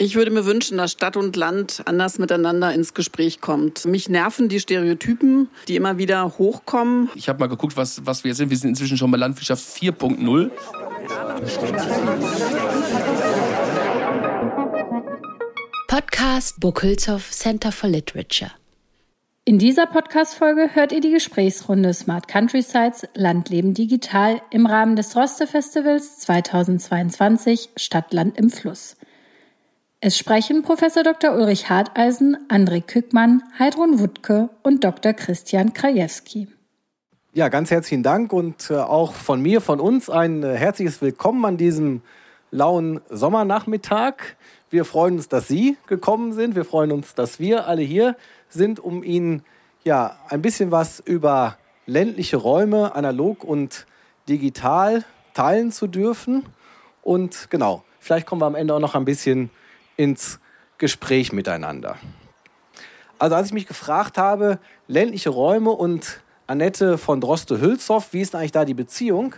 Ich würde mir wünschen, dass Stadt und Land anders miteinander ins Gespräch kommt. Mich nerven die Stereotypen, die immer wieder hochkommen. Ich habe mal geguckt, was, was wir sind. Wir sind inzwischen schon bei Landwirtschaft 4.0. Podcast Burkhülshoff Center for Literature. In dieser Podcast-Folge hört ihr die Gesprächsrunde Smart Countrysides Landleben digital im Rahmen des Droste Festivals 2022 Stadtland im Fluss. Es sprechen Professor Dr. Ulrich Harteisen, André Kückmann, Heidrun Wuttke und Dr. Christian Krajewski. Ja, ganz herzlichen Dank und äh, auch von mir, von uns ein äh, herzliches Willkommen an diesem lauen Sommernachmittag. Wir freuen uns, dass Sie gekommen sind. Wir freuen uns, dass wir alle hier sind, um Ihnen ja ein bisschen was über ländliche Räume, analog und digital teilen zu dürfen. Und genau, vielleicht kommen wir am Ende auch noch ein bisschen ins Gespräch miteinander. Also als ich mich gefragt habe, ländliche Räume und Annette von Droste-Hülshoff, wie ist eigentlich da die Beziehung,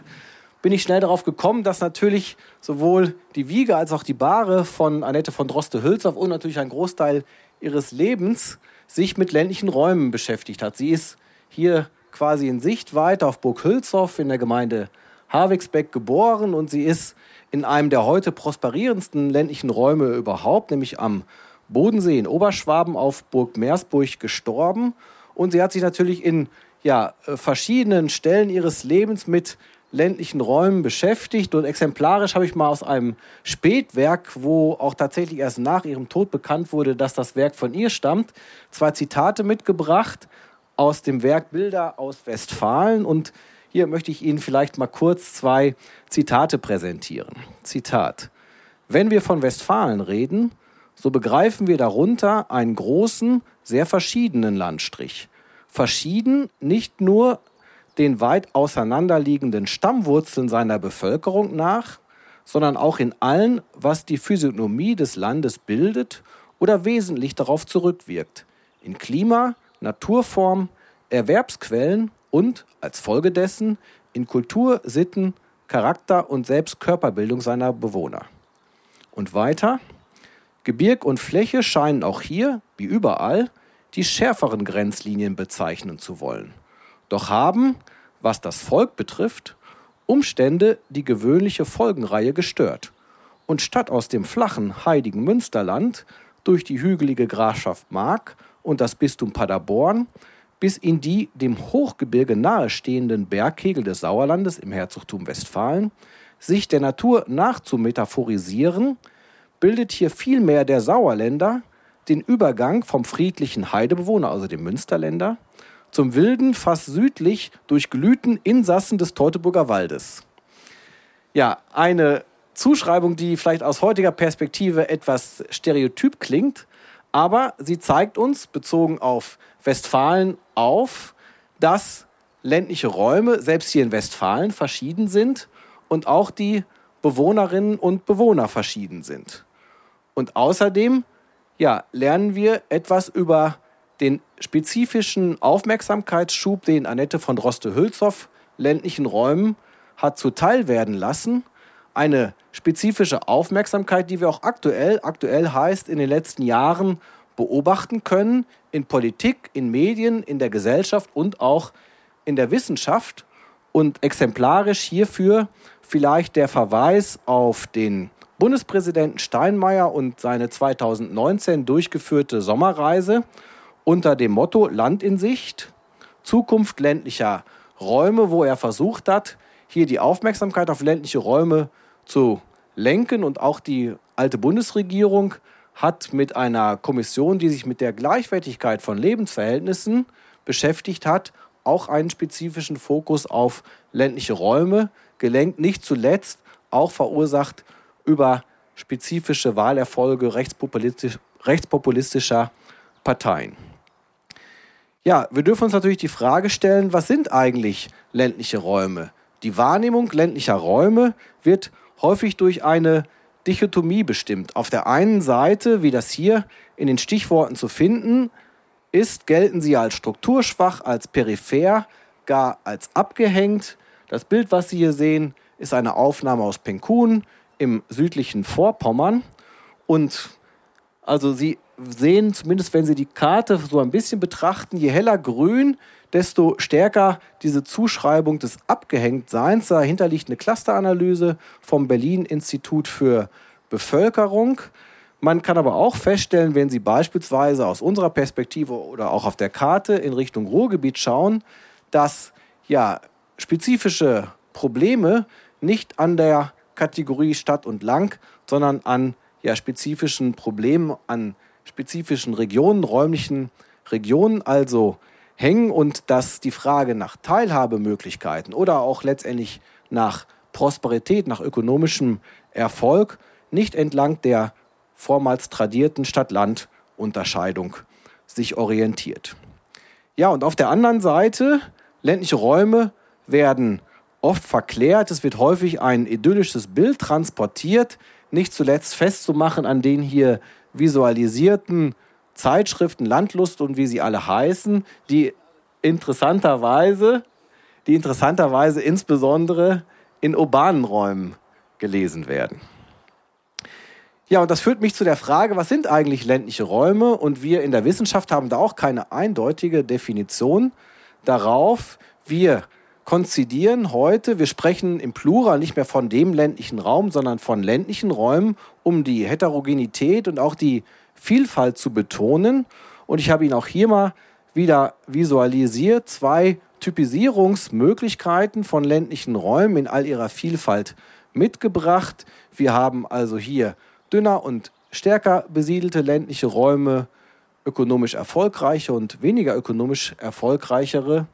bin ich schnell darauf gekommen, dass natürlich sowohl die Wiege als auch die Bahre von Annette von Droste-Hülshoff und natürlich ein Großteil ihres Lebens sich mit ländlichen Räumen beschäftigt hat. Sie ist hier quasi in Sichtweite auf Burg Hülshoff in der Gemeinde Havixbeck geboren und sie ist in einem der heute prosperierendsten ländlichen Räume überhaupt, nämlich am Bodensee in Oberschwaben auf Burg Meersburg gestorben. Und sie hat sich natürlich in ja, äh, verschiedenen Stellen ihres Lebens mit ländlichen Räumen beschäftigt. Und exemplarisch habe ich mal aus einem Spätwerk, wo auch tatsächlich erst nach ihrem Tod bekannt wurde, dass das Werk von ihr stammt, zwei Zitate mitgebracht aus dem Werk Bilder aus Westfalen. Und hier möchte ich Ihnen vielleicht mal kurz zwei Zitate präsentieren. Zitat. Wenn wir von Westfalen reden, so begreifen wir darunter einen großen, sehr verschiedenen Landstrich. Verschieden nicht nur den weit auseinanderliegenden Stammwurzeln seiner Bevölkerung nach, sondern auch in allen, was die Physiognomie des Landes bildet oder wesentlich darauf zurückwirkt. In Klima, Naturform, Erwerbsquellen und als Folge dessen in Kultur, Sitten, Charakter und selbst Körperbildung seiner Bewohner. Und weiter, Gebirg und Fläche scheinen auch hier, wie überall, die schärferen Grenzlinien bezeichnen zu wollen. Doch haben, was das Volk betrifft, Umstände die gewöhnliche Folgenreihe gestört. Und statt aus dem flachen, heidigen Münsterland durch die hügelige Grafschaft Mark und das Bistum Paderborn bis in die dem Hochgebirge nahestehenden Berghegel des Sauerlandes im Herzogtum Westfalen, sich der Natur nachzumetaphorisieren, bildet hier vielmehr der Sauerländer den Übergang vom friedlichen Heidebewohner, also dem Münsterländer, zum wilden, fast südlich durchglühten Insassen des Teutoburger Waldes. Ja, eine Zuschreibung, die vielleicht aus heutiger Perspektive etwas stereotyp klingt, aber sie zeigt uns, bezogen auf Westfalen auf, dass ländliche Räume, selbst hier in Westfalen, verschieden sind und auch die Bewohnerinnen und Bewohner verschieden sind. Und außerdem ja, lernen wir etwas über den spezifischen Aufmerksamkeitsschub, den Annette von Droste-Hülshoff ländlichen Räumen hat zuteil werden lassen. Eine spezifische Aufmerksamkeit, die wir auch aktuell, aktuell heißt in den letzten Jahren beobachten können in Politik, in Medien, in der Gesellschaft und auch in der Wissenschaft. Und exemplarisch hierfür vielleicht der Verweis auf den Bundespräsidenten Steinmeier und seine 2019 durchgeführte Sommerreise unter dem Motto Land in Sicht, Zukunft ländlicher Räume, wo er versucht hat, hier die Aufmerksamkeit auf ländliche Räume zu lenken und auch die alte Bundesregierung hat mit einer Kommission, die sich mit der Gleichwertigkeit von Lebensverhältnissen beschäftigt hat, auch einen spezifischen Fokus auf ländliche Räume gelenkt, nicht zuletzt auch verursacht über spezifische Wahlerfolge rechtspopulistisch, rechtspopulistischer Parteien. Ja, wir dürfen uns natürlich die Frage stellen, was sind eigentlich ländliche Räume? Die Wahrnehmung ländlicher Räume wird häufig durch eine Dichotomie bestimmt. Auf der einen Seite, wie das hier in den Stichworten zu finden ist, gelten sie als strukturschwach, als peripher, gar als abgehängt. Das Bild, was Sie hier sehen, ist eine Aufnahme aus Penkun im südlichen Vorpommern. Und Also Sie sehen, zumindest wenn Sie die Karte so ein bisschen betrachten, je heller grün, desto stärker diese Zuschreibung des Abgehängtseins. Dahinter liegt eine Clusteranalyse vom Berlin Institut für Bevölkerung. Man kann aber auch feststellen, wenn Sie beispielsweise aus unserer Perspektive oder auch auf der Karte in Richtung Ruhrgebiet schauen, dass ja spezifische Probleme nicht an der Kategorie Stadt und Lang, sondern an ja, spezifischen Problemen, an spezifischen Regionen, räumlichen Regionen also hängen und dass die Frage nach Teilhabemöglichkeiten oder auch letztendlich nach Prosperität, nach ökonomischem Erfolg nicht entlang der vormals tradierten Stadt-Land-Unterscheidung sich orientiert. Ja, und auf der anderen Seite, ländliche Räume werden oft verklärt, es wird häufig ein idyllisches Bild transportiert, nicht zuletzt festzumachen an den hier visualisierten Zeitschriften Landlust und wie sie alle heißen, die interessanterweise, die interessanterweise insbesondere in urbanen Räumen gelesen werden. Ja, und das führt mich zu der Frage, was sind eigentlich ländliche Räume? Und wir in der Wissenschaft haben da auch keine eindeutige Definition darauf. Wir konzidieren heute, wir sprechen im Plural nicht mehr von dem ländlichen Raum, sondern von ländlichen Räumen, um die Heterogenität und auch die Vielfalt zu betonen. Und ich habe Ihnen auch hier mal wieder visualisiert, zwei Typisierungsmöglichkeiten von ländlichen Räumen in all ihrer Vielfalt mitgebracht. Wir haben also hier dünner und stärker besiedelte ländliche Räume, ökonomisch erfolgreiche und weniger ökonomisch erfolgreichere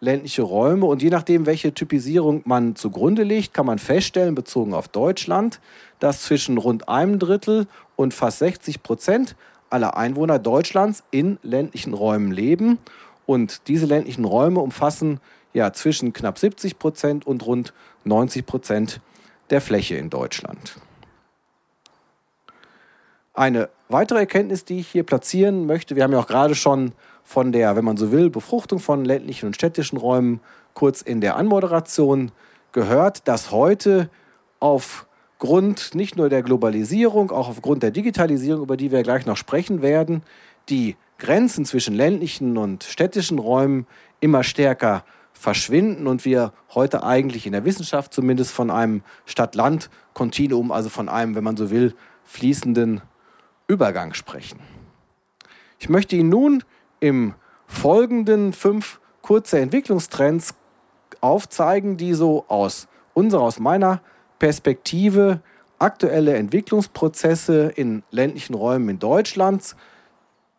ländliche Räume. Und je nachdem, welche Typisierung man zugrunde legt, kann man feststellen, bezogen auf Deutschland, dass zwischen rund einem Drittel und fast 60 Prozent aller Einwohner Deutschlands in ländlichen Räumen leben. Und diese ländlichen Räume umfassen ja zwischen knapp 70 Prozent und rund 90 Prozent der Fläche in Deutschland. Eine weitere Erkenntnis, die ich hier platzieren möchte, wir haben ja auch gerade schon von der, wenn man so will, Befruchtung von ländlichen und städtischen Räumen kurz in der Anmoderation gehört, dass heute aufgrund nicht nur der Globalisierung, auch aufgrund der Digitalisierung, über die wir gleich noch sprechen werden, die Grenzen zwischen ländlichen und städtischen Räumen immer stärker verschwinden und wir heute eigentlich in der Wissenschaft zumindest von einem Stadt-Land-Kontinuum, also von einem, wenn man so will, fließenden Übergang sprechen. Ich möchte Ihnen nun im Folgenden fünf kurze Entwicklungstrends aufzeigen, die so aus unserer, aus meiner Perspektive aktuelle Entwicklungsprozesse in ländlichen Räumen in Deutschland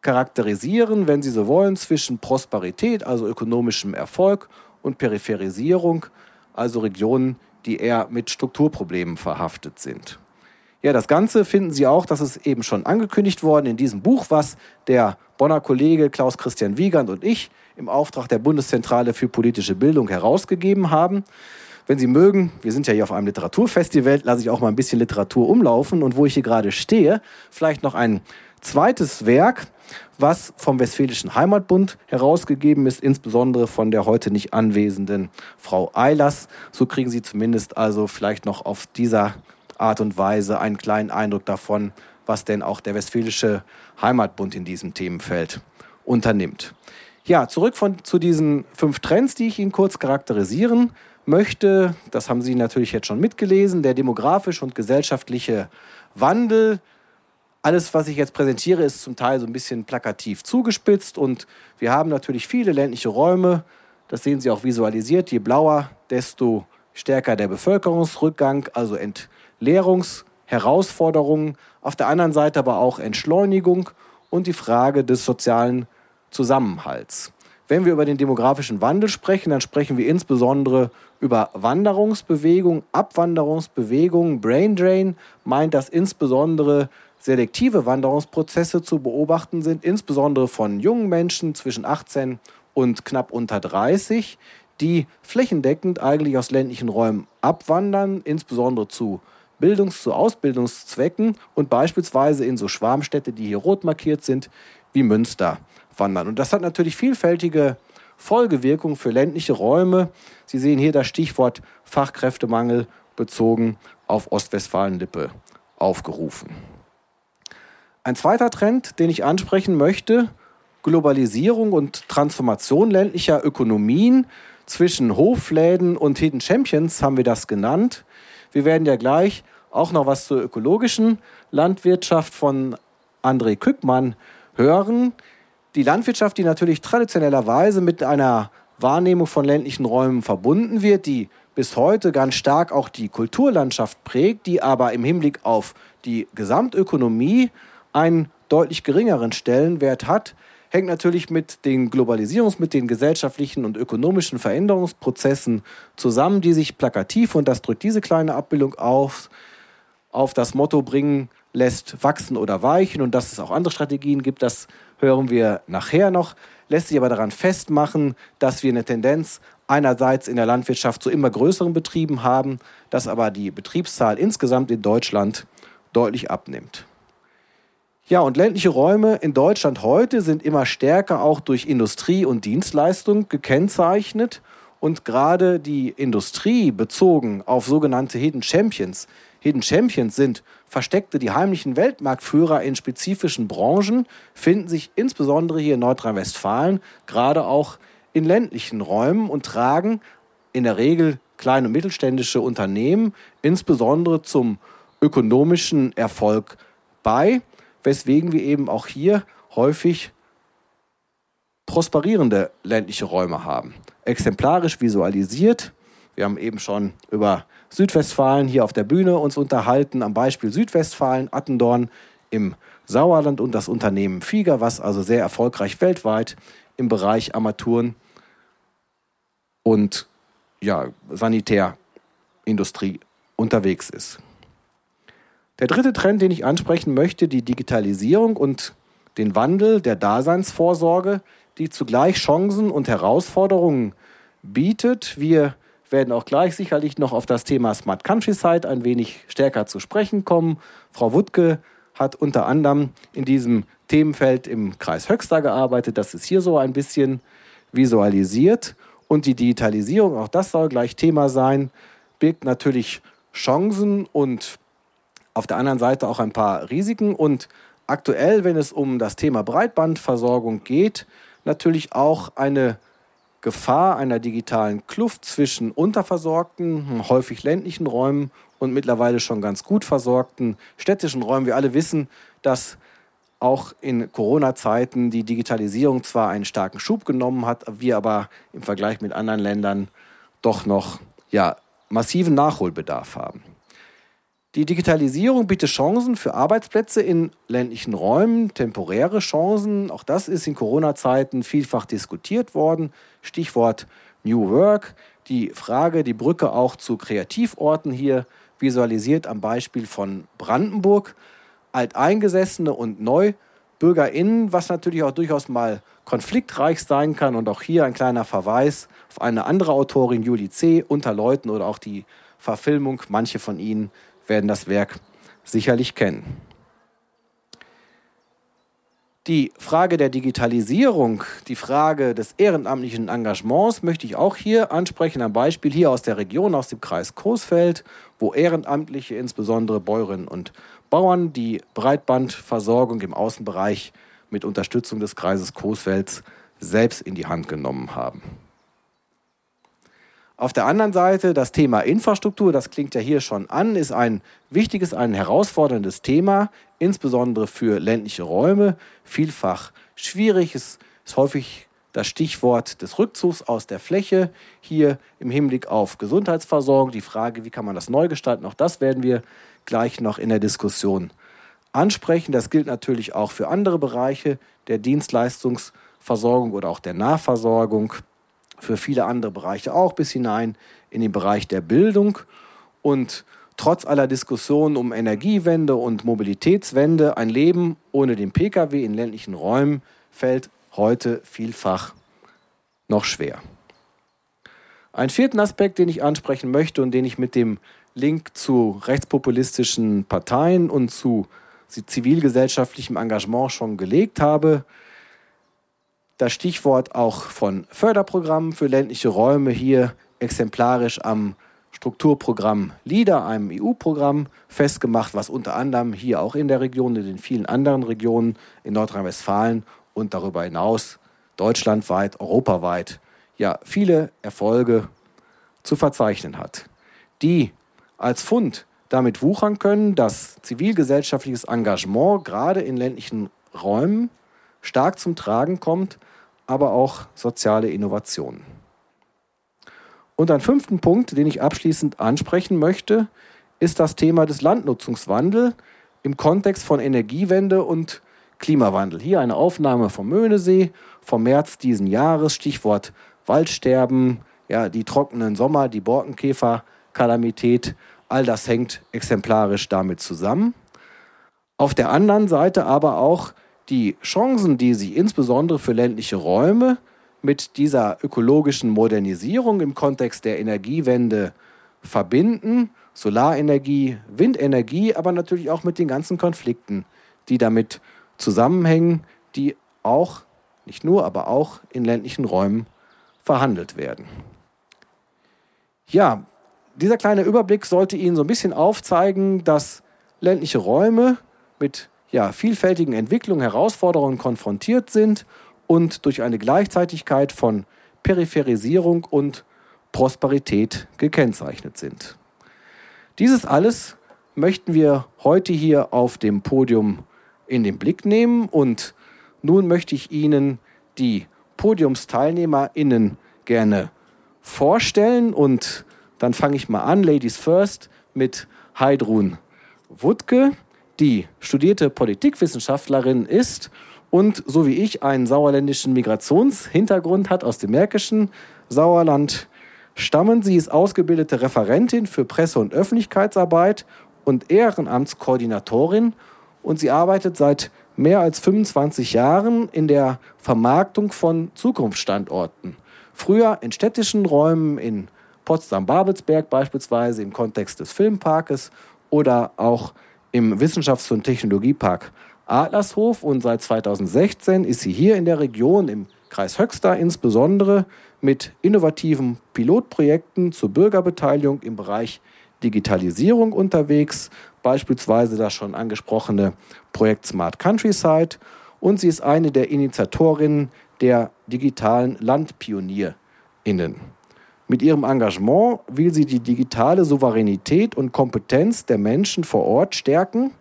charakterisieren, wenn Sie so wollen, zwischen Prosperität, also ökonomischem Erfolg, und Peripherisierung, also Regionen, die eher mit Strukturproblemen verhaftet sind. Ja, das Ganze finden Sie auch, das ist eben schon angekündigt worden in diesem Buch, was der Bonner Kollege Klaus Christian Wiegand und ich im Auftrag der Bundeszentrale für politische Bildung herausgegeben haben. Wenn Sie mögen, wir sind ja hier auf einem Literaturfestival, lasse ich auch mal ein bisschen Literatur umlaufen und wo ich hier gerade stehe, vielleicht noch ein zweites Werk, was vom Westfälischen Heimatbund herausgegeben ist, insbesondere von der heute nicht anwesenden Frau Eilers. So kriegen Sie zumindest also vielleicht noch auf dieser Art und Weise einen kleinen Eindruck davon, was denn auch der Westfälische Heimatbund in diesem Themenfeld unternimmt. Ja, zurück von, zu diesen fünf Trends, die ich Ihnen kurz charakterisieren möchte. Das haben Sie natürlich jetzt schon mitgelesen. Der demografische und gesellschaftliche Wandel. Alles, was ich jetzt präsentiere, ist zum Teil so ein bisschen plakativ zugespitzt und wir haben natürlich viele ländliche Räume. Das sehen Sie auch visualisiert. Je blauer, desto stärker der Bevölkerungsrückgang, also Ent Lehrungsherausforderungen, auf der anderen Seite aber auch Entschleunigung und die Frage des sozialen Zusammenhalts. Wenn wir über den demografischen Wandel sprechen, dann sprechen wir insbesondere über Wanderungsbewegungen, Abwanderungsbewegungen. Brain Drain meint, dass insbesondere selektive Wanderungsprozesse zu beobachten sind, insbesondere von jungen Menschen zwischen 18 und knapp unter 30, die flächendeckend eigentlich aus ländlichen Räumen abwandern, insbesondere zu Bildungs- zu Ausbildungszwecken und beispielsweise in so Schwarmstädte, die hier rot markiert sind, wie Münster wandern. Und das hat natürlich vielfältige Folgewirkungen für ländliche Räume. Sie sehen hier das Stichwort Fachkräftemangel bezogen auf Ostwestfalen-Lippe aufgerufen. Ein zweiter Trend, den ich ansprechen möchte, Globalisierung und Transformation ländlicher Ökonomien zwischen Hofläden und Hidden Champions haben wir das genannt. Wir werden ja gleich auch noch was zur ökologischen Landwirtschaft von André Kückmann hören. Die Landwirtschaft, die natürlich traditionellerweise mit einer Wahrnehmung von ländlichen Räumen verbunden wird, die bis heute ganz stark auch die Kulturlandschaft prägt, die aber im Hinblick auf die Gesamtökonomie einen deutlich geringeren Stellenwert hat, hängt natürlich mit den Globalisierungs-, mit den gesellschaftlichen und ökonomischen Veränderungsprozessen zusammen, die sich plakativ, und das drückt diese kleine Abbildung auf, auf das Motto bringen lässt, wachsen oder weichen und dass es auch andere Strategien gibt, das hören wir nachher noch, lässt sich aber daran festmachen, dass wir eine Tendenz einerseits in der Landwirtschaft zu immer größeren Betrieben haben, dass aber die Betriebszahl insgesamt in Deutschland deutlich abnimmt. Ja, und ländliche Räume in Deutschland heute sind immer stärker auch durch Industrie und Dienstleistung gekennzeichnet. Und gerade die Industrie bezogen auf sogenannte Hidden Champions. Hidden Champions sind versteckte, die heimlichen Weltmarktführer in spezifischen Branchen, finden sich insbesondere hier in Nordrhein-Westfalen, gerade auch in ländlichen Räumen und tragen in der Regel kleine und mittelständische Unternehmen insbesondere zum ökonomischen Erfolg bei weswegen wir eben auch hier häufig prosperierende ländliche Räume haben. Exemplarisch visualisiert. Wir haben eben schon über Südwestfalen hier auf der Bühne uns unterhalten, am Beispiel Südwestfalen, Attendorn im Sauerland und das Unternehmen Fieger, was also sehr erfolgreich weltweit im Bereich Armaturen und ja, Sanitärindustrie unterwegs ist. Der dritte Trend, den ich ansprechen möchte, die Digitalisierung und den Wandel der Daseinsvorsorge, die zugleich Chancen und Herausforderungen bietet. Wir werden auch gleich sicherlich noch auf das Thema Smart Countryside ein wenig stärker zu sprechen kommen. Frau Wuttke hat unter anderem in diesem Themenfeld im Kreis Höxter gearbeitet. Das ist hier so ein bisschen visualisiert. Und die Digitalisierung, auch das soll gleich Thema sein, birgt natürlich Chancen und auf der anderen Seite auch ein paar Risiken und aktuell, wenn es um das Thema Breitbandversorgung geht, natürlich auch eine Gefahr einer digitalen Kluft zwischen unterversorgten, häufig ländlichen Räumen und mittlerweile schon ganz gut versorgten städtischen Räumen. Wir alle wissen, dass auch in Corona-Zeiten die Digitalisierung zwar einen starken Schub genommen hat, wir aber im Vergleich mit anderen Ländern doch noch ja, massiven Nachholbedarf haben. Die Digitalisierung bietet Chancen für Arbeitsplätze in ländlichen Räumen, temporäre Chancen. Auch das ist in Corona-Zeiten vielfach diskutiert worden. Stichwort New Work. Die Frage, die Brücke auch zu Kreativorten hier visualisiert am Beispiel von Brandenburg. Alteingesessene und NeubürgerInnen, was natürlich auch durchaus mal konfliktreich sein kann. Und auch hier ein kleiner Verweis auf eine andere Autorin, Julie C., unter Leuten oder auch die Verfilmung, manche von Ihnen werden das Werk sicherlich kennen. Die Frage der Digitalisierung, die Frage des ehrenamtlichen Engagements möchte ich auch hier ansprechen. Ein Beispiel hier aus der Region, aus dem Kreis Coesfeld, wo Ehrenamtliche, insbesondere Bäuerinnen und Bauern, die Breitbandversorgung im Außenbereich mit Unterstützung des Kreises Coesfelds selbst in die Hand genommen haben. Auf der anderen Seite das Thema Infrastruktur, das klingt ja hier schon an, ist ein wichtiges, ein herausforderndes Thema, insbesondere für ländliche Räume. Vielfach schwierig, es ist häufig das Stichwort des Rückzugs aus der Fläche. Hier im Hinblick auf Gesundheitsversorgung, die Frage, wie kann man das neu gestalten, auch das werden wir gleich noch in der Diskussion ansprechen. Das gilt natürlich auch für andere Bereiche der Dienstleistungsversorgung oder auch der Nahversorgung für viele andere Bereiche auch bis hinein in den Bereich der Bildung. Und trotz aller Diskussionen um Energiewende und Mobilitätswende, ein Leben ohne den Pkw in ländlichen Räumen fällt heute vielfach noch schwer. Einen vierten Aspekt, den ich ansprechen möchte und den ich mit dem Link zu rechtspopulistischen Parteien und zu zivilgesellschaftlichem Engagement schon gelegt habe, das Stichwort auch von Förderprogrammen für ländliche Räume hier exemplarisch am Strukturprogramm LIDA, einem EU-Programm, festgemacht, was unter anderem hier auch in der Region, in den vielen anderen Regionen in Nordrhein-Westfalen und darüber hinaus deutschlandweit, europaweit ja viele Erfolge zu verzeichnen hat, die als Fund damit wuchern können, dass zivilgesellschaftliches Engagement gerade in ländlichen Räumen stark zum Tragen kommt, aber auch soziale Innovationen. Und ein fünften Punkt, den ich abschließend ansprechen möchte, ist das Thema des Landnutzungswandels im Kontext von Energiewende und Klimawandel. Hier eine Aufnahme vom Möhnesee vom März diesen Jahres, Stichwort Waldsterben, ja, die trockenen Sommer, die Borkenkäfer-Kalamität, all das hängt exemplarisch damit zusammen. Auf der anderen Seite aber auch die Chancen, die sich insbesondere für ländliche Räume mit dieser ökologischen Modernisierung im Kontext der Energiewende verbinden. Solarenergie, Windenergie, aber natürlich auch mit den ganzen Konflikten, die damit zusammenhängen, die auch, nicht nur, aber auch in ländlichen Räumen verhandelt werden. Ja, dieser kleine Überblick sollte Ihnen so ein bisschen aufzeigen, dass ländliche Räume mit ja, vielfältigen Entwicklungen, Herausforderungen konfrontiert sind und durch eine Gleichzeitigkeit von Peripherisierung und Prosperität gekennzeichnet sind. Dieses alles möchten wir heute hier auf dem Podium in den Blick nehmen und nun möchte ich Ihnen die PodiumsteilnehmerInnen gerne vorstellen und dann fange ich mal an, Ladies First, mit Heidrun Wuttke, die studierte Politikwissenschaftlerin ist und so wie ich einen sauerländischen Migrationshintergrund hat aus dem märkischen Sauerland stammen. Sie ist ausgebildete Referentin für Presse- und Öffentlichkeitsarbeit und Ehrenamtskoordinatorin und sie arbeitet seit mehr als 25 Jahren in der Vermarktung von Zukunftsstandorten. Früher in städtischen Räumen in Potsdam-Babelsberg beispielsweise im Kontext des Filmparkes oder auch im Wissenschafts- und Technologiepark Adlershof und seit 2016 ist sie hier in der Region im Kreis Höxter insbesondere mit innovativen Pilotprojekten zur Bürgerbeteiligung im Bereich Digitalisierung unterwegs, beispielsweise das schon angesprochene Projekt Smart Countryside und sie ist eine der Initiatorinnen der digitalen LandpionierInnen. Mit ihrem Engagement will sie die digitale Souveränität und Kompetenz der Menschen vor Ort stärken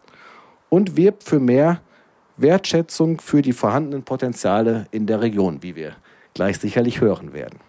und wirbt für mehr Wertschätzung für die vorhandenen Potenziale in der Region, wie wir gleich sicherlich hören werden.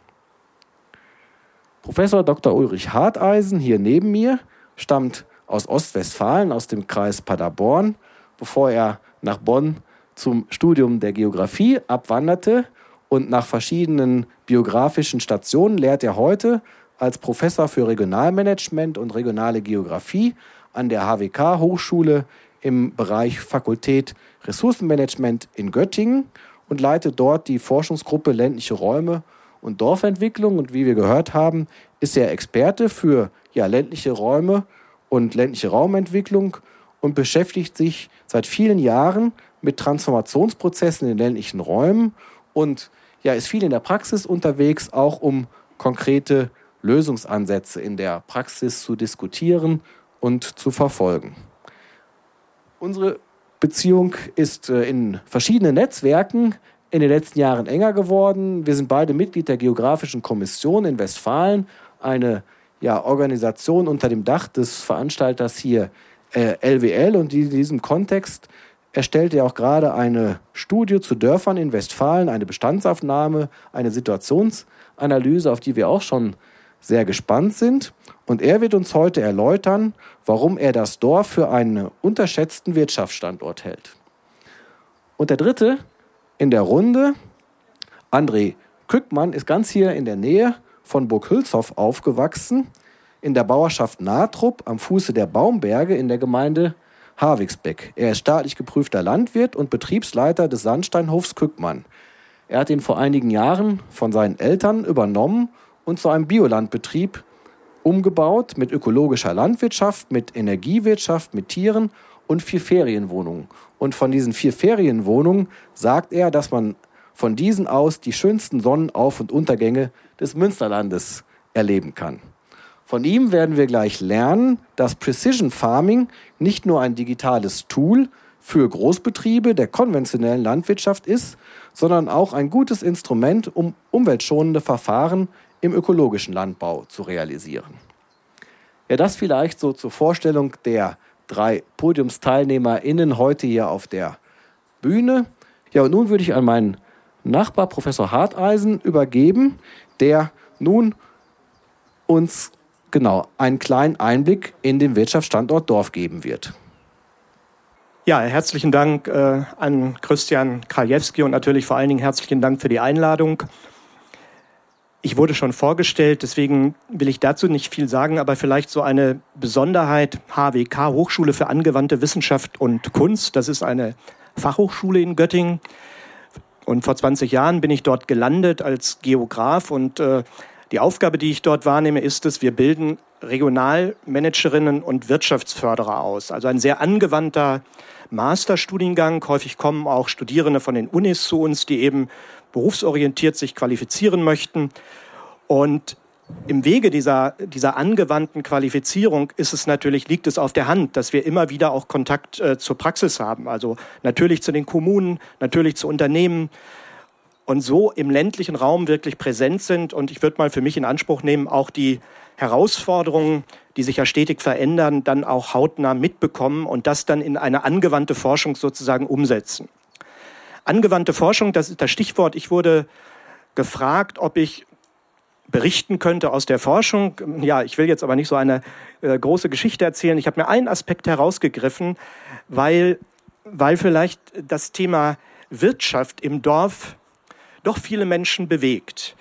Professor Dr. Ulrich Harteisen hier neben mir stammt aus Ostwestfalen, aus dem Kreis Paderborn, bevor er nach Bonn zum Studium der Geografie abwanderte und nach verschiedenen biografischen Stationen lehrt er heute als Professor für Regionalmanagement und regionale Geografie an der HWK Hochschule im Bereich Fakultät Ressourcenmanagement in Göttingen und leitet dort die Forschungsgruppe ländliche Räume und Dorfentwicklung. Und wie wir gehört haben, ist er Experte für ja, ländliche Räume und ländliche Raumentwicklung und beschäftigt sich seit vielen Jahren mit Transformationsprozessen in ländlichen Räumen und ja, ist viel in der Praxis unterwegs, auch um konkrete Lösungsansätze in der Praxis zu diskutieren und zu verfolgen. Unsere Beziehung ist äh, in verschiedenen Netzwerken in den letzten Jahren enger geworden. Wir sind beide Mitglied der Geografischen Kommission in Westfalen, eine ja, Organisation unter dem Dach des Veranstalters hier äh, LWL. Und in diesem Kontext erstellt er auch gerade eine Studie zu Dörfern in Westfalen, eine Bestandsaufnahme, eine Situationsanalyse, auf die wir auch schon sehr gespannt sind. Und er wird uns heute erläutern, warum er das Dorf für einen unterschätzten Wirtschaftsstandort hält. Und der dritte in der Runde, André Kückmann, ist ganz hier in der Nähe von Burg Hülshoff aufgewachsen, in der Bauerschaft Natrup am Fuße der Baumberge in der Gemeinde Havigsbeck. Er ist staatlich geprüfter Landwirt und Betriebsleiter des Sandsteinhofs Kückmann. Er hat ihn vor einigen Jahren von seinen Eltern übernommen und zu einem Biolandbetrieb umgebaut mit ökologischer Landwirtschaft, mit Energiewirtschaft, mit Tieren und vier Ferienwohnungen. Und von diesen vier Ferienwohnungen sagt er, dass man von diesen aus die schönsten Sonnenauf- und Untergänge des Münsterlandes erleben kann. Von ihm werden wir gleich lernen, dass Precision Farming nicht nur ein digitales Tool für Großbetriebe der konventionellen Landwirtschaft ist, sondern auch ein gutes Instrument, um umweltschonende Verfahren im ökologischen Landbau zu realisieren. Ja, das vielleicht so zur Vorstellung der drei PodiumsteilnehmerInnen heute hier auf der Bühne. Ja, und nun würde ich an meinen Nachbar Professor Harteisen übergeben, der nun uns genau einen kleinen Einblick in den Wirtschaftsstandort Dorf geben wird. Ja, herzlichen Dank äh, an Christian Krajewski und natürlich vor allen Dingen herzlichen Dank für die Einladung. Ich wurde schon vorgestellt, deswegen will ich dazu nicht viel sagen, aber vielleicht so eine Besonderheit HWK, Hochschule für angewandte Wissenschaft und Kunst. Das ist eine Fachhochschule in Göttingen. Und vor 20 Jahren bin ich dort gelandet als Geograf und äh, die Aufgabe, die ich dort wahrnehme, ist es, wir bilden Regionalmanagerinnen und Wirtschaftsförderer aus. Also ein sehr angewandter Masterstudiengang. Häufig kommen auch Studierende von den Unis zu uns, die eben berufsorientiert sich qualifizieren möchten. Und im Wege dieser, dieser angewandten Qualifizierung ist es natürlich, liegt es auf der Hand, dass wir immer wieder auch Kontakt äh, zur Praxis haben. Also natürlich zu den Kommunen, natürlich zu Unternehmen, und so im ländlichen Raum wirklich präsent sind. Und ich würde mal für mich in Anspruch nehmen, auch die Herausforderungen, die sich ja stetig verändern, dann auch hautnah mitbekommen und das dann in eine angewandte Forschung sozusagen umsetzen. Angewandte Forschung, das ist das Stichwort. Ich wurde gefragt, ob ich berichten könnte aus der Forschung. Ja, ich will jetzt aber nicht so eine äh, große Geschichte erzählen. Ich habe mir einen Aspekt herausgegriffen, weil, weil vielleicht das Thema Wirtschaft im Dorf doch viele Menschen bewegt.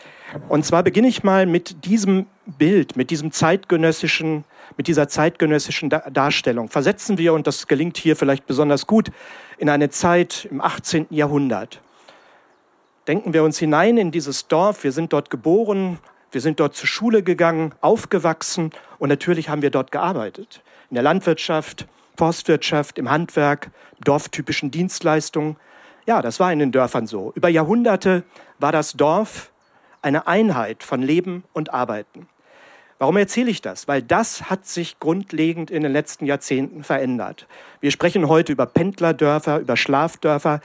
Und zwar beginne ich mal mit diesem Bild, mit diesem zeitgenössischen, mit dieser zeitgenössischen Darstellung. Versetzen wir, und das gelingt hier vielleicht besonders gut, in eine Zeit im 18. Jahrhundert. Denken wir uns hinein in dieses Dorf. Wir sind dort geboren, wir sind dort zur Schule gegangen, aufgewachsen und natürlich haben wir dort gearbeitet. In der Landwirtschaft, Forstwirtschaft, im Handwerk, dorftypischen Dienstleistungen. Ja, das war in den Dörfern so. Über Jahrhunderte war das Dorf eine Einheit von Leben und Arbeiten. Warum erzähle ich das? Weil das hat sich grundlegend in den letzten Jahrzehnten verändert. Wir sprechen heute über Pendlerdörfer, über Schlafdörfer.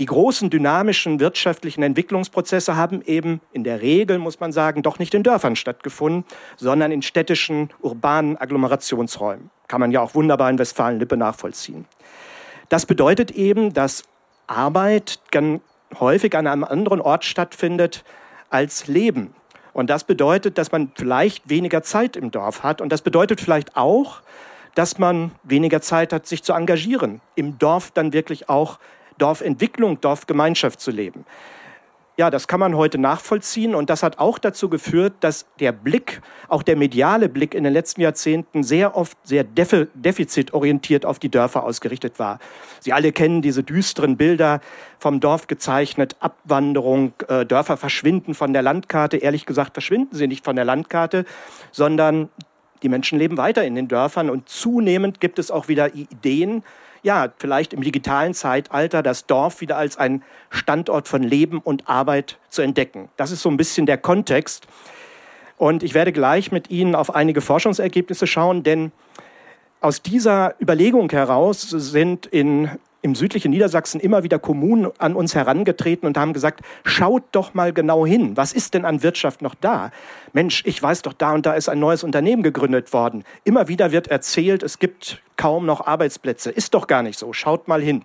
Die großen dynamischen wirtschaftlichen Entwicklungsprozesse haben eben in der Regel, muss man sagen, doch nicht in Dörfern stattgefunden, sondern in städtischen, urbanen Agglomerationsräumen. Kann man ja auch wunderbar in Westfalen-Lippe nachvollziehen. Das bedeutet eben, dass Arbeit ganz häufig an einem anderen Ort stattfindet als Leben. Und das bedeutet, dass man vielleicht weniger Zeit im Dorf hat. Und das bedeutet vielleicht auch, dass man weniger Zeit hat, sich zu engagieren, im Dorf dann wirklich auch Dorfentwicklung, Dorfgemeinschaft zu leben. Ja, das kann man heute nachvollziehen und das hat auch dazu geführt, dass der Blick, auch der mediale Blick in den letzten Jahrzehnten sehr oft sehr defizitorientiert auf die Dörfer ausgerichtet war. Sie alle kennen diese düsteren Bilder vom Dorf gezeichnet, Abwanderung, äh, Dörfer verschwinden von der Landkarte. Ehrlich gesagt verschwinden sie nicht von der Landkarte, sondern die Menschen leben weiter in den Dörfern und zunehmend gibt es auch wieder Ideen, ja, vielleicht im digitalen Zeitalter das Dorf wieder als ein Standort von Leben und Arbeit zu entdecken. Das ist so ein bisschen der Kontext. Und ich werde gleich mit Ihnen auf einige Forschungsergebnisse schauen, denn aus dieser Überlegung heraus sind in im südlichen Niedersachsen immer wieder Kommunen an uns herangetreten und haben gesagt, schaut doch mal genau hin, was ist denn an Wirtschaft noch da? Mensch, ich weiß doch, da und da ist ein neues Unternehmen gegründet worden. Immer wieder wird erzählt, es gibt kaum noch Arbeitsplätze. Ist doch gar nicht so, schaut mal hin.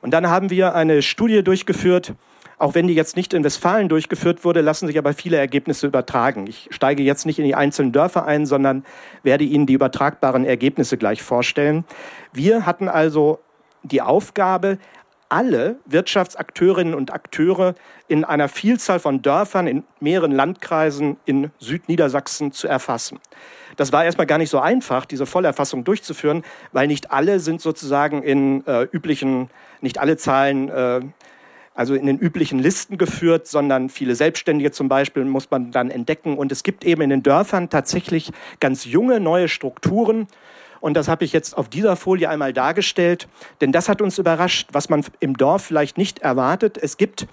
Und dann haben wir eine Studie durchgeführt, auch wenn die jetzt nicht in Westfalen durchgeführt wurde, lassen sich aber viele Ergebnisse übertragen. Ich steige jetzt nicht in die einzelnen Dörfer ein, sondern werde Ihnen die übertragbaren Ergebnisse gleich vorstellen. Wir hatten also die Aufgabe, alle Wirtschaftsakteurinnen und Akteure in einer Vielzahl von Dörfern in mehreren Landkreisen in Südniedersachsen zu erfassen. Das war erstmal gar nicht so einfach, diese Vollerfassung durchzuführen, weil nicht alle sind sozusagen in äh, üblichen, nicht alle Zahlen, äh, also in den üblichen Listen geführt, sondern viele Selbstständige zum Beispiel muss man dann entdecken. Und es gibt eben in den Dörfern tatsächlich ganz junge neue Strukturen, und das habe ich jetzt auf dieser Folie einmal dargestellt, denn das hat uns überrascht, was man im Dorf vielleicht nicht erwartet. Es gibt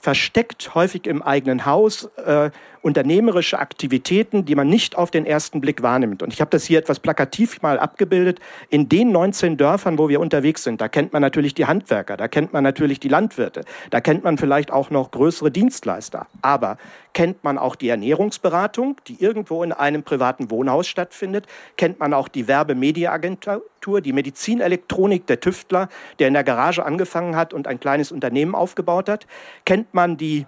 versteckt, häufig im eigenen Haus äh, unternehmerische Aktivitäten, die man nicht auf den ersten Blick wahrnimmt. Und ich habe das hier etwas plakativ mal abgebildet. In den 19 Dörfern, wo wir unterwegs sind, da kennt man natürlich die Handwerker, da kennt man natürlich die Landwirte, da kennt man vielleicht auch noch größere Dienstleister. Aber kennt man auch die Ernährungsberatung, die irgendwo in einem privaten Wohnhaus stattfindet? Kennt man auch die Werbemediaagentur, die Medizinelektronik, der Tüftler, der in der Garage angefangen hat und ein kleines Unternehmen aufgebaut hat? Kennt man die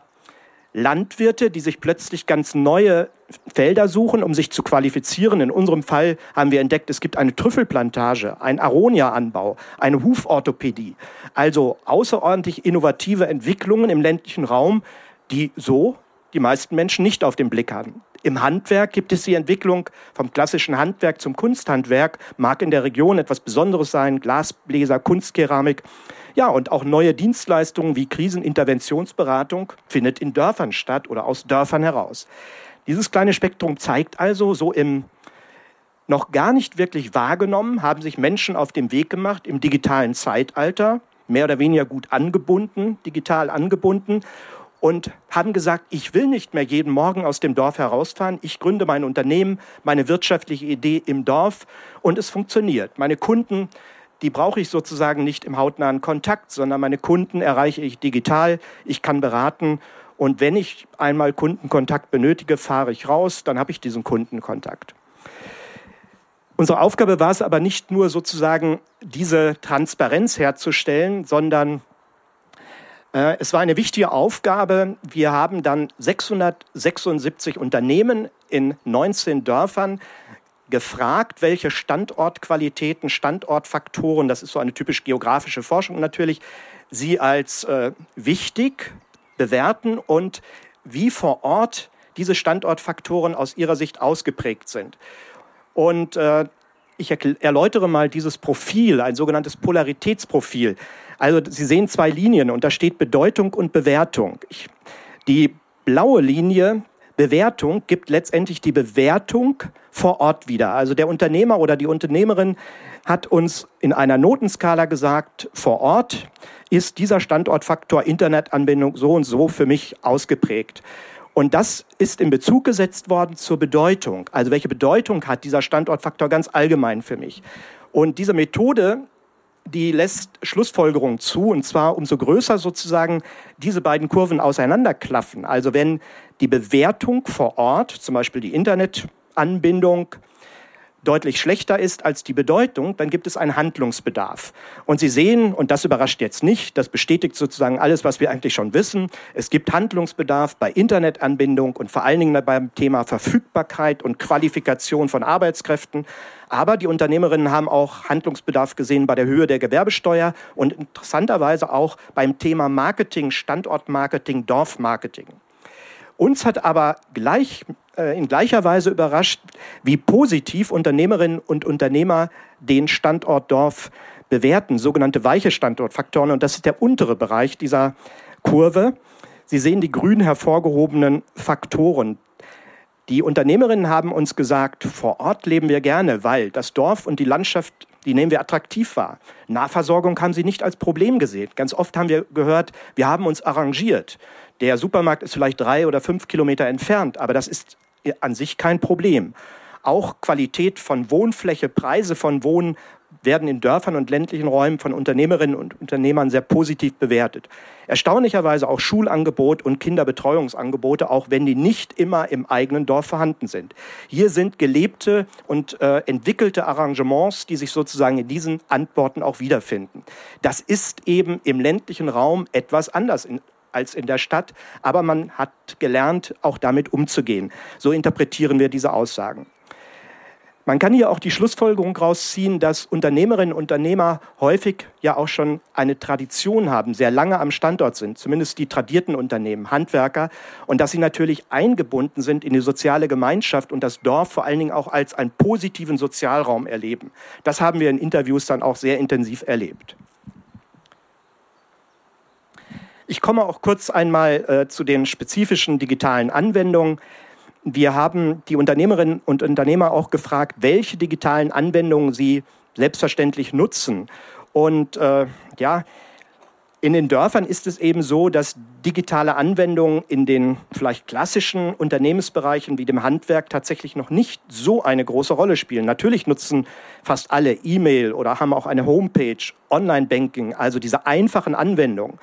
Landwirte, die sich plötzlich ganz neue Felder suchen, um sich zu qualifizieren. In unserem Fall haben wir entdeckt, es gibt eine Trüffelplantage, ein Aronia-Anbau, eine Huforthopädie. Also außerordentlich innovative Entwicklungen im ländlichen Raum, die so die meisten Menschen nicht auf den Blick haben. Im Handwerk gibt es die Entwicklung vom klassischen Handwerk zum Kunsthandwerk, mag in der Region etwas Besonderes sein, Glasbläser, Kunstkeramik. Ja, und auch neue Dienstleistungen wie Kriseninterventionsberatung findet in Dörfern statt oder aus Dörfern heraus. Dieses kleine Spektrum zeigt also, so im noch gar nicht wirklich wahrgenommen, haben sich Menschen auf den Weg gemacht im digitalen Zeitalter, mehr oder weniger gut angebunden, digital angebunden und haben gesagt, ich will nicht mehr jeden Morgen aus dem Dorf herausfahren. Ich gründe mein Unternehmen, meine wirtschaftliche Idee im Dorf und es funktioniert. Meine Kunden die brauche ich sozusagen nicht im hautnahen Kontakt, sondern meine Kunden erreiche ich digital. Ich kann beraten. Und wenn ich einmal Kundenkontakt benötige, fahre ich raus, dann habe ich diesen Kundenkontakt. Unsere Aufgabe war es aber nicht nur sozusagen diese Transparenz herzustellen, sondern äh, es war eine wichtige Aufgabe. Wir haben dann 676 Unternehmen in 19 Dörfern gefragt, welche Standortqualitäten, Standortfaktoren, das ist so eine typisch geografische Forschung natürlich, sie als äh, wichtig bewerten und wie vor Ort diese Standortfaktoren aus ihrer Sicht ausgeprägt sind. Und äh, ich erläutere mal dieses Profil, ein sogenanntes Polaritätsprofil. Also Sie sehen zwei Linien und da steht Bedeutung und Bewertung. Ich, die blaue Linie Bewertung gibt letztendlich die Bewertung vor Ort wieder. Also der Unternehmer oder die Unternehmerin hat uns in einer Notenskala gesagt, vor Ort ist dieser Standortfaktor Internetanbindung so und so für mich ausgeprägt. Und das ist in Bezug gesetzt worden zur Bedeutung. Also welche Bedeutung hat dieser Standortfaktor ganz allgemein für mich? Und diese Methode die lässt Schlussfolgerungen zu, und zwar umso größer sozusagen diese beiden Kurven auseinanderklaffen. Also wenn die Bewertung vor Ort, zum Beispiel die Internetanbindung, deutlich schlechter ist als die Bedeutung, dann gibt es einen Handlungsbedarf. Und Sie sehen, und das überrascht jetzt nicht, das bestätigt sozusagen alles, was wir eigentlich schon wissen, es gibt Handlungsbedarf bei Internetanbindung und vor allen Dingen beim Thema Verfügbarkeit und Qualifikation von Arbeitskräften. Aber die Unternehmerinnen haben auch Handlungsbedarf gesehen bei der Höhe der Gewerbesteuer und interessanterweise auch beim Thema Marketing, Standortmarketing, Dorfmarketing. Uns hat aber gleich, in gleicher Weise überrascht, wie positiv Unternehmerinnen und Unternehmer den Standort Dorf bewerten, sogenannte weiche Standortfaktoren. Und das ist der untere Bereich dieser Kurve. Sie sehen die grün hervorgehobenen Faktoren. Die Unternehmerinnen haben uns gesagt, vor Ort leben wir gerne, weil das Dorf und die Landschaft, die nehmen wir attraktiv wahr. Nahversorgung haben sie nicht als Problem gesehen. Ganz oft haben wir gehört, wir haben uns arrangiert. Der Supermarkt ist vielleicht drei oder fünf Kilometer entfernt, aber das ist an sich kein Problem. Auch Qualität von Wohnfläche, Preise von Wohnen werden in Dörfern und ländlichen Räumen von Unternehmerinnen und Unternehmern sehr positiv bewertet. Erstaunlicherweise auch Schulangebot und Kinderbetreuungsangebote, auch wenn die nicht immer im eigenen Dorf vorhanden sind. Hier sind gelebte und äh, entwickelte Arrangements, die sich sozusagen in diesen Antworten auch wiederfinden. Das ist eben im ländlichen Raum etwas anders in, als in der Stadt, aber man hat gelernt, auch damit umzugehen. So interpretieren wir diese Aussagen. Man kann hier auch die Schlussfolgerung rausziehen, dass Unternehmerinnen und Unternehmer häufig ja auch schon eine Tradition haben, sehr lange am Standort sind, zumindest die tradierten Unternehmen, Handwerker, und dass sie natürlich eingebunden sind in die soziale Gemeinschaft und das Dorf vor allen Dingen auch als einen positiven Sozialraum erleben. Das haben wir in Interviews dann auch sehr intensiv erlebt. Ich komme auch kurz einmal äh, zu den spezifischen digitalen Anwendungen. Wir haben die Unternehmerinnen und Unternehmer auch gefragt, welche digitalen Anwendungen sie selbstverständlich nutzen. Und äh, ja, In den Dörfern ist es eben so, dass digitale Anwendungen in den vielleicht klassischen Unternehmensbereichen wie dem Handwerk tatsächlich noch nicht so eine große Rolle spielen. Natürlich nutzen fast alle E-Mail oder haben auch eine Homepage, Online-Banking, also diese einfachen Anwendungen.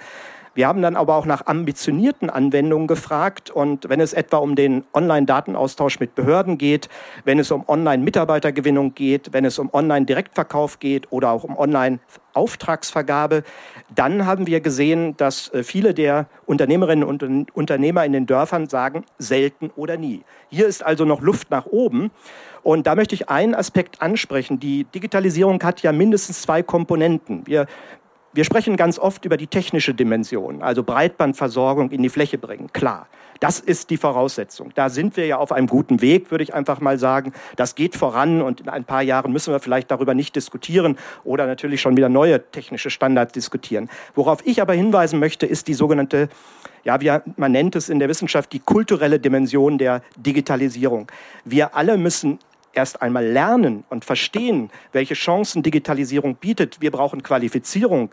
Wir haben dann aber auch nach ambitionierten Anwendungen gefragt und wenn es etwa um den Online-Datenaustausch mit Behörden geht, wenn es um Online-Mitarbeitergewinnung geht, wenn es um Online-Direktverkauf geht oder auch um Online-Auftragsvergabe, dann haben wir gesehen, dass äh, viele der Unternehmerinnen und Unternehmer in den Dörfern sagen, selten oder nie. Hier ist also noch Luft nach oben. Und da möchte ich einen Aspekt ansprechen. Die Digitalisierung hat ja mindestens zwei Komponenten. Wir wir sprechen ganz oft über die technische Dimension, also Breitbandversorgung in die Fläche bringen. Klar, das ist die Voraussetzung. Da sind wir ja auf einem guten Weg, würde ich einfach mal sagen. Das geht voran und in ein paar Jahren müssen wir vielleicht darüber nicht diskutieren oder natürlich schon wieder neue technische Standards diskutieren. Worauf ich aber hinweisen möchte, ist die sogenannte ja, wie man nennt es in der Wissenschaft die kulturelle Dimension der Digitalisierung. Wir alle müssen erst einmal lernen und verstehen, welche Chancen Digitalisierung bietet. Wir brauchen Qualifizierung.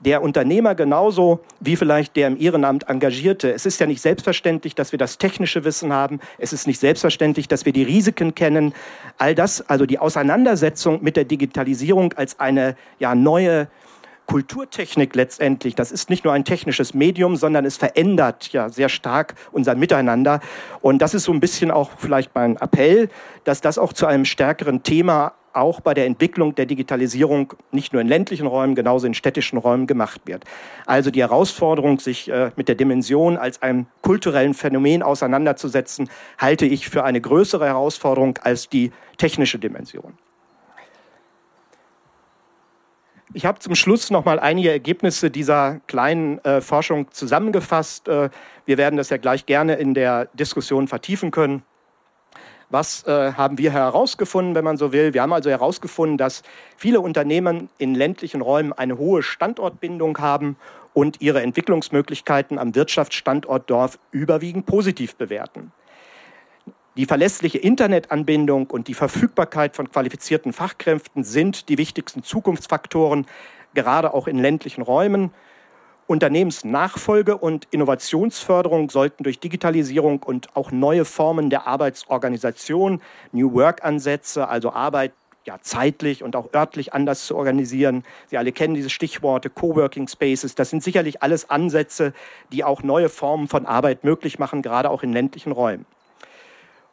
Der Unternehmer genauso wie vielleicht der im Ehrenamt Engagierte. Es ist ja nicht selbstverständlich, dass wir das technische Wissen haben. Es ist nicht selbstverständlich, dass wir die Risiken kennen. All das, also die Auseinandersetzung mit der Digitalisierung als eine ja, neue Kulturtechnik letztendlich, das ist nicht nur ein technisches Medium, sondern es verändert ja sehr stark unser Miteinander. Und das ist so ein bisschen auch vielleicht mein Appell, dass das auch zu einem stärkeren Thema auch bei der Entwicklung der Digitalisierung nicht nur in ländlichen Räumen, genauso in städtischen Räumen gemacht wird. Also die Herausforderung, sich äh, mit der Dimension als einem kulturellen Phänomen auseinanderzusetzen, halte ich für eine größere Herausforderung als die technische Dimension. Ich habe zum Schluss noch mal einige Ergebnisse dieser kleinen äh, Forschung zusammengefasst. Äh, wir werden das ja gleich gerne in der Diskussion vertiefen können. Was äh, haben wir herausgefunden, wenn man so will? Wir haben also herausgefunden, dass viele Unternehmen in ländlichen Räumen eine hohe Standortbindung haben und ihre Entwicklungsmöglichkeiten am Wirtschaftsstandort Dorf überwiegend positiv bewerten. Die verlässliche Internetanbindung und die Verfügbarkeit von qualifizierten Fachkräften sind die wichtigsten Zukunftsfaktoren, gerade auch in ländlichen Räumen. Unternehmensnachfolge und Innovationsförderung sollten durch Digitalisierung und auch neue Formen der Arbeitsorganisation, New Work-Ansätze, also Arbeit ja, zeitlich und auch örtlich anders zu organisieren. Sie alle kennen diese Stichworte Coworking Spaces. Das sind sicherlich alles Ansätze, die auch neue Formen von Arbeit möglich machen, gerade auch in ländlichen Räumen.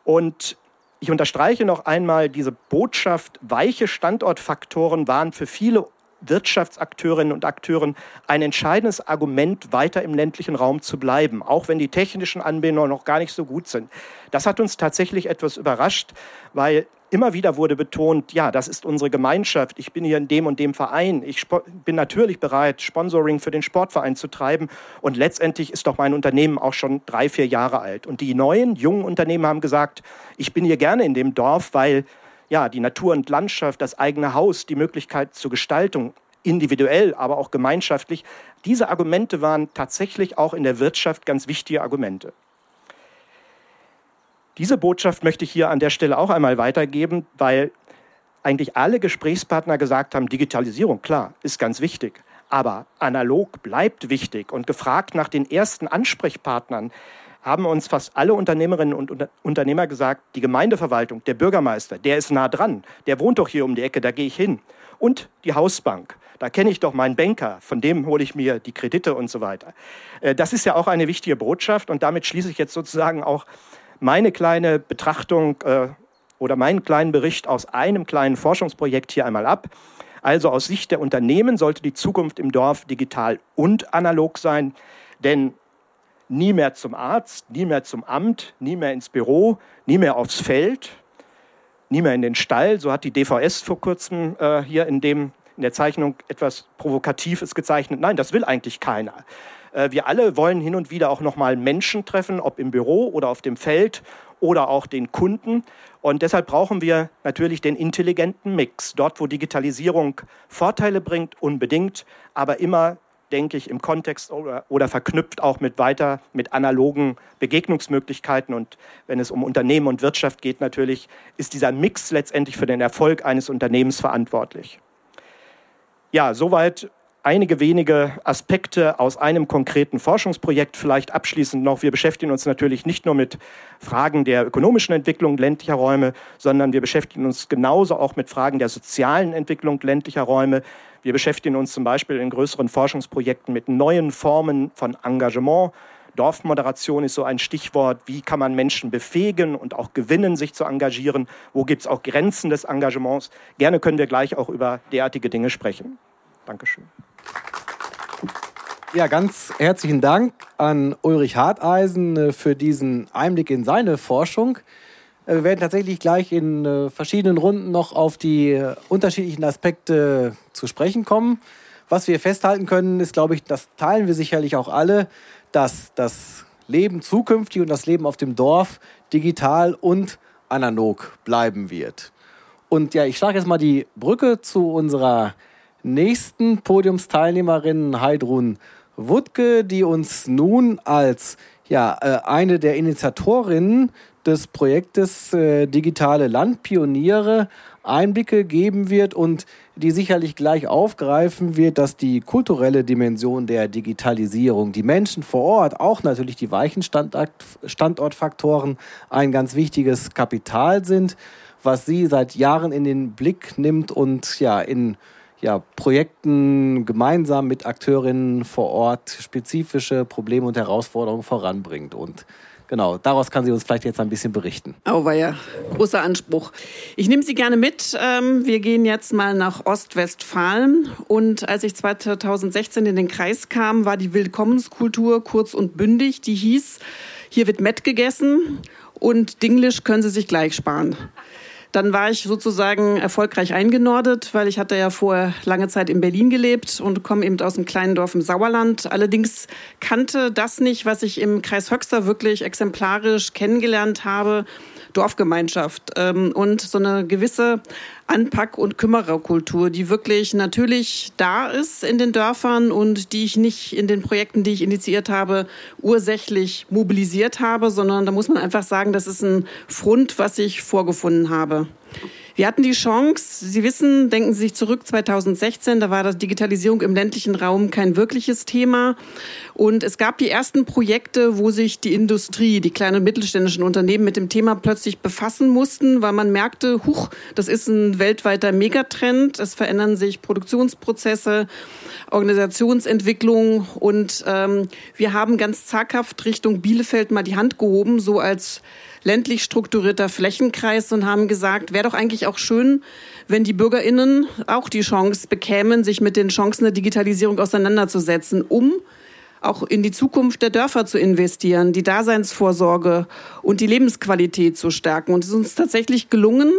Und ich unterstreiche noch einmal diese Botschaft, weiche Standortfaktoren waren für viele Wirtschaftsakteurinnen und Akteuren ein entscheidendes Argument, weiter im ländlichen Raum zu bleiben, auch wenn die technischen Anbindungen noch gar nicht so gut sind. Das hat uns tatsächlich etwas überrascht, weil immer wieder wurde betont, ja, das ist unsere Gemeinschaft, ich bin hier in dem und dem Verein, ich bin natürlich bereit, Sponsoring für den Sportverein zu treiben und letztendlich ist doch mein Unternehmen auch schon drei, vier Jahre alt. Und die neuen, jungen Unternehmen haben gesagt, ich bin hier gerne in dem Dorf, weil ja, die Natur und Landschaft, das eigene Haus, die Möglichkeit zur Gestaltung, individuell, aber auch gemeinschaftlich, diese Argumente waren tatsächlich auch in der Wirtschaft ganz wichtige Argumente. Diese Botschaft möchte ich hier an der Stelle auch einmal weitergeben, weil eigentlich alle Gesprächspartner gesagt haben, Digitalisierung, klar, ist ganz wichtig. Aber analog bleibt wichtig. Und gefragt nach den ersten Ansprechpartnern haben uns fast alle Unternehmerinnen und Unternehmer gesagt, die Gemeindeverwaltung, der Bürgermeister, der ist nah dran, der wohnt doch hier um die Ecke, da gehe ich hin. Und die Hausbank, da kenne ich doch meinen Banker, von dem hole ich mir die Kredite und so weiter. Äh, das ist ja auch eine wichtige Botschaft und damit schließe ich jetzt sozusagen auch meine kleine Betrachtung äh, oder meinen kleinen Bericht aus einem kleinen Forschungsprojekt hier einmal ab. Also aus Sicht der Unternehmen sollte die Zukunft im Dorf digital und analog sein, denn nie mehr zum Arzt, nie mehr zum Amt, nie mehr ins Büro, nie mehr aufs Feld, nie mehr in den Stall. So hat die DVS vor kurzem äh, hier in, dem, in der Zeichnung etwas Provokatives gezeichnet. Nein, das will eigentlich keiner. Äh, wir alle wollen hin und wieder auch nochmal Menschen treffen, ob im Büro oder auf dem Feld oder auch den Kunden. Und deshalb brauchen wir natürlich den intelligenten Mix. Dort, wo Digitalisierung Vorteile bringt, unbedingt, aber immer, denke ich, im Kontext oder, oder verknüpft auch mit weiter mit analogen Begegnungsmöglichkeiten. Und wenn es um Unternehmen und Wirtschaft geht, natürlich ist dieser Mix letztendlich für den Erfolg eines Unternehmens verantwortlich. Ja, soweit einige wenige Aspekte aus einem konkreten Forschungsprojekt vielleicht abschließend noch. Wir beschäftigen uns natürlich nicht nur mit Fragen der ökonomischen Entwicklung ländlicher Räume, sondern wir beschäftigen uns genauso auch mit Fragen der sozialen Entwicklung ländlicher Räume. Wir beschäftigen uns zum Beispiel in größeren Forschungsprojekten mit neuen Formen von Engagement. Dorfmoderation ist so ein Stichwort. Wie kann man Menschen befähigen und auch gewinnen, sich zu engagieren? Wo gibt es auch Grenzen des Engagements? Gerne können wir gleich auch über derartige Dinge sprechen. Dankeschön. Ja, ganz herzlichen Dank an Ulrich Harteisen äh, für diesen Einblick in seine Forschung. Äh, wir werden tatsächlich gleich in äh, verschiedenen Runden noch auf die unterschiedlichen Aspekte zu sprechen kommen. Was wir festhalten können, ist, glaube ich, das teilen wir sicherlich auch alle, dass das Leben zukünftig und das Leben auf dem Dorf digital und analog bleiben wird. Und ja, ich schlage jetzt mal die Brücke zu unserer nächsten Podiumsteilnehmerin Heidrun Wuttke, die uns nun als ja, äh, eine der Initiatorinnen des Projektes äh, Digitale Landpioniere Einblicke geben wird und die sicherlich gleich aufgreifen wird, dass die kulturelle Dimension der Digitalisierung, die Menschen vor Ort, auch natürlich die weichen Standortfaktoren ein ganz wichtiges Kapital sind, was sie seit Jahren in den Blick nimmt und ja in ja, Projekten gemeinsam mit Akteurinnen vor Ort spezifische Probleme und Herausforderungen voranbringt. Und genau, daraus kann sie uns vielleicht jetzt ein bisschen berichten. Oh, war ja großer Anspruch. Ich nehme Sie gerne mit. Ähm, wir gehen jetzt mal nach Ostwestfalen. Und als ich 2016 in den Kreis kam, war die Willkommenskultur kurz und bündig. Die hieß, hier wird Met gegessen und Dinglisch können Sie sich gleich sparen. Dann war ich sozusagen erfolgreich eingenordet, weil ich hatte ja vorher lange Zeit in Berlin gelebt und komme eben aus einem kleinen Dorf im Sauerland. Allerdings kannte das nicht, was ich im Kreis Höxter wirklich exemplarisch kennengelernt habe, Dorfgemeinschaft ähm, und so eine gewisse Anpack- und Kümmererkultur, die wirklich natürlich da ist in den Dörfern und die ich nicht in den Projekten, die ich initiiert habe, ursächlich mobilisiert habe, sondern da muss man einfach sagen, das ist ein Front, was ich vorgefunden habe. Wir hatten die Chance, Sie wissen, denken Sie sich zurück, 2016, da war das Digitalisierung im ländlichen Raum kein wirkliches Thema. Und es gab die ersten Projekte, wo sich die Industrie, die kleinen und mittelständischen Unternehmen mit dem Thema plötzlich befassen mussten, weil man merkte, huch, das ist ein weltweiter Megatrend, es verändern sich Produktionsprozesse, Organisationsentwicklung und ähm, wir haben ganz zaghaft Richtung Bielefeld mal die Hand gehoben, so als ländlich strukturierter Flächenkreis und haben gesagt, wäre doch eigentlich auch schön, wenn die BürgerInnen auch die Chance bekämen, sich mit den Chancen der Digitalisierung auseinanderzusetzen, um auch in die Zukunft der Dörfer zu investieren, die Daseinsvorsorge und die Lebensqualität zu stärken. Und es ist uns tatsächlich gelungen,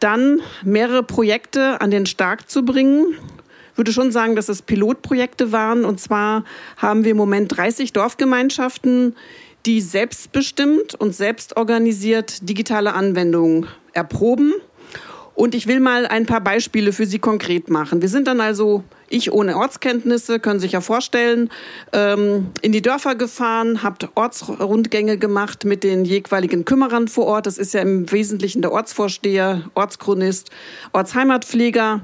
dann mehrere Projekte an den Start zu bringen. Ich würde schon sagen, dass es Pilotprojekte waren. Und zwar haben wir im Moment 30 Dorfgemeinschaften, die selbstbestimmt und selbstorganisiert digitale Anwendungen erproben. Und ich will mal ein paar Beispiele für Sie konkret machen. Wir sind dann also ich ohne Ortskenntnisse, können sich ja vorstellen, ähm, in die Dörfer gefahren, habt Ortsrundgänge gemacht mit den jeweiligen Kümmerern vor Ort. Das ist ja im Wesentlichen der Ortsvorsteher, Ortschronist, Ortsheimatpfleger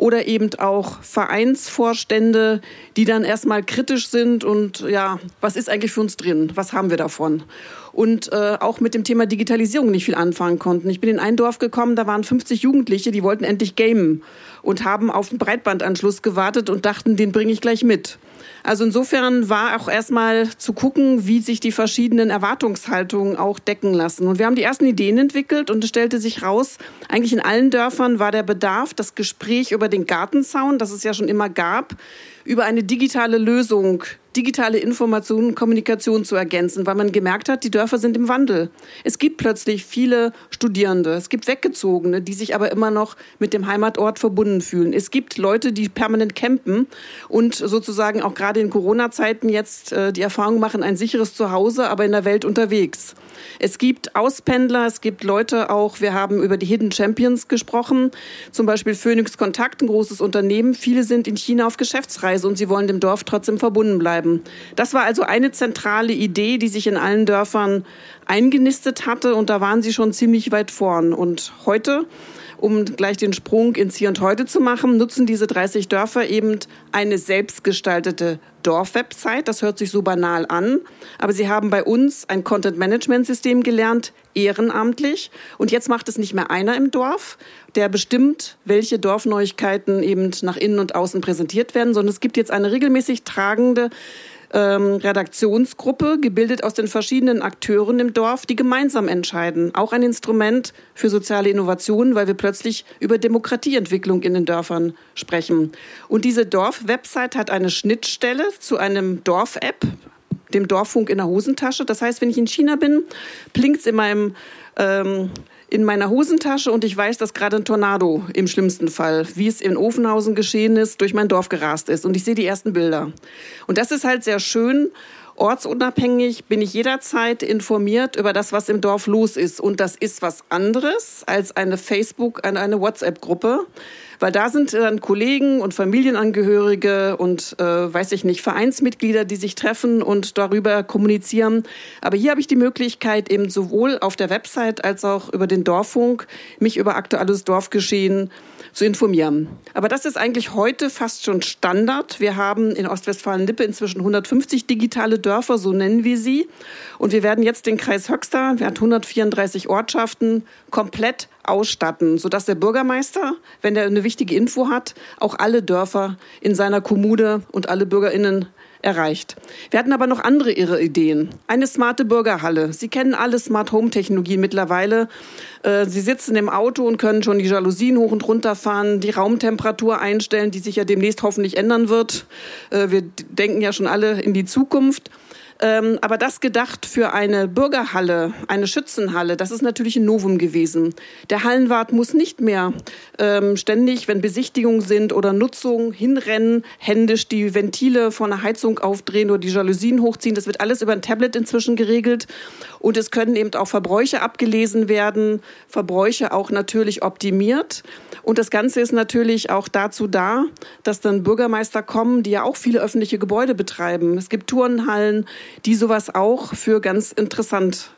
oder eben auch Vereinsvorstände, die dann erstmal kritisch sind und ja, was ist eigentlich für uns drin? Was haben wir davon? und äh, auch mit dem Thema Digitalisierung nicht viel anfangen konnten. Ich bin in ein Dorf gekommen, da waren 50 Jugendliche, die wollten endlich gamen und haben auf den Breitbandanschluss gewartet und dachten, den bringe ich gleich mit. Also insofern war auch erstmal zu gucken, wie sich die verschiedenen Erwartungshaltungen auch decken lassen. Und wir haben die ersten Ideen entwickelt und es stellte sich raus, eigentlich in allen Dörfern war der Bedarf, das Gespräch über den Gartenzaun, das es ja schon immer gab, über eine digitale Lösung, digitale Information Kommunikation zu ergänzen, weil man gemerkt hat, die Dörfer sind im Wandel. Es gibt plötzlich viele Studierende, es gibt Weggezogene, die sich aber immer noch mit dem Heimatort verbunden fühlen. Es gibt Leute, die permanent campen und sozusagen auch gerade in Corona-Zeiten jetzt äh, die Erfahrung machen, ein sicheres Zuhause, aber in der Welt unterwegs. Es gibt Auspendler, es gibt Leute auch, wir haben über die Hidden Champions gesprochen, zum Beispiel Phoenix Kontakt, ein großes Unternehmen. Viele sind in China auf Geschäftsreise und sie wollen dem Dorf trotzdem verbunden bleiben. Das war also eine zentrale Idee, die sich in allen Dörfern eingenistet hatte und da waren sie schon ziemlich weit vorn. Und heute um gleich den Sprung ins Hier und Heute zu machen, nutzen diese 30 Dörfer eben eine selbstgestaltete Dorfwebsite. Das hört sich so banal an, aber sie haben bei uns ein Content-Management-System gelernt, ehrenamtlich. Und jetzt macht es nicht mehr einer im Dorf, der bestimmt, welche Dorfneuigkeiten eben nach innen und außen präsentiert werden, sondern es gibt jetzt eine regelmäßig tragende ähm, Redaktionsgruppe, gebildet aus den verschiedenen Akteuren im Dorf, die gemeinsam entscheiden. Auch ein Instrument für soziale Innovationen, weil wir plötzlich über Demokratieentwicklung in den Dörfern sprechen. Und diese Dorf-Website hat eine Schnittstelle zu einem Dorf-App, dem Dorffunk in der Hosentasche. Das heißt, wenn ich in China bin, blinkt's in meinem ähm, in meiner Hosentasche und ich weiß, dass gerade ein Tornado im schlimmsten Fall, wie es in Ofenhausen geschehen ist, durch mein Dorf gerast ist. Und ich sehe die ersten Bilder. Und das ist halt sehr schön. Ortsunabhängig bin ich jederzeit informiert über das, was im Dorf los ist. Und das ist was anderes als eine Facebook, eine WhatsApp-Gruppe weil da sind dann Kollegen und Familienangehörige und äh, weiß ich nicht, Vereinsmitglieder, die sich treffen und darüber kommunizieren. Aber hier habe ich die Möglichkeit, eben sowohl auf der Website als auch über den Dorffunk mich über aktuelles Dorfgeschehen zu informieren. Aber das ist eigentlich heute fast schon Standard. Wir haben in Ostwestfalen-Lippe inzwischen 150 digitale Dörfer, so nennen wir sie. Und wir werden jetzt den Kreis Höxter, der hat 134 Ortschaften, komplett ausstatten, sodass der Bürgermeister, wenn er eine wichtige Info hat, auch alle Dörfer in seiner Kommune und alle BürgerInnen erreicht. Wir hatten aber noch andere irre Ideen. Eine smarte Bürgerhalle. Sie kennen alle Smart Home Technologien mittlerweile. Äh, Sie sitzen im Auto und können schon die Jalousien hoch und runter fahren, die Raumtemperatur einstellen, die sich ja demnächst hoffentlich ändern wird. Äh, wir denken ja schon alle in die Zukunft. Ähm, aber das gedacht für eine Bürgerhalle, eine Schützenhalle, das ist natürlich ein Novum gewesen. Der Hallenwart muss nicht mehr ähm, ständig, wenn Besichtigungen sind oder Nutzung, hinrennen, händisch die Ventile von der Heizung aufdrehen oder die Jalousien hochziehen. Das wird alles über ein Tablet inzwischen geregelt. Und es können eben auch Verbräuche abgelesen werden, Verbräuche auch natürlich optimiert. Und das Ganze ist natürlich auch dazu da, dass dann Bürgermeister kommen, die ja auch viele öffentliche Gebäude betreiben. Es gibt Turnhallen, die sowas auch für ganz interessant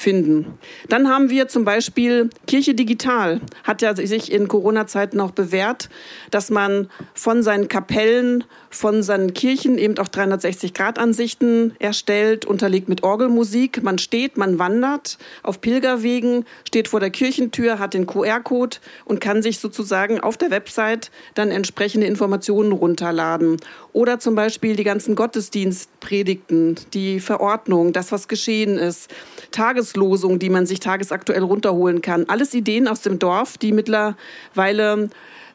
finden. Dann haben wir zum Beispiel Kirche Digital, hat ja sich in Corona-Zeiten auch bewährt, dass man von seinen Kapellen, von seinen Kirchen eben auch 360-Grad-Ansichten erstellt, unterlegt mit Orgelmusik. Man steht, man wandert auf Pilgerwegen, steht vor der Kirchentür, hat den QR-Code und kann sich sozusagen auf der Website dann entsprechende Informationen runterladen. Oder zum Beispiel die ganzen Gottesdienstpredigten, die Verordnung, das, was geschehen ist, Tageslosung, die man sich tagesaktuell runterholen kann. Alles Ideen aus dem Dorf, die mittlerweile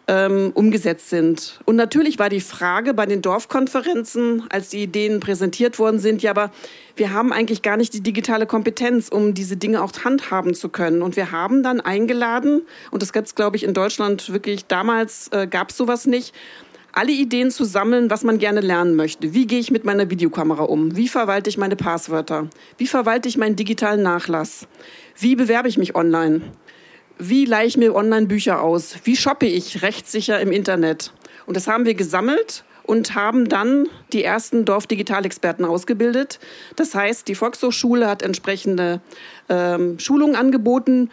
ähm, umgesetzt sind. Und natürlich war die Frage bei den Dorfkonferenzen, als die Ideen präsentiert worden sind, ja, aber wir haben eigentlich gar nicht die digitale Kompetenz, um diese Dinge auch handhaben zu können. Und wir haben dann eingeladen, und das gibt es, glaube ich, in Deutschland wirklich, damals äh, gab es sowas nicht, alle Ideen zu sammeln, was man gerne lernen möchte. Wie gehe ich mit meiner Videokamera um? Wie verwalte ich meine Passwörter? Wie verwalte ich meinen digitalen Nachlass? Wie bewerbe ich mich online? Wie leihe ich mir online Bücher aus? Wie shoppe ich rechtssicher im Internet? Und das haben wir gesammelt und haben dann die ersten Dorfdigitalexperten ausgebildet. Das heißt, die Volkshochschule hat entsprechende ähm, Schulungen angeboten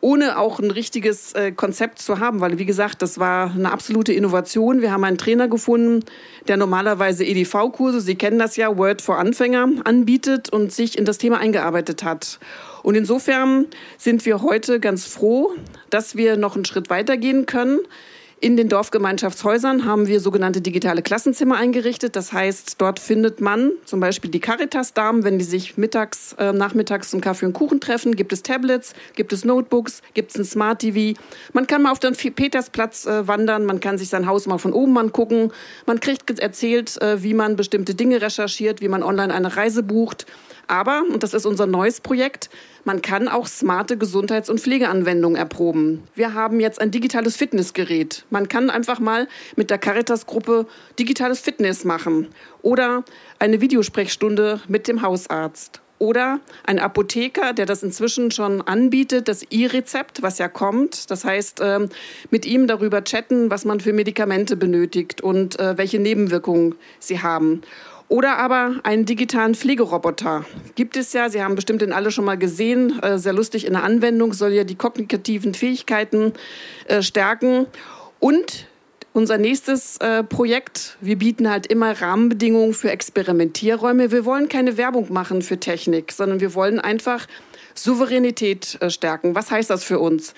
ohne auch ein richtiges äh, Konzept zu haben, weil wie gesagt, das war eine absolute Innovation. Wir haben einen Trainer gefunden, der normalerweise EDV-Kurse, Sie kennen das ja, Word for Anfänger anbietet und sich in das Thema eingearbeitet hat. Und insofern sind wir heute ganz froh, dass wir noch einen Schritt weitergehen können. In den Dorfgemeinschaftshäusern haben wir sogenannte digitale Klassenzimmer eingerichtet. Das heißt, dort findet man zum Beispiel die Caritas-Damen, wenn die sich mittags, äh, nachmittags zum Kaffee und Kuchen treffen, gibt es Tablets, gibt es Notebooks, gibt es ein Smart TV. Man kann mal auf den Petersplatz äh, wandern, man kann sich sein Haus mal von oben angucken. Man kriegt erzählt, äh, wie man bestimmte Dinge recherchiert, wie man online eine Reise bucht. Aber, und das ist unser neues Projekt, man kann auch smarte Gesundheits- und Pflegeanwendungen erproben. Wir haben jetzt ein digitales Fitnessgerät. Man kann einfach mal mit der Caritas-Gruppe digitales Fitness machen oder eine Videosprechstunde mit dem Hausarzt oder ein Apotheker, der das inzwischen schon anbietet, das E-Rezept, was ja kommt. Das heißt, ähm, mit ihm darüber chatten, was man für Medikamente benötigt und äh, welche Nebenwirkungen sie haben. Oder aber einen digitalen Pflegeroboter. Gibt es ja, Sie haben bestimmt den alle schon mal gesehen, äh, sehr lustig in der Anwendung, soll ja die kognitiven Fähigkeiten äh, stärken. Und unser nächstes äh, Projekt, wir bieten halt immer Rahmenbedingungen für Experimentierräume. Wir wollen keine Werbung machen für Technik, sondern wir wollen einfach Souveränität stärken. Was heißt das für uns?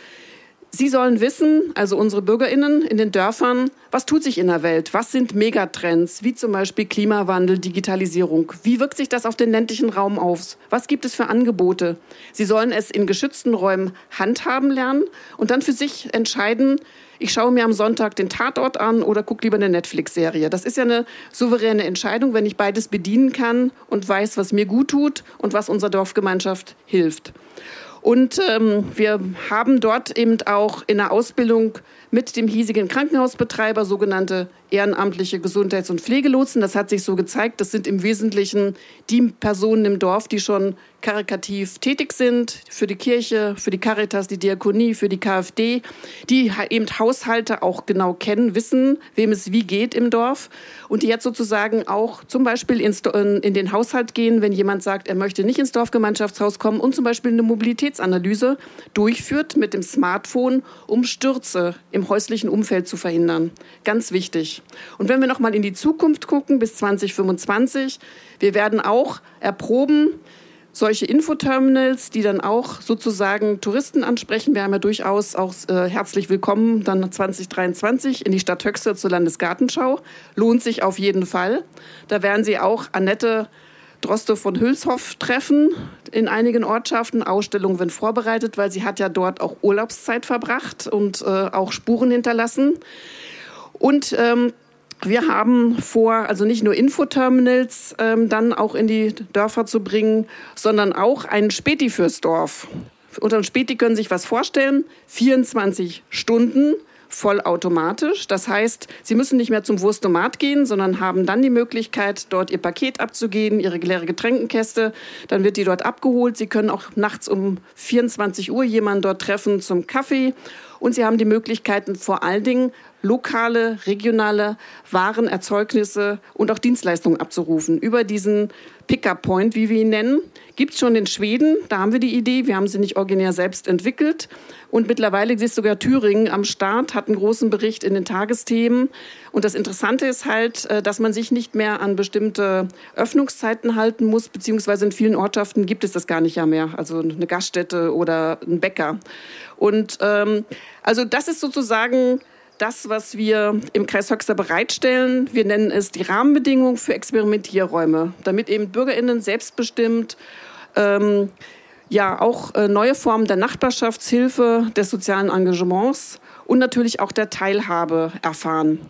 Sie sollen wissen, also unsere Bürgerinnen in den Dörfern, was tut sich in der Welt? Was sind Megatrends, wie zum Beispiel Klimawandel, Digitalisierung? Wie wirkt sich das auf den ländlichen Raum aus? Was gibt es für Angebote? Sie sollen es in geschützten Räumen handhaben lernen und dann für sich entscheiden, ich schaue mir am Sonntag den Tatort an oder gucke lieber eine Netflix-Serie. Das ist ja eine souveräne Entscheidung, wenn ich beides bedienen kann und weiß, was mir gut tut und was unserer Dorfgemeinschaft hilft. Und ähm, wir haben dort eben auch in der Ausbildung mit dem hiesigen Krankenhausbetreiber sogenannte ehrenamtliche Gesundheits- und Pflegelotsen. Das hat sich so gezeigt. Das sind im Wesentlichen die Personen im Dorf, die schon karikativ tätig sind für die Kirche, für die Caritas, die Diakonie, für die KfD, die eben Haushalte auch genau kennen, wissen, wem es wie geht im Dorf und die jetzt sozusagen auch zum Beispiel in den Haushalt gehen, wenn jemand sagt, er möchte nicht ins Dorfgemeinschaftshaus kommen und zum Beispiel eine Mobilitätsanalyse durchführt mit dem Smartphone, um Stürze im häuslichen Umfeld zu verhindern. Ganz wichtig. Und wenn wir noch mal in die Zukunft gucken bis 2025, wir werden auch erproben, solche Infoterminals, die dann auch sozusagen Touristen ansprechen. Wir haben ja durchaus auch äh, herzlich willkommen dann 2023 in die Stadt Höxter zur Landesgartenschau. Lohnt sich auf jeden Fall. Da werden Sie auch Annette Droste von Hülshoff treffen in einigen Ortschaften. Ausstellungen werden vorbereitet, weil sie hat ja dort auch Urlaubszeit verbracht und äh, auch Spuren hinterlassen. Und ähm, wir haben vor, also nicht nur Infoterminals ähm, dann auch in die Dörfer zu bringen, sondern auch einen Späti fürs Dorf. Unter einem Späti können Sie sich was vorstellen. 24 Stunden vollautomatisch. Das heißt, Sie müssen nicht mehr zum Wurstomat gehen, sondern haben dann die Möglichkeit, dort Ihr Paket abzugeben, Ihre leere Getränkenkäste. Dann wird die dort abgeholt. Sie können auch nachts um 24 Uhr jemanden dort treffen zum Kaffee. Und Sie haben die Möglichkeiten, vor allen Dingen lokale, regionale Waren, Erzeugnisse und auch Dienstleistungen abzurufen. Über diesen Pickup-Point, wie wir ihn nennen, gibt es schon in Schweden. Da haben wir die Idee. Wir haben sie nicht originär selbst entwickelt. Und mittlerweile ist sogar Thüringen am Start, hat einen großen Bericht in den Tagesthemen. Und das Interessante ist halt, äh, dass man sich nicht mehr an bestimmte Öffnungszeiten halten muss, beziehungsweise in vielen Ortschaften gibt es das gar nicht mehr. Also eine Gaststätte oder ein Bäcker. Und ähm, also das ist sozusagen das, was wir im Kreis Höxter bereitstellen. Wir nennen es die Rahmenbedingungen für Experimentierräume, damit eben BürgerInnen selbstbestimmt ähm, ja auch äh, neue Formen der Nachbarschaftshilfe, des sozialen Engagements und natürlich auch der Teilhabe erfahren.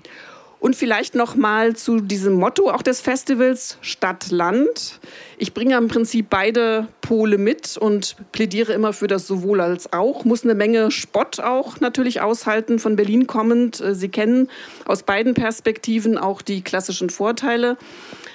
Und vielleicht noch mal zu diesem Motto auch des Festivals Stadt-Land. Ich bringe im Prinzip beide Pole mit und plädiere immer für das sowohl als auch. Muss eine Menge Spott auch natürlich aushalten, von Berlin kommend. Äh, Sie kennen aus beiden Perspektiven auch die klassischen Vorteile.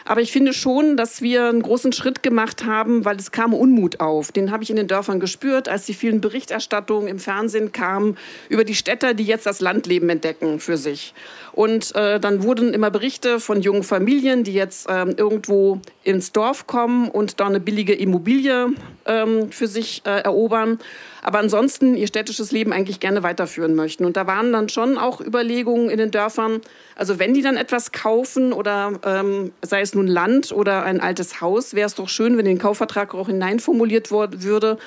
Aber ich finde schon, dass wir einen großen Schritt gemacht haben, weil es kam Unmut auf. Den habe ich in den Dörfern gespürt, als die vielen Berichterstattungen im Fernsehen kamen über die Städter, die jetzt das Landleben entdecken für sich. Und äh, dann wurden immer Berichte von jungen Familien, die jetzt ähm, irgendwo ins Dorf kommen und da eine billige Immobilie ähm, für sich äh, erobern aber ansonsten ihr städtisches Leben eigentlich gerne weiterführen möchten. Und da waren dann schon auch Überlegungen in den Dörfern, also wenn die dann etwas kaufen oder ähm, sei es nun Land oder ein altes Haus, wäre es doch schön, wenn in den Kaufvertrag auch hineinformuliert würde,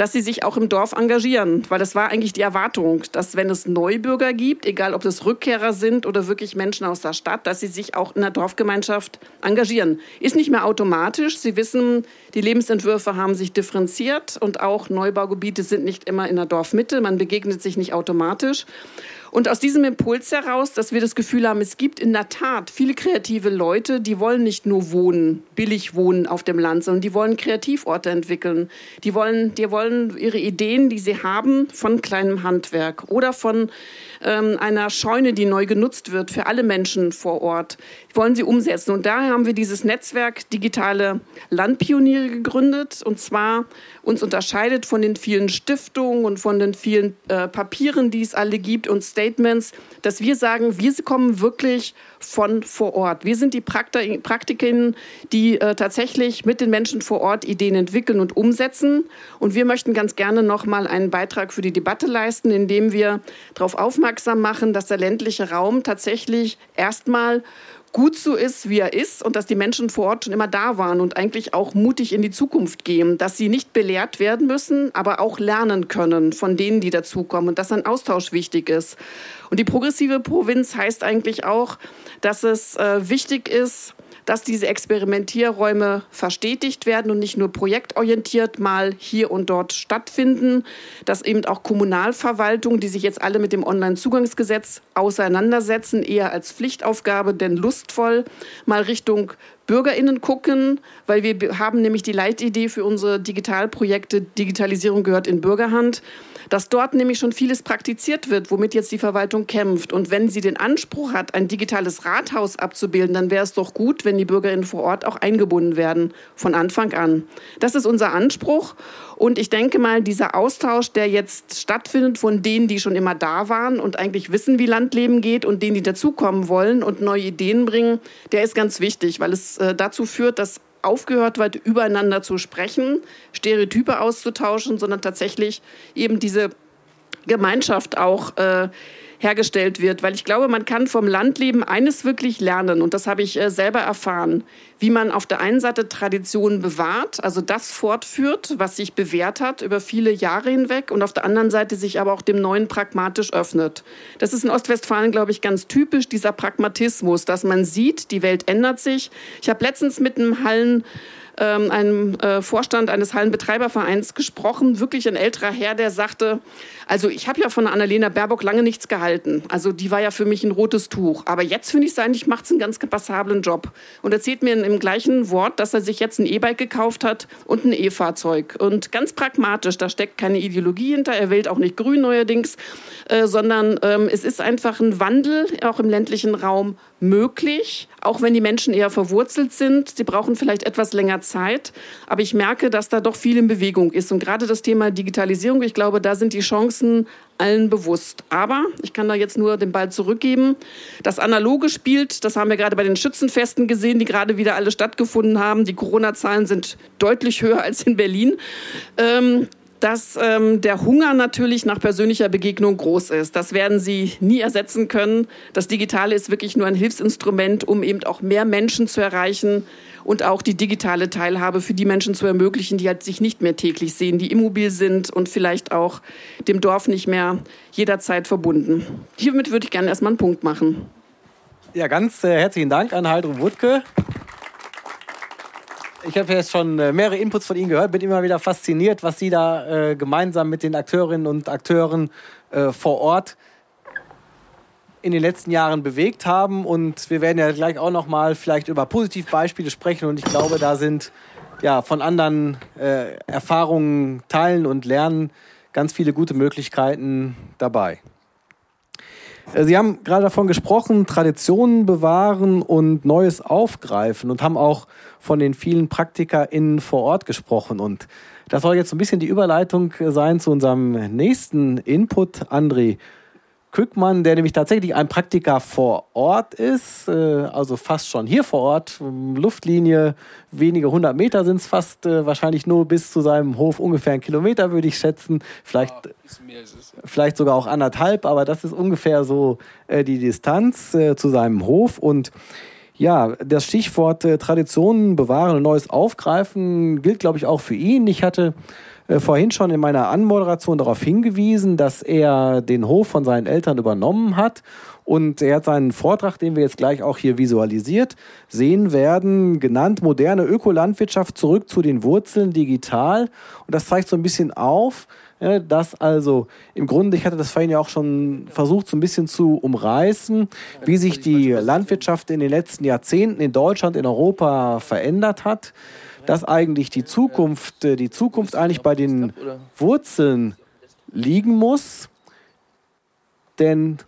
dass sie sich auch im Dorf engagieren. Weil das war eigentlich die Erwartung, dass wenn es Neubürger gibt, egal ob das Rückkehrer sind oder wirklich Menschen aus der Stadt, dass sie sich auch in der Dorfgemeinschaft engagieren. Ist nicht mehr automatisch. Sie wissen, die Lebensentwürfe haben sich differenziert und auch Neubaugebiete sind nicht immer in der Dorfmitte. Man begegnet sich nicht automatisch. Und aus diesem Impuls heraus, dass wir das Gefühl haben, es gibt in der Tat viele kreative Leute, die wollen nicht nur wohnen, billig wohnen auf dem Land, sondern die wollen Kreativorte entwickeln. Die wollen, die wollen ihre Ideen, die sie haben, von kleinem Handwerk oder von ähm, einer Scheune, die neu genutzt wird für alle Menschen vor Ort. Wollen sie umsetzen. Und daher haben wir dieses Netzwerk Digitale Landpioniere gegründet. Und zwar uns unterscheidet von den vielen Stiftungen und von den vielen äh, Papieren, die es alle gibt und Statements, dass wir sagen, wir kommen wirklich von vor Ort. Wir sind die Praktiker, die äh, tatsächlich mit den Menschen vor Ort Ideen entwickeln und umsetzen. Und wir möchten ganz gerne noch mal einen Beitrag für die Debatte leisten, indem wir darauf aufmerksam machen, dass der ländliche Raum tatsächlich erstmal gut so ist, wie er ist und dass die Menschen vor Ort schon immer da waren und eigentlich auch mutig in die Zukunft gehen, dass sie nicht belehrt werden müssen, aber auch lernen können von denen, die dazukommen und dass ein Austausch wichtig ist. Und die progressive Provinz heißt eigentlich auch, dass es äh, wichtig ist, dass diese Experimentierräume verstetigt werden und nicht nur projektorientiert mal hier und dort stattfinden, dass eben auch Kommunalverwaltungen, die sich jetzt alle mit dem Onlinezugangsgesetz auseinandersetzen, eher als Pflichtaufgabe, denn lustvoll mal Richtung BürgerInnen gucken, weil wir haben nämlich die Leitidee für unsere Digitalprojekte Digitalisierung gehört in Bürgerhand dass dort nämlich schon vieles praktiziert wird, womit jetzt die Verwaltung kämpft. Und wenn sie den Anspruch hat, ein digitales Rathaus abzubilden, dann wäre es doch gut, wenn die Bürgerinnen vor Ort auch eingebunden werden von Anfang an. Das ist unser Anspruch. Und ich denke mal, dieser Austausch, der jetzt stattfindet von denen, die schon immer da waren und eigentlich wissen, wie Landleben geht und denen, die dazukommen wollen und neue Ideen bringen, der ist ganz wichtig, weil es äh, dazu führt, dass aufgehört wird, übereinander zu sprechen, Stereotype auszutauschen, sondern tatsächlich eben diese Gemeinschaft auch äh, hergestellt wird. Weil ich glaube, man kann vom Landleben eines wirklich lernen, und das habe ich äh, selber erfahren, wie man auf der einen Seite Traditionen bewahrt, also das fortführt, was sich bewährt hat über viele Jahre hinweg, und auf der anderen Seite sich aber auch dem Neuen pragmatisch öffnet. Das ist in Ostwestfalen, glaube ich, ganz typisch, dieser Pragmatismus, dass man sieht, die Welt ändert sich. Ich habe letztens mit einem Hallen ähm, einem äh, Vorstand eines Hallenbetreibervereins gesprochen, wirklich ein älterer Herr, der sagte, also ich habe ja von Annalena Baerbock lange nichts gehalten. Also die war ja für mich ein rotes Tuch. Aber jetzt finde ich es eigentlich, macht sie einen ganz passablen Job. Und erzählt mir im gleichen Wort, dass er sich jetzt ein E-Bike gekauft hat und ein E-Fahrzeug. Und ganz pragmatisch, da steckt keine Ideologie hinter. Er wählt auch nicht grün neuerdings, äh, sondern ähm, es ist einfach ein Wandel, auch im ländlichen Raum möglich, auch wenn die Menschen eher verwurzelt sind. Sie brauchen vielleicht etwas länger Zeit. Aber ich merke, dass da doch viel in Bewegung ist. Und gerade das Thema Digitalisierung, ich glaube, da sind die Chancen allen bewusst. Aber ich kann da jetzt nur den Ball zurückgeben. Das Analoge spielt, das haben wir gerade bei den Schützenfesten gesehen, die gerade wieder alle stattgefunden haben. Die Corona-Zahlen sind deutlich höher als in Berlin. Ähm, dass ähm, der Hunger natürlich nach persönlicher Begegnung groß ist. Das werden Sie nie ersetzen können. Das Digitale ist wirklich nur ein Hilfsinstrument, um eben auch mehr Menschen zu erreichen und auch die digitale Teilhabe für die Menschen zu ermöglichen, die halt sich nicht mehr täglich sehen, die immobil sind und vielleicht auch dem Dorf nicht mehr jederzeit verbunden. Hiermit würde ich gerne erstmal einen Punkt machen. Ja, ganz äh, herzlichen Dank an Heidrun Wuttke. Ich habe jetzt schon äh, mehrere Inputs von Ihnen gehört, bin immer wieder fasziniert, was Sie da äh, gemeinsam mit den Akteurinnen und Akteuren äh, vor Ort in den letzten Jahren bewegt haben. Und wir werden ja gleich auch noch mal vielleicht über Positivbeispiele sprechen. Und ich glaube, da sind ja von anderen äh, Erfahrungen teilen und lernen ganz viele gute Möglichkeiten dabei. Äh, Sie haben gerade davon gesprochen, Traditionen bewahren und Neues aufgreifen und haben auch von den vielen PraktikerInnen vor Ort gesprochen. Und das soll jetzt so ein bisschen die Überleitung sein zu unserem nächsten Input. André Kückmann, der nämlich tatsächlich ein Praktiker vor Ort ist, äh, also fast schon hier vor Ort, Luftlinie, wenige hundert Meter sind es fast, äh, wahrscheinlich nur bis zu seinem Hof ungefähr ein Kilometer, würde ich schätzen. Vielleicht, vielleicht sogar auch anderthalb, aber das ist ungefähr so äh, die Distanz zu seinem Hof. Und ja, das Stichwort Traditionen bewahren und Neues aufgreifen gilt, glaube ich, auch für ihn. Ich hatte äh, vorhin schon in meiner Anmoderation darauf hingewiesen, dass er den Hof von seinen Eltern übernommen hat. Und er hat seinen Vortrag, den wir jetzt gleich auch hier visualisiert sehen werden, genannt Moderne Ökolandwirtschaft zurück zu den Wurzeln digital. Und das zeigt so ein bisschen auf, dass also im Grunde, ich hatte das vorhin ja auch schon versucht, so ein bisschen zu umreißen, wie sich die Landwirtschaft in den letzten Jahrzehnten in Deutschland, in Europa verändert hat dass eigentlich die Zukunft, äh, die Zukunft eigentlich bei den Wurzeln liegen muss. Denn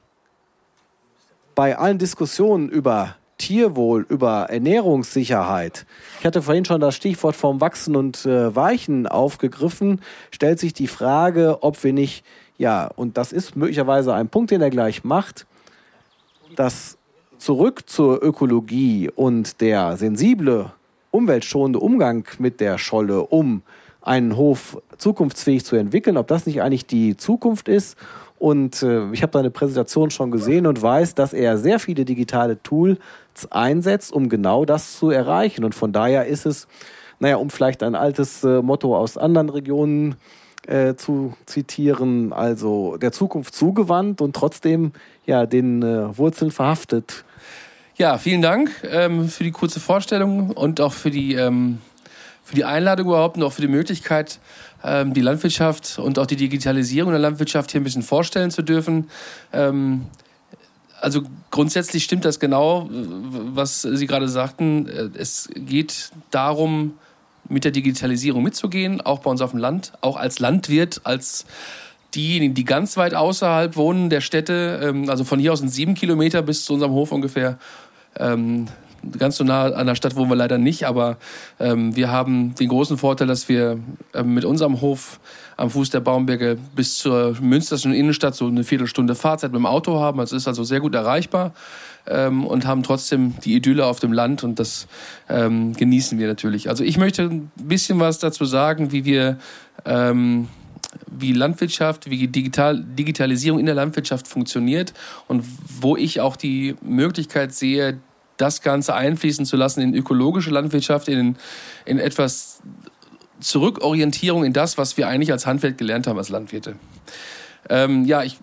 bei allen Diskussionen über Tierwohl, über Ernährungssicherheit. Ich hatte vorhin schon das Stichwort vom Wachsen und äh, Weichen aufgegriffen. Stellt sich die Frage, ob wir nicht, ja, und das ist möglicherweise ein Punkt, den er gleich macht, das zurück zur Ökologie und der sensible, umweltschonende Umgang mit der Scholle, um einen Hof zukunftsfähig zu entwickeln, ob das nicht eigentlich die Zukunft ist. Und äh, ich habe seine Präsentation schon gesehen und weiß, dass er sehr viele digitale Tools einsetzt, um genau das zu erreichen. Und von daher ist es, naja, um vielleicht ein altes äh, Motto aus anderen Regionen äh, zu zitieren, also der Zukunft zugewandt und trotzdem ja den äh, Wurzeln verhaftet. Ja, vielen Dank ähm, für die kurze Vorstellung und auch für die, ähm, für die Einladung überhaupt und auch für die Möglichkeit, ähm, die Landwirtschaft und auch die Digitalisierung der Landwirtschaft hier ein bisschen vorstellen zu dürfen. Ähm, also grundsätzlich stimmt das genau, was Sie gerade sagten. Es geht darum, mit der Digitalisierung mitzugehen, auch bei uns auf dem Land, auch als Landwirt, als diejenigen, die ganz weit außerhalb wohnen der Städte, ähm, also von hier aus sind sieben Kilometer bis zu unserem Hof ungefähr. Ähm, ganz so nah an der Stadt wohnen wir leider nicht, aber ähm, wir haben den großen Vorteil, dass wir ähm, mit unserem Hof am Fuß der Baumberge bis zur Münsterschen Innenstadt so eine Viertelstunde Fahrzeit mit dem Auto haben. Also ist also sehr gut erreichbar ähm, und haben trotzdem die Idylle auf dem Land und das ähm, genießen wir natürlich. Also ich möchte ein bisschen was dazu sagen, wie wir ähm, wie Landwirtschaft, wie Digital, Digitalisierung in der Landwirtschaft funktioniert und wo ich auch die Möglichkeit sehe, das Ganze einfließen zu lassen in ökologische Landwirtschaft, in, in etwas Zurückorientierung in das, was wir eigentlich als Handwerk gelernt haben als Landwirte. Ähm, ja, ich,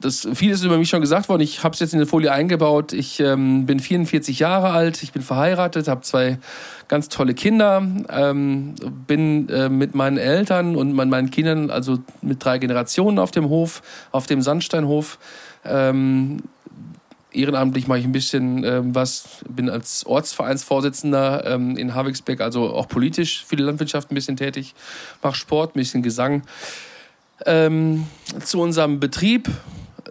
das, vieles ist über mich schon gesagt worden. Ich habe es jetzt in der Folie eingebaut. Ich ähm, bin 44 Jahre alt, ich bin verheiratet, habe zwei ganz tolle Kinder, ähm, bin äh, mit meinen Eltern und meinen Kindern, also mit drei Generationen auf dem Hof, auf dem Sandsteinhof. Ähm, ehrenamtlich mache ich ein bisschen ähm, was, bin als Ortsvereinsvorsitzender ähm, in Havixbeck, also auch politisch für die Landwirtschaft ein bisschen tätig, mache Sport, ein bisschen Gesang. Ähm, zu unserem Betrieb.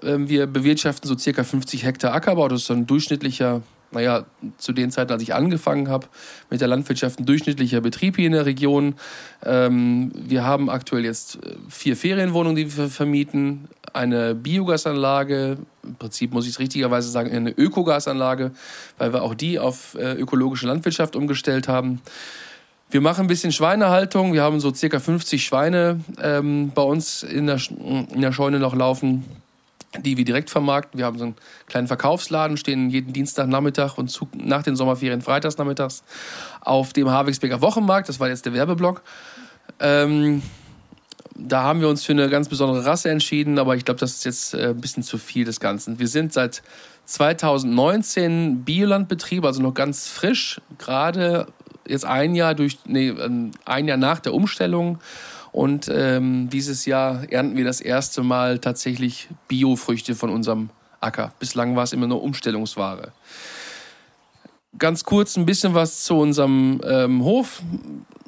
Ähm, wir bewirtschaften so circa 50 Hektar Ackerbau. Das ist ein durchschnittlicher, naja, zu den Zeiten, als ich angefangen habe mit der Landwirtschaft, ein durchschnittlicher Betrieb hier in der Region. Ähm, wir haben aktuell jetzt äh, vier Ferienwohnungen, die wir vermieten, eine Biogasanlage, im Prinzip muss ich es richtigerweise sagen, eine Ökogasanlage, weil wir auch die auf äh, ökologische Landwirtschaft umgestellt haben. Wir machen ein bisschen Schweinehaltung. Wir haben so circa 50 Schweine ähm, bei uns in der, in der Scheune noch laufen, die wir direkt vermarkten. Wir haben so einen kleinen Verkaufsladen, stehen jeden Dienstagnachmittag und zu, nach den Sommerferien freitagsnachmittags auf dem Havixbecker Wochenmarkt. Das war jetzt der Werbeblock. Ähm, da haben wir uns für eine ganz besondere Rasse entschieden, aber ich glaube, das ist jetzt äh, ein bisschen zu viel des Ganzen. Wir sind seit 2019 Biolandbetrieb, also noch ganz frisch, gerade jetzt ein Jahr durch, nee, ein Jahr nach der Umstellung. Und ähm, dieses Jahr ernten wir das erste Mal tatsächlich Biofrüchte von unserem Acker. Bislang war es immer nur Umstellungsware. Ganz kurz ein bisschen was zu unserem ähm, Hof.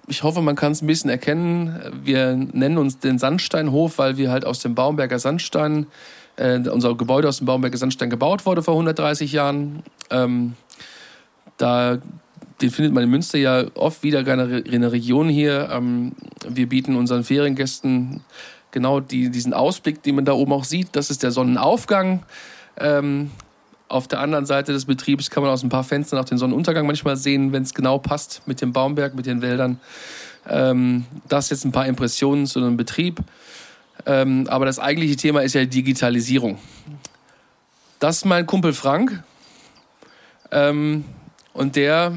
Ich hoffe, man kann es ein bisschen erkennen. Wir nennen uns den Sandsteinhof, weil wir halt aus dem Baumberger Sandstein, äh, unser Gebäude aus dem Baumberger Sandstein gebaut wurde vor 130 Jahren. Ähm, da den findet man in Münster ja oft wieder in der Region hier. Ähm, wir bieten unseren Feriengästen genau die, diesen Ausblick, den man da oben auch sieht. Das ist der Sonnenaufgang. Ähm, auf der anderen Seite des Betriebs kann man aus ein paar Fenstern auch den Sonnenuntergang manchmal sehen, wenn es genau passt mit dem Baumberg, mit den Wäldern. Ähm, das jetzt ein paar Impressionen zu einem Betrieb. aber das eigentliche Thema ist ja Digitalisierung. Das ist mein Kumpel Frank. und der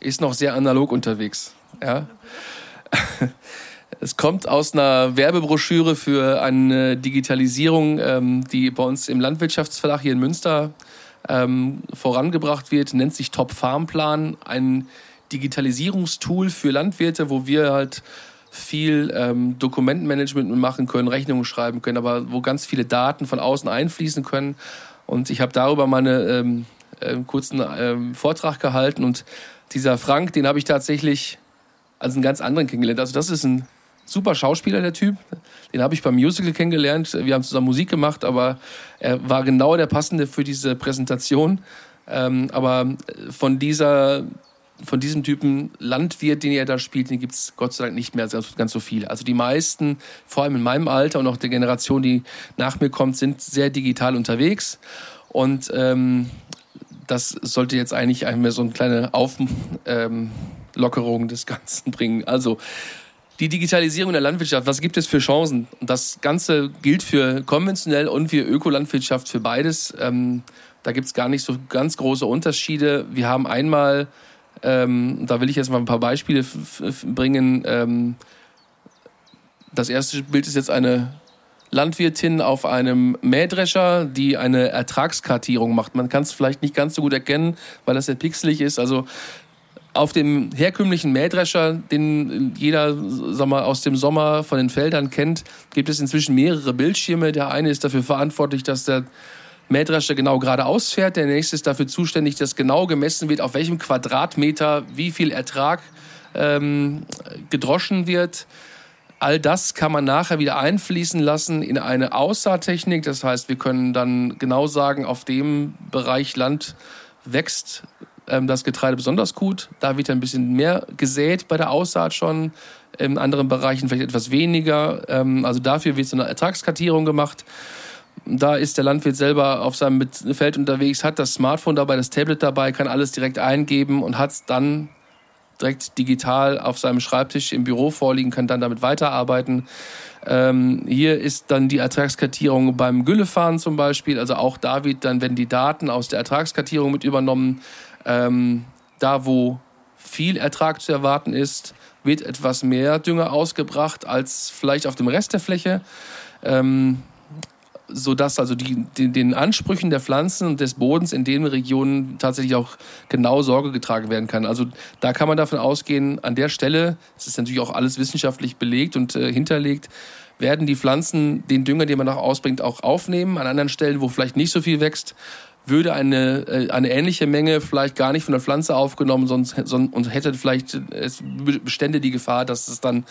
ist noch sehr analog unterwegs. Ja. Es kommt aus einer Werbebroschüre für eine Digitalisierung, ähm, die bei uns im Landwirtschaftsverlag hier in Münster ähm, vorangebracht wird, nennt sich Top Farmplan, ein Digitalisierungstool für Landwirte, wo wir halt viel ähm, Dokumentenmanagement machen können, Rechnungen schreiben können, aber wo ganz viele Daten von außen einfließen können. Und ich habe darüber mal einen ähm, äh, kurzen Vortrag gehalten und dieser Frank, den habe ich tatsächlich als einen ganz anderen kennengelernt. Also das ist ein super Schauspieler, der Typ. Den habe ich beim Musical kennengelernt. Wir haben zusammen Musik gemacht, aber er war genau der Passende für diese Präsentation. Ähm, aber von dieser von diesem Typen Landwirt, den er da spielt, den gibt es Gott sei Dank nicht mehr ganz, ganz so viele. Also die meisten, vor allem in meinem Alter und auch der Generation, die nach mir kommt, sind sehr digital unterwegs. Und ähm, das sollte jetzt eigentlich einmal so eine kleine Auflockerung ähm, des Ganzen bringen. Also die Digitalisierung der Landwirtschaft, was gibt es für Chancen? Das Ganze gilt für konventionell und für Ökolandwirtschaft, für beides. Ähm, da gibt es gar nicht so ganz große Unterschiede. Wir haben einmal, ähm, da will ich jetzt mal ein paar Beispiele bringen. Ähm, das erste Bild ist jetzt eine Landwirtin auf einem Mähdrescher, die eine Ertragskartierung macht. Man kann es vielleicht nicht ganz so gut erkennen, weil das sehr pixelig ist. Also auf dem herkömmlichen Mähdrescher, den jeder sag mal, aus dem Sommer von den Feldern kennt, gibt es inzwischen mehrere Bildschirme. Der eine ist dafür verantwortlich, dass der Mähdrescher genau geradeaus fährt. Der nächste ist dafür zuständig, dass genau gemessen wird, auf welchem Quadratmeter wie viel Ertrag ähm, gedroschen wird. All das kann man nachher wieder einfließen lassen in eine Aussaattechnik. Das heißt, wir können dann genau sagen, auf dem Bereich Land wächst ähm, das Getreide besonders gut. Da wird ein bisschen mehr gesät bei der Aussaat schon. In anderen Bereichen vielleicht etwas weniger. Ähm, also dafür wird so eine Ertragskartierung gemacht. Da ist der Landwirt selber auf seinem Feld unterwegs, hat das Smartphone dabei, das Tablet dabei, kann alles direkt eingeben und hat es dann direkt digital auf seinem Schreibtisch im Büro vorliegen, kann dann damit weiterarbeiten. Ähm, hier ist dann die Ertragskartierung beim Güllefahren zum Beispiel. Also auch da wird dann, wenn die Daten aus der Ertragskartierung mit übernommen, ähm, da wo viel Ertrag zu erwarten ist, wird etwas mehr Dünger ausgebracht als vielleicht auf dem Rest der Fläche. Ähm, sodass also die, die, den Ansprüchen der Pflanzen und des Bodens in den Regionen tatsächlich auch genau Sorge getragen werden kann. Also da kann man davon ausgehen, an der Stelle, es ist natürlich auch alles wissenschaftlich belegt und äh, hinterlegt, werden die Pflanzen den Dünger, den man noch ausbringt, auch aufnehmen. An anderen Stellen, wo vielleicht nicht so viel wächst, würde eine, äh, eine ähnliche Menge vielleicht gar nicht von der Pflanze aufgenommen sonst, sonst, und hätte vielleicht es bestände die Gefahr, dass es dann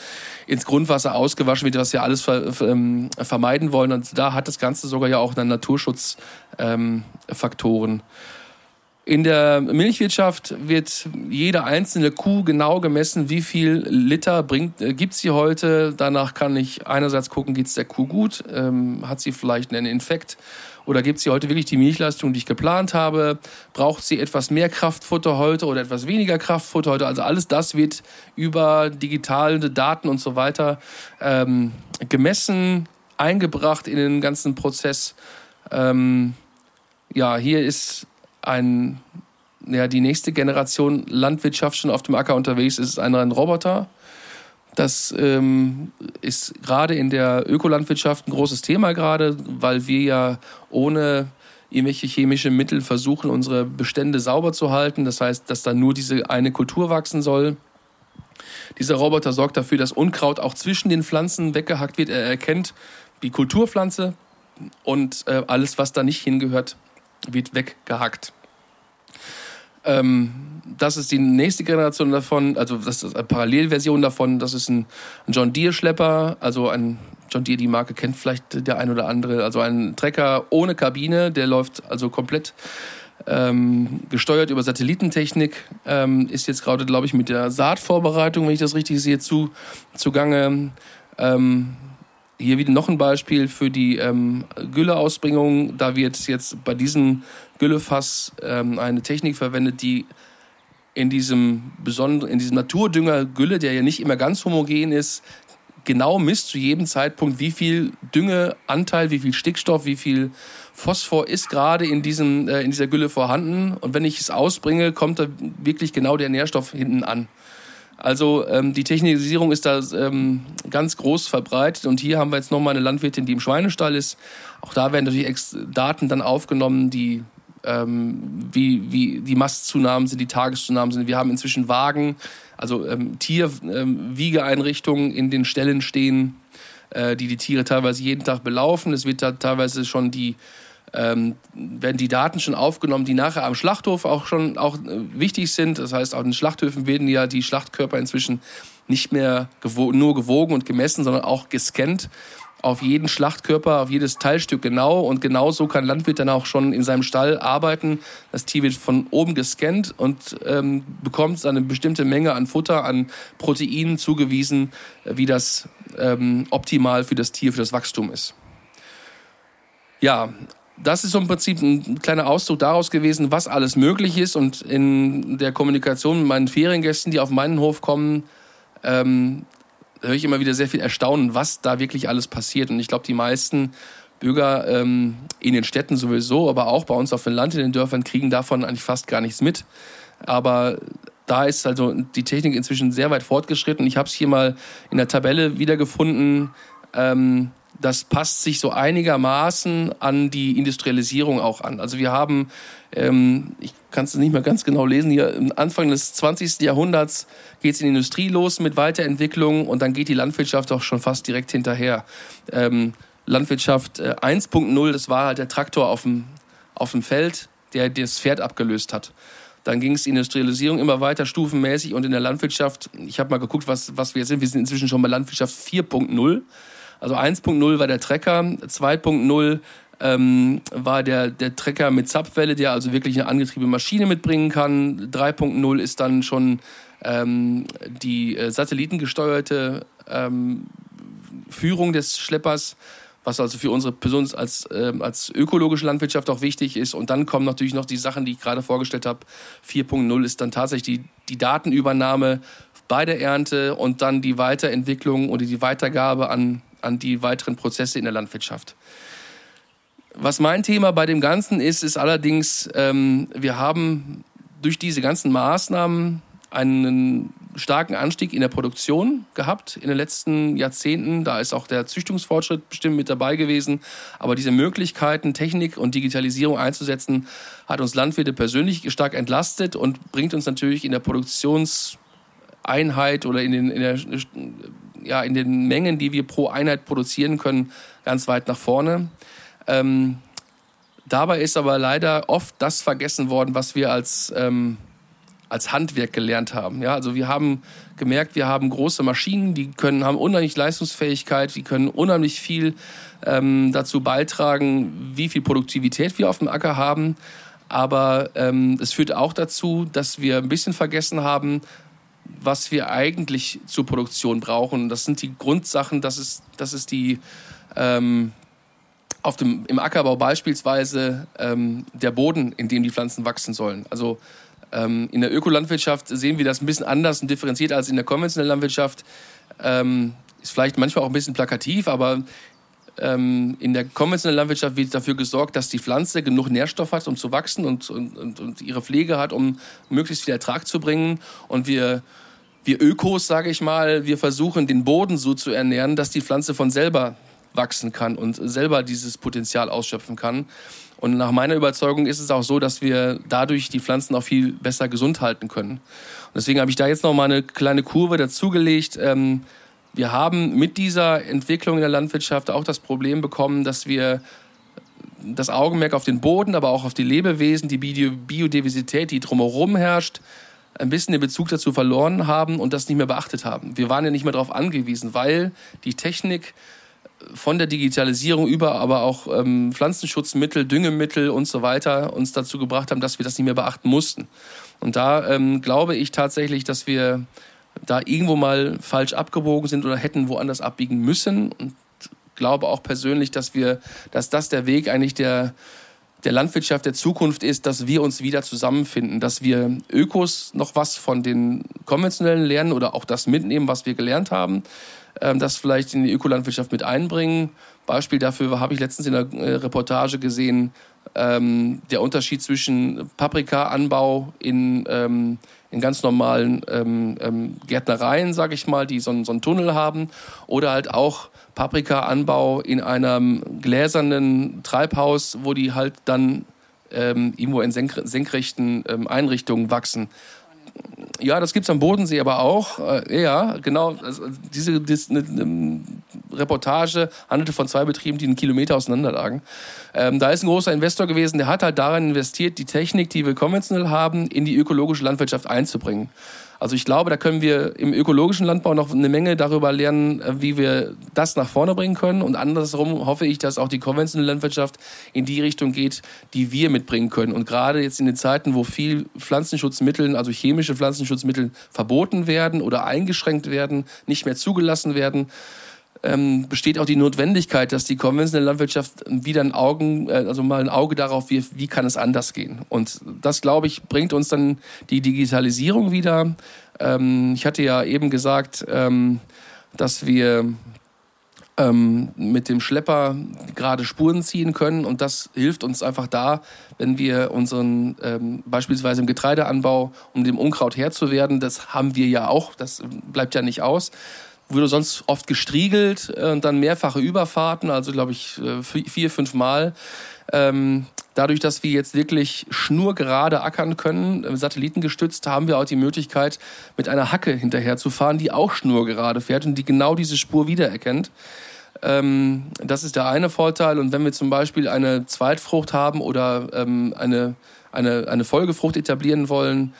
ins Grundwasser ausgewaschen wird, was wir alles ver, ähm, vermeiden wollen. Und da hat das Ganze sogar ja auch dann Naturschutzfaktoren. Ähm, in der Milchwirtschaft wird jede einzelne Kuh genau gemessen, wie viel Liter bringt, äh, gibt sie heute. Danach kann ich einerseits gucken, geht es der Kuh gut, ähm, hat sie vielleicht einen Infekt oder gibt sie heute wirklich die Milchleistung, die ich geplant habe? Braucht sie etwas mehr Kraftfutter heute oder etwas weniger Kraftfutter heute? Also alles das wird über digitale Daten und so weiter ähm, gemessen, eingebracht in den ganzen Prozess. Ähm, ja, hier ist ein, ja, die nächste Generation Landwirtschaft schon auf dem Acker unterwegs ist, ein, ein Roboter. Das ähm, ist gerade in der Ökolandwirtschaft ein großes Thema gerade, weil wir ja ohne irgendwelche chemische Mittel versuchen, unsere Bestände sauber zu halten. Das heißt, dass da nur diese eine Kultur wachsen soll. Dieser Roboter sorgt dafür, dass Unkraut auch zwischen den Pflanzen weggehackt wird. Er erkennt die Kulturpflanze und äh, alles, was da nicht hingehört, wird weggehackt. Ähm, das ist die nächste Generation davon, also das ist eine Parallelversion davon. Das ist ein, John Deere Schlepper, also ein John Deere, die Marke kennt vielleicht der ein oder andere, also ein Trecker ohne Kabine, der läuft also komplett ähm, gesteuert über Satellitentechnik, ähm, ist jetzt gerade, glaube ich, mit der Saatvorbereitung, wenn ich das richtig sehe, zu, zugange. Ähm, hier wieder noch ein Beispiel für die ähm, Gülleausbringung. Da wird jetzt bei diesem Güllefass ähm, eine Technik verwendet, die in diesem besonderen, in diesem Naturdünger Gülle, der ja nicht immer ganz homogen ist, genau misst zu jedem Zeitpunkt, wie viel Düngeanteil, wie viel Stickstoff, wie viel Phosphor ist gerade in diesem äh, in dieser Gülle vorhanden. Und wenn ich es ausbringe, kommt da wirklich genau der Nährstoff hinten an. Also ähm, die Technisierung ist da ähm, ganz groß verbreitet und hier haben wir jetzt nochmal eine Landwirtin, die im Schweinestall ist. Auch da werden natürlich Daten dann aufgenommen, die ähm, wie, wie die Mastzunahmen sind, die Tageszunahmen sind. Wir haben inzwischen Wagen, also ähm, Tierwiegeeinrichtungen ähm, in den Ställen stehen, äh, die die Tiere teilweise jeden Tag belaufen. Es wird da teilweise schon die ähm, werden die Daten schon aufgenommen, die nachher am Schlachthof auch schon auch äh, wichtig sind. Das heißt, auch in Schlachthöfen werden ja die Schlachtkörper inzwischen nicht mehr gewo nur gewogen und gemessen, sondern auch gescannt auf jeden Schlachtkörper, auf jedes Teilstück genau. Und genau so kann Landwirt dann auch schon in seinem Stall arbeiten. Das Tier wird von oben gescannt und ähm, bekommt eine bestimmte Menge an Futter, an Proteinen zugewiesen, wie das ähm, optimal für das Tier, für das Wachstum ist. Ja, das ist so im Prinzip ein kleiner Ausdruck daraus gewesen, was alles möglich ist. Und in der Kommunikation mit meinen Feriengästen, die auf meinen Hof kommen, ähm, höre ich immer wieder sehr viel Erstaunen, was da wirklich alles passiert. Und ich glaube, die meisten Bürger ähm, in den Städten sowieso, aber auch bei uns auf dem Land, in den Dörfern, kriegen davon eigentlich fast gar nichts mit. Aber da ist also die Technik inzwischen sehr weit fortgeschritten. Ich habe es hier mal in der Tabelle wiedergefunden. Ähm, das passt sich so einigermaßen an die Industrialisierung auch an. Also wir haben, ähm, ich kann es nicht mehr ganz genau lesen, hier Anfang des 20. Jahrhunderts geht es in die Industrie los mit Weiterentwicklung und dann geht die Landwirtschaft auch schon fast direkt hinterher. Ähm, Landwirtschaft äh, 1.0, das war halt der Traktor auf dem, auf dem Feld, der das Pferd abgelöst hat. Dann ging es Industrialisierung immer weiter stufenmäßig und in der Landwirtschaft, ich habe mal geguckt, was, was wir jetzt sind, wir sind inzwischen schon bei Landwirtschaft 4.0. Also 1.0 war der Trecker, 2.0 ähm, war der, der Trecker mit Zapfwelle, der also wirklich eine angetriebene Maschine mitbringen kann. 3.0 ist dann schon ähm, die äh, satellitengesteuerte ähm, Führung des Schleppers, was also für unsere Person als, äh, als ökologische Landwirtschaft auch wichtig ist. Und dann kommen natürlich noch die Sachen, die ich gerade vorgestellt habe. 4.0 ist dann tatsächlich die, die Datenübernahme bei der Ernte und dann die Weiterentwicklung oder die Weitergabe an an die weiteren Prozesse in der Landwirtschaft. Was mein Thema bei dem Ganzen ist, ist allerdings, ähm, wir haben durch diese ganzen Maßnahmen einen starken Anstieg in der Produktion gehabt in den letzten Jahrzehnten. Da ist auch der Züchtungsfortschritt bestimmt mit dabei gewesen. Aber diese Möglichkeiten, Technik und Digitalisierung einzusetzen, hat uns Landwirte persönlich stark entlastet und bringt uns natürlich in der Produktionseinheit oder in, den, in der ja, in den Mengen, die wir pro Einheit produzieren können, ganz weit nach vorne. Ähm, dabei ist aber leider oft das vergessen worden, was wir als, ähm, als Handwerk gelernt haben. Ja, also wir haben gemerkt, wir haben große Maschinen, die können, haben unheimlich Leistungsfähigkeit, die können unheimlich viel ähm, dazu beitragen, wie viel Produktivität wir auf dem Acker haben. Aber ähm, es führt auch dazu, dass wir ein bisschen vergessen haben, was wir eigentlich zur Produktion brauchen. Das sind die Grundsachen, das ist, das ist die ähm, auf dem, im Ackerbau beispielsweise ähm, der Boden, in dem die Pflanzen wachsen sollen. Also ähm, in der Ökolandwirtschaft sehen wir das ein bisschen anders und differenziert als in der konventionellen Landwirtschaft. Ähm, ist vielleicht manchmal auch ein bisschen plakativ, aber ähm, in der konventionellen Landwirtschaft wird dafür gesorgt, dass die Pflanze genug Nährstoff hat, um zu wachsen und, und, und, ihre Pflege hat, um möglichst viel Ertrag zu bringen. Und wir, wir Ökos, sage ich mal, wir versuchen den Boden so zu ernähren, dass die Pflanze von selber wachsen kann und selber dieses Potenzial ausschöpfen kann. Und nach meiner Überzeugung ist es auch so, dass wir dadurch die Pflanzen auch viel besser gesund halten können. Und deswegen habe ich da jetzt noch mal eine kleine Kurve dazugelegt. Ähm, wir haben mit dieser Entwicklung in der Landwirtschaft auch das Problem bekommen, dass wir das Augenmerk auf den Boden, aber auch auf die Lebewesen, die Biodiversität, die drumherum herrscht, ein bisschen den Bezug dazu verloren haben und das nicht mehr beachtet haben. Wir waren ja nicht mehr darauf angewiesen, weil die Technik von der Digitalisierung über aber auch ähm, Pflanzenschutzmittel, Düngemittel und so weiter uns dazu gebracht haben, dass wir das nicht mehr beachten mussten. Und da ähm, glaube ich tatsächlich, dass wir da irgendwo mal falsch abgebogen sind oder hätten woanders abbiegen müssen. Und glaube auch persönlich, dass wir, dass das der Weg eigentlich der, der Landwirtschaft der Zukunft ist, dass wir uns wieder zusammenfinden, dass wir Ökos noch was von den konventionellen lernen oder auch das mitnehmen, was wir gelernt haben, ähm, das vielleicht in die Ökolandwirtschaft mit einbringen. Beispiel dafür habe ich letztens in der äh, Reportage gesehen, ähm, der Unterschied zwischen Paprikaanbau in ähm, in ganz normalen ähm, ähm, Gärtnereien, sage ich mal, die so, so einen Tunnel haben, oder halt auch Paprika-Anbau in einem gläsernen Treibhaus, wo die halt dann ähm, irgendwo in senkrechten ähm, Einrichtungen wachsen. Ja, das gibt's am Bodensee aber auch. Äh, ja, genau. Also diese, diese ne, ne, Reportage handelte von zwei Betrieben, die einen Kilometer auseinander lagen. Ähm, da ist ein großer Investor gewesen, der hat halt daran investiert, die Technik, die wir konventionell haben, in die ökologische Landwirtschaft einzubringen. Also ich glaube, da können wir im ökologischen Landbau noch eine Menge darüber lernen, äh, wie wir das nach vorne bringen können. Und andersrum hoffe ich, dass auch die konventionelle Landwirtschaft in die Richtung geht, die wir mitbringen können. Und gerade jetzt in den Zeiten, wo viel Pflanzenschutzmittel, also chemische Pflanzenschutzmittel verboten werden oder eingeschränkt werden, nicht mehr zugelassen werden, ähm, besteht auch die Notwendigkeit, dass die konventionelle Landwirtschaft wieder ein Augen, äh, also mal ein Auge darauf wirft, wie kann es anders gehen. Und das, glaube ich, bringt uns dann die Digitalisierung wieder. Ähm, ich hatte ja eben gesagt, ähm, dass wir ähm, mit dem Schlepper gerade Spuren ziehen können und das hilft uns einfach da, wenn wir unseren ähm, beispielsweise im Getreideanbau, um dem Unkraut Herr zu werden, das haben wir ja auch, das bleibt ja nicht aus, wurde sonst oft gestriegelt äh, und dann mehrfache Überfahrten, also glaube ich äh, vier, fünf Mal. Ähm, dadurch, dass wir jetzt wirklich schnurgerade ackern können, äh, satellitengestützt, haben wir auch die Möglichkeit, mit einer Hacke hinterherzufahren, die auch schnurgerade fährt und die genau diese Spur wiedererkennt. Ähm, das ist der eine Vorteil. Und wenn wir zum Beispiel eine Zweitfrucht haben oder ähm, eine, eine, eine Folgefrucht etablieren wollen,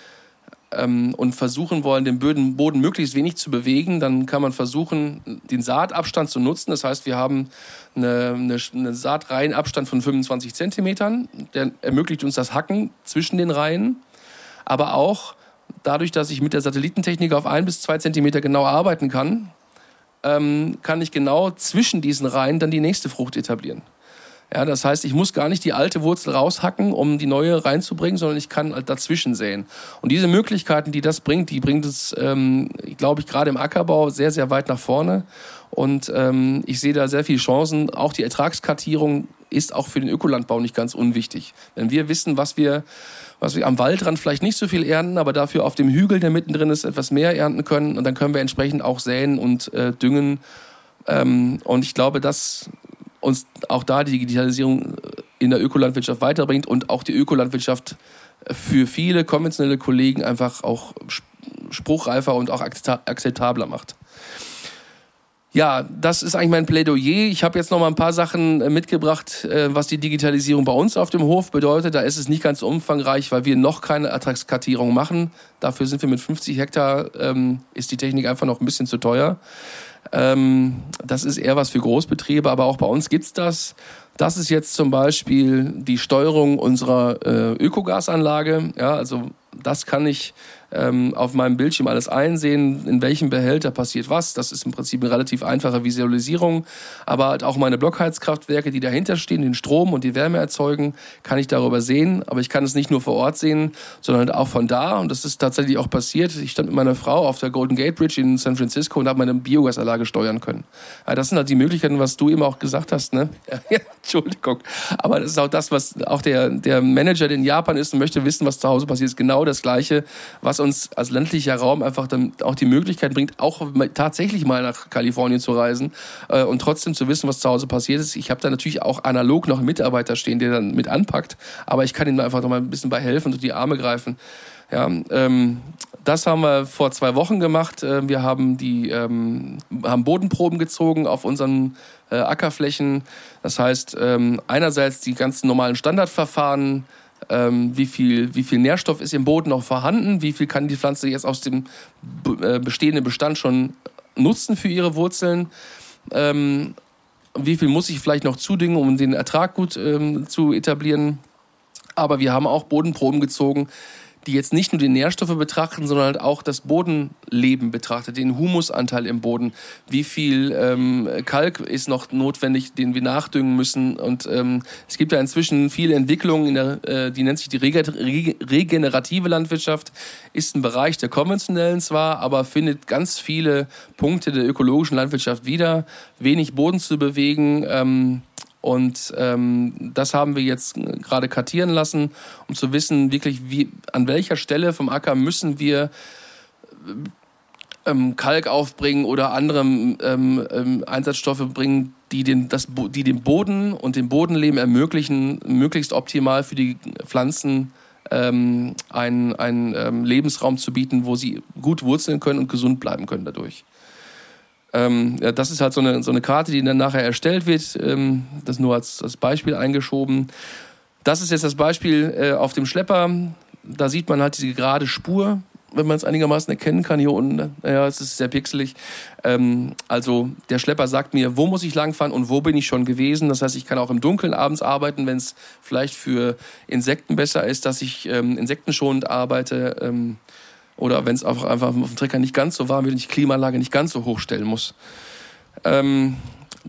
ähm, und versuchen wollen, den Boden, Boden möglichst wenig zu bewegen, dann kann man versuchen, den Saatabstand zu nutzen. Das heißt, wir haben eine, eine, eine Saatreihenabstand von 25 Zentimetern. Der ermöglicht uns das Hacken zwischen den Reihen. Aber auch dadurch, dass ich mit der Satellitentechnik auf ein bis zwei Zentimeter genau arbeiten kann, ähm, kann ich genau zwischen diesen Reihen dann die nächste Frucht etablieren. Ja, das heißt, ich muss gar nicht die alte Wurzel raushacken, um die neue reinzubringen, sondern ich kann halt dazwischen säen. Und diese Möglichkeiten, die das bringt, die bringt es, ähm, glaube ich, gerade im Ackerbau sehr, sehr weit nach vorne. Und ähm, ich sehe da sehr viele Chancen. Auch die Ertragskartierung ist auch für den Ökolandbau nicht ganz unwichtig. Wenn wir wissen, was wir, was wir am Waldrand vielleicht nicht so viel ernten, aber dafür auf dem Hügel, der mittendrin ist, etwas mehr ernten können, und dann können wir entsprechend auch säen und äh, düngen. Ähm, und ich glaube, das uns auch da die Digitalisierung in der Ökolandwirtschaft weiterbringt und auch die Ökolandwirtschaft für viele konventionelle Kollegen einfach auch spruchreifer und auch akzeptabler macht. Ja, das ist eigentlich mein Plädoyer. Ich habe jetzt noch mal ein paar Sachen äh, mitgebracht, äh, was die Digitalisierung bei uns auf dem Hof bedeutet. Da ist es nicht ganz umfangreich, weil wir noch keine Ertragskartierung machen. Dafür sind wir mit 50 Hektar, ähm, ist die Technik einfach noch ein bisschen zu teuer. Ähm, das ist eher was für Großbetriebe, aber auch bei uns gibt's das. Das ist jetzt zum Beispiel die Steuerung unserer äh, Ökogasanlage. Ja, also das kann ich ähm, auf meinem Bildschirm alles einsehen, in welchem Behälter passiert was. Das ist im Prinzip eine relativ einfache Visualisierung. Aber halt auch meine Blockheizkraftwerke, die dahinter stehen, den Strom und die Wärme erzeugen, kann ich darüber sehen. Aber ich kann es nicht nur vor Ort sehen, sondern halt auch von da. Und das ist tatsächlich auch passiert. Ich stand mit meiner Frau auf der Golden Gate Bridge in San Francisco und habe meine Biogasanlage steuern können. Ja, das sind halt die Möglichkeiten, was du eben auch gesagt hast. Ne? Entschuldigung. Aber das ist auch das, was auch der, der Manager, der in Japan ist und möchte wissen, was zu Hause passiert, ist genau das Gleiche, was uns als ländlicher Raum einfach dann auch die Möglichkeit bringt, auch tatsächlich mal nach Kalifornien zu reisen äh, und trotzdem zu wissen, was zu Hause passiert ist. Ich habe da natürlich auch analog noch einen Mitarbeiter stehen, der dann mit anpackt, aber ich kann ihm einfach noch mal ein bisschen bei helfen und die Arme greifen. Ja, ähm, das haben wir vor zwei Wochen gemacht. Äh, wir haben die ähm, haben Bodenproben gezogen auf unseren äh, Ackerflächen. Das heißt, ähm, einerseits die ganzen normalen Standardverfahren ähm, wie, viel, wie viel Nährstoff ist im Boden noch vorhanden, wie viel kann die Pflanze jetzt aus dem äh, bestehenden Bestand schon nutzen für ihre Wurzeln. Ähm, wie viel muss ich vielleicht noch zudingen, um den Ertrag gut ähm, zu etablieren. Aber wir haben auch Bodenproben gezogen, die jetzt nicht nur die Nährstoffe betrachten, sondern halt auch das Bodenleben betrachtet, den Humusanteil im Boden. Wie viel ähm, Kalk ist noch notwendig, den wir nachdüngen müssen? Und ähm, es gibt ja inzwischen viele Entwicklungen, in der, äh, die nennt sich die regenerative Landwirtschaft, ist ein Bereich der konventionellen zwar, aber findet ganz viele Punkte der ökologischen Landwirtschaft wieder. Wenig Boden zu bewegen. Ähm, und ähm, das haben wir jetzt gerade kartieren lassen, um zu wissen, wirklich, wie, an welcher Stelle vom Acker müssen wir ähm, Kalk aufbringen oder andere ähm, ähm, Einsatzstoffe bringen, die den, das, die den Boden und den Bodenleben ermöglichen, möglichst optimal für die Pflanzen ähm, einen, einen ähm, Lebensraum zu bieten, wo sie gut wurzeln können und gesund bleiben können dadurch. Ähm, ja, das ist halt so eine, so eine Karte, die dann nachher erstellt wird. Ähm, das nur als, als Beispiel eingeschoben. Das ist jetzt das Beispiel äh, auf dem Schlepper. Da sieht man halt diese gerade Spur wenn man es einigermaßen erkennen kann hier unten. Ja, es ist sehr pixelig. Ähm, also der Schlepper sagt mir, wo muss ich langfahren und wo bin ich schon gewesen. Das heißt, ich kann auch im Dunkeln abends arbeiten, wenn es vielleicht für Insekten besser ist, dass ich ähm, insektenschonend arbeite. Ähm, oder wenn es einfach, einfach auf dem Trecker nicht ganz so warm wird und ich die Klimaanlage nicht ganz so hochstellen muss. Ähm,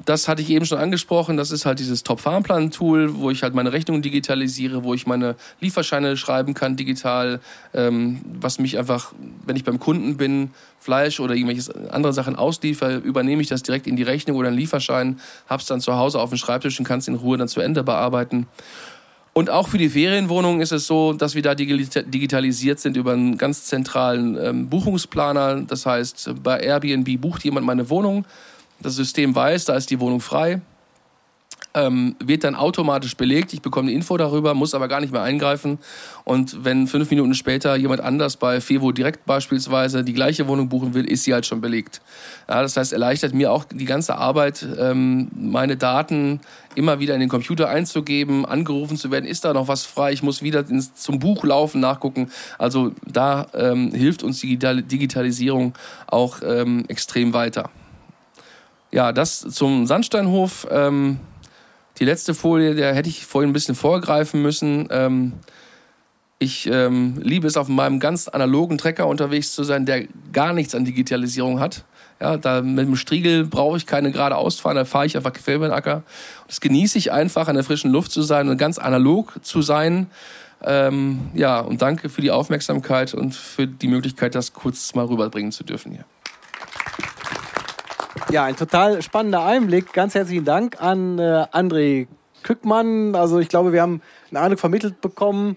das hatte ich eben schon angesprochen. Das ist halt dieses Top-Fahrplan-Tool, wo ich halt meine Rechnungen digitalisiere, wo ich meine Lieferscheine schreiben kann digital, ähm, was mich einfach, wenn ich beim Kunden bin, Fleisch oder irgendwelche andere Sachen ausliefer, übernehme ich das direkt in die Rechnung oder einen Lieferschein, hab's dann zu Hause auf dem Schreibtisch und kann es in Ruhe dann zu Ende bearbeiten. Und auch für die Ferienwohnungen ist es so, dass wir da digitalisiert sind über einen ganz zentralen ähm, Buchungsplaner. Das heißt, bei Airbnb bucht jemand meine Wohnung das System weiß, da ist die Wohnung frei, ähm, wird dann automatisch belegt. Ich bekomme eine Info darüber, muss aber gar nicht mehr eingreifen. Und wenn fünf Minuten später jemand anders bei Fevo direkt beispielsweise die gleiche Wohnung buchen will, ist sie halt schon belegt. Ja, das heißt, erleichtert mir auch die ganze Arbeit, ähm, meine Daten immer wieder in den Computer einzugeben, angerufen zu werden, ist da noch was frei, ich muss wieder ins, zum Buch laufen, nachgucken. Also da ähm, hilft uns die Digitalisierung auch ähm, extrem weiter. Ja, das zum Sandsteinhof. Die letzte Folie, der hätte ich vorhin ein bisschen vorgreifen müssen. Ähm, ich ähm, liebe es, auf meinem ganz analogen Trecker unterwegs zu sein, der gar nichts an Digitalisierung hat. Ja, da mit dem Striegel brauche ich keine geradeaus fahren, da fahre ich einfach quer über den Acker. Das genieße ich einfach, an der frischen Luft zu sein und ganz analog zu sein. Ähm, ja, und danke für die Aufmerksamkeit und für die Möglichkeit, das kurz mal rüberbringen zu dürfen hier. Ja, ein total spannender Einblick. Ganz herzlichen Dank an äh, André Kückmann. Also ich glaube, wir haben eine Ahnung vermittelt bekommen,